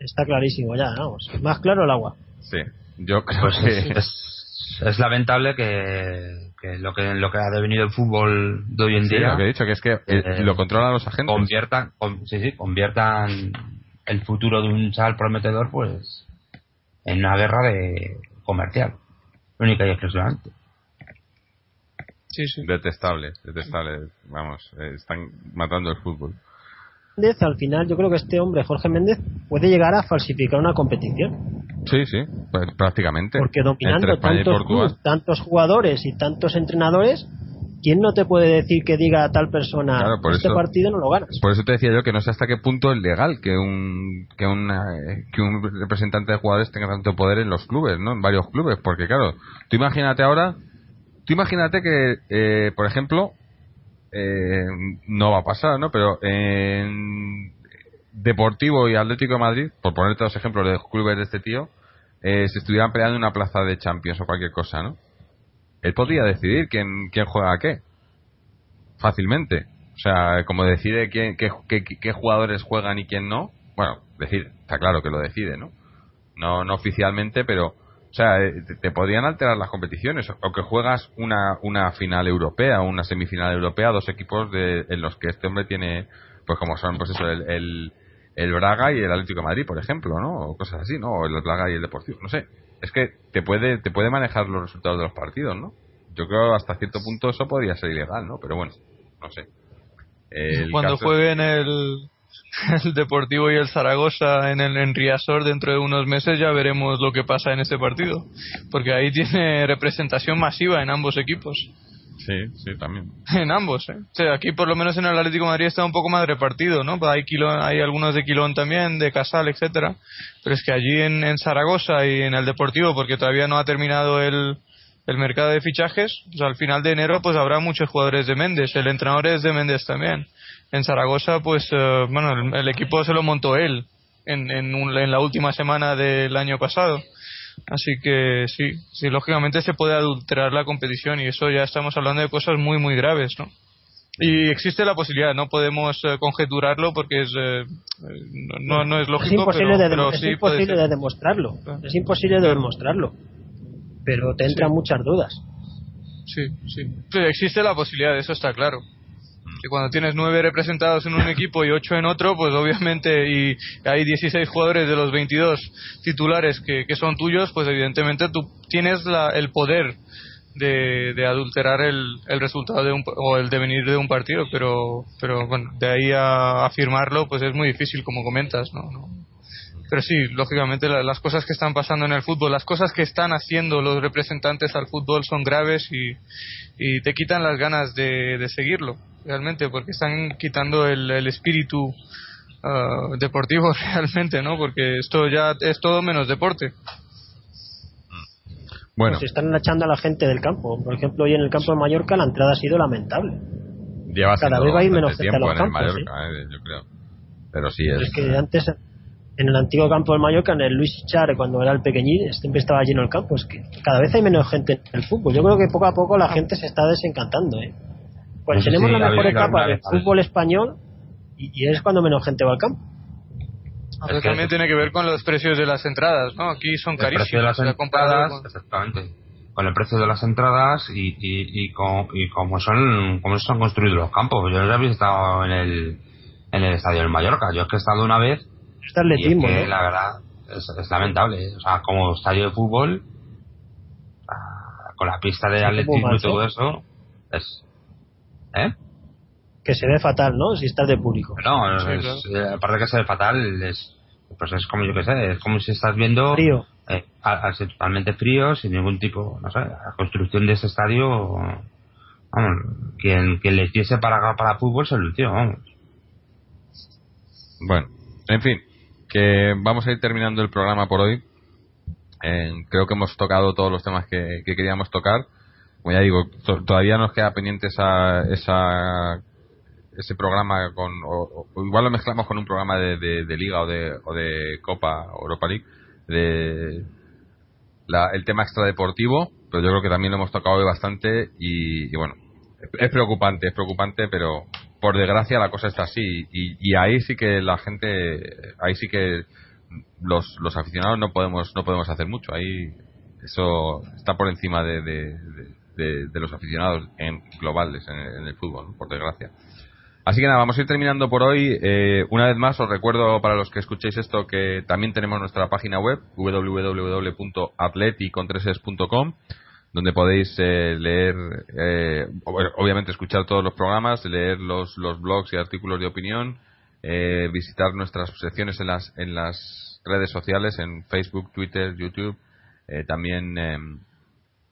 está clarísimo ya vamos más claro el agua Sí, yo creo Pues que es, es- es lamentable que, que lo que lo que ha devenido el fútbol de hoy en Sí, día lo que he dicho, que es que eh, Eh, lo controlan los agentes. conviertan con- sí, sí, conviertan el futuro de un chaval prometedor pues en una guerra de comercial única y exclusivamente Sí, sí. Detestables, detestables. Vamos, eh, están matando el fútbol. Al final, yo creo que este hombre, Jorge Méndez, puede llegar a falsificar una competición. Sí, sí, pues, prácticamente. Porque dominando tantos tantos jugadores y tantos entrenadores, ¿quién no te puede decir que diga a tal persona Claro, por este eso- partido no lo ganas? Por eso te decía yo que no sé hasta qué punto es legal que un que, una, eh, que un representante de jugadores tenga tanto poder en los clubes, ¿no? En varios clubes, porque claro, tú imagínate ahora, tú imagínate que, eh, por ejemplo, eh, no va a pasar, ¿no? Pero en Deportivo y Atlético de Madrid, por ponerte dos ejemplos de clubes de este tío, eh, se estuvieran peleando en una plaza de Champions o cualquier cosa, ¿no? Él podría decidir quién, juega qué fácilmente. O sea, como decide quién, qué, qué- qué jugadores juegan y quién no. Bueno, decir, está claro que lo decide, ¿no? No, no oficialmente, pero, o sea, eh, te, podrían alterar las competiciones. O, que juegas una, una final europea una semifinal europea, dos equipos de, en los que este hombre tiene, pues como son, pues eso, el, el, el Braga y el Atlético Madrid, por ejemplo, ¿no? O cosas así, ¿no? O el Braga y el Deportivo, no sé. Es que te puede, te puede manejar los resultados de los partidos, ¿no? Yo creo hasta cierto punto eso podría ser ilegal, ¿no? Pero bueno, no sé. El Cuando caso- jueguen el, *laughs* el Deportivo y el Zaragoza en el en Riazor dentro de unos meses ya veremos lo que pasa en ese partido. Porque ahí tiene representación masiva en ambos equipos. Sí, sí, también. *laughs* En ambos, ¿eh? Aquí por lo menos en el Atlético Madrid está un poco más repartido, ¿no? Hay, Quilón, hay algunos de Quilón también, de Casal, etcétera. Pero es que allí en, en Zaragoza y en el Deportivo, porque todavía no ha terminado el, el mercado de fichajes, pues al final de enero pues habrá muchos jugadores de Méndez. El entrenador es de Méndez también. En Zaragoza, pues, eh, bueno, el, el equipo se lo montó él en, en, un- en la última semana del año pasado. Así que sí, sí, lógicamente se puede adulterar la competición y eso ya estamos hablando de cosas muy, muy graves, ¿no? Y existe la posibilidad, no podemos eh, conjeturarlo porque es, eh, no, no es es lógico, imposible, pero, de, pero es sí imposible de demostrarlo. Es imposible de demostrarlo. Pero te entran Sí. muchas dudas. Sí, sí. Sí, Existe la posibilidad, eso está claro. Que cuando tienes nueve representados en un equipo y ocho en otro, pues obviamente, y hay 16 jugadores de los 22 titulares que, son tuyos, pues evidentemente tú tienes la, el poder de, de adulterar el, el resultado de un, o el devenir de un partido, pero, pero bueno, de ahí a afirmarlo, pues es muy difícil, como comentas, ¿no? no pero sí, lógicamente la- las cosas que están pasando en el fútbol, las cosas que están haciendo los representantes al fútbol son graves y, y te quitan las ganas de, de seguirlo, realmente, porque están quitando el, el espíritu ah, deportivo *laughs* realmente, ¿no? Porque esto ya es todo menos deporte. Bueno, Pues están echando a la gente del campo. Por ejemplo, hoy en el campo de Mallorca la entrada ha sido lamentable. lleva cada vez va a ir menos gente a los en el campos, Mallorca, eh, yo creo. Pero sí es. es que antes, en el antiguo campo del Mallorca, en el Luis Char, cuando era el pequeñín, siempre estaba lleno el campo. Es que cada vez hay menos gente en el fútbol. Yo creo que poco a poco la gente se está desencantando. ¿eh? Pues No tenemos si la mejor etapa del fútbol español y, y es cuando menos gente va al campo. Pero Es que- también tiene que ver con los precios de las entradas, ¿no? Aquí son el precio de carísimos. las entradas, con- exactamente, con el precio de las entradas y, y, y, con, y cómo son cómo se han construido los campos. Yo ya había estado en el, en el estadio del Mallorca. Yo es que he estado una vez Este y es atletismo, que ¿no? la verdad es, es lamentable. O sea, como estadio de fútbol, ah, con la pista de Sí, atletismo como y todo eso, es... ¿Eh? Que se ve fatal, ¿no? Si estás de público. No, Sí, es- eh, aparte de que se ve fatal, es, pues es como yo que sé, es como si estás viendo Frío. eh, al, al ser totalmente frío, sin ningún tipo, no sé, la construcción de ese estadio, vamos, quien, quien le hiciese para, para fútbol se lo hizo, vamos. Bueno, en fin, que vamos a ir terminando el programa por hoy. Eh, creo que hemos tocado todos los temas que, que queríamos tocar. Como ya digo, to- todavía nos queda pendiente esa, esa, ese programa con, o, igual lo mezclamos con un programa de, de- Liga o de, o de Copa Europa League, de la- el tema extradeportivo, pero yo creo que también lo hemos tocado hoy bastante y, bueno, es preocupante, es preocupante, pero por desgracia la cosa está así y, y ahí sí que la gente, ahí sí que los, los aficionados no podemos no podemos hacer mucho, ahí eso está por encima de, de, de- de los aficionados en globales en el, en el fútbol, por desgracia. Así que nada, vamos a ir terminando por hoy. Eh, una vez más, os recuerdo para los que escuchéis esto que también tenemos nuestra página web www.atleticontreses.com donde podéis eh, leer, eh, ob- obviamente escuchar todos los programas, leer los, los blogs y artículos de opinión, eh, visitar nuestras secciones en las, en las redes sociales, en Facebook, Twitter, YouTube, eh, también em,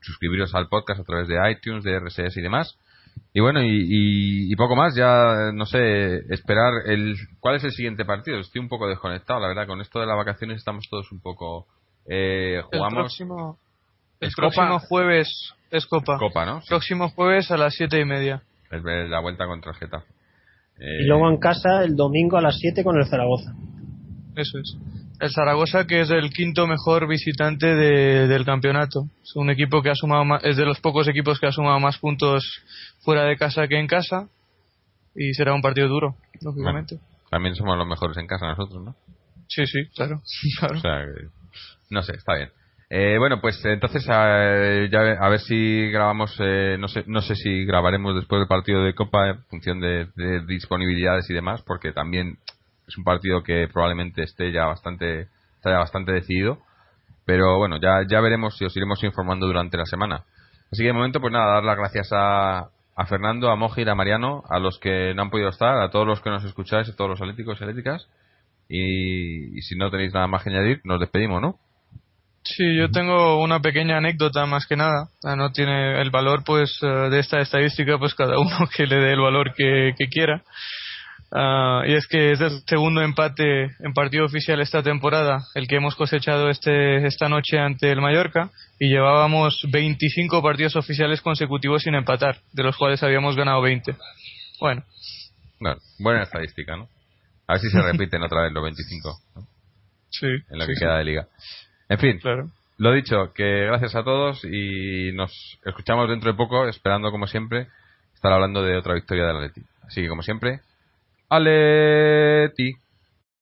suscribiros al podcast a través de iTunes, de RSS y demás. Y bueno, y, y- y poco más, ya no sé, esperar el cuál es el siguiente partido. Estoy un poco desconectado, la verdad, con esto de las vacaciones estamos todos un poco... Eh, El jugamos próximo, el ¿Es Copa? próximo jueves es Copa. Copa, ¿no? Sí, Próximo jueves a las siete y media. es ver la vuelta contra el Getafe. Eh, Y luego en casa el domingo a las 7 con el Zaragoza. Eso es. El Zaragoza, que es el quinto mejor visitante de- del campeonato. Es un equipo que ha sumado más, es de los pocos equipos que ha sumado más puntos fuera de casa que en casa. Y será un partido duro, lógicamente. También somos los mejores en casa nosotros, ¿no? Sí, sí, claro. *laughs* claro. O sea, que- no sé, está bien. Eh, bueno, pues entonces eh, ya a ver si grabamos, eh, no sé, no sé si grabaremos después del partido de Copa en función de, de disponibilidades y demás, porque también es un partido que probablemente esté ya bastante, está ya bastante decidido. Pero bueno, ya, ya veremos y os iremos informando durante la semana. Así que de momento, pues nada, dar las gracias a, a Fernando, a Mojir, a Mariano, a los que no han podido estar, a todos los que nos escucháis, a todos los atléticos y atléticas. Y, y si no tenéis nada más que añadir, nos despedimos, ¿no? Sí, yo tengo una pequeña anécdota más que nada. No tiene el valor, pues, eh, de esta estadística, pues cada uno *laughs* que le dé el valor que, que quiera. Ah, y es que es el segundo empate en partido oficial esta temporada, el que hemos cosechado este, esta noche ante el Mallorca, y llevábamos 25 partidos oficiales consecutivos sin empatar, de los cuales habíamos ganado 20. Bueno, Bueno, buena estadística, ¿no? A ver si se repiten otra vez los 25 ¿no? sí. en lo sí, que sí, queda de liga. En fin, claro. lo dicho, que gracias a todos y nos escuchamos dentro de poco, esperando como siempre estar hablando de otra victoria del Atleti. Así que como siempre, Aleti.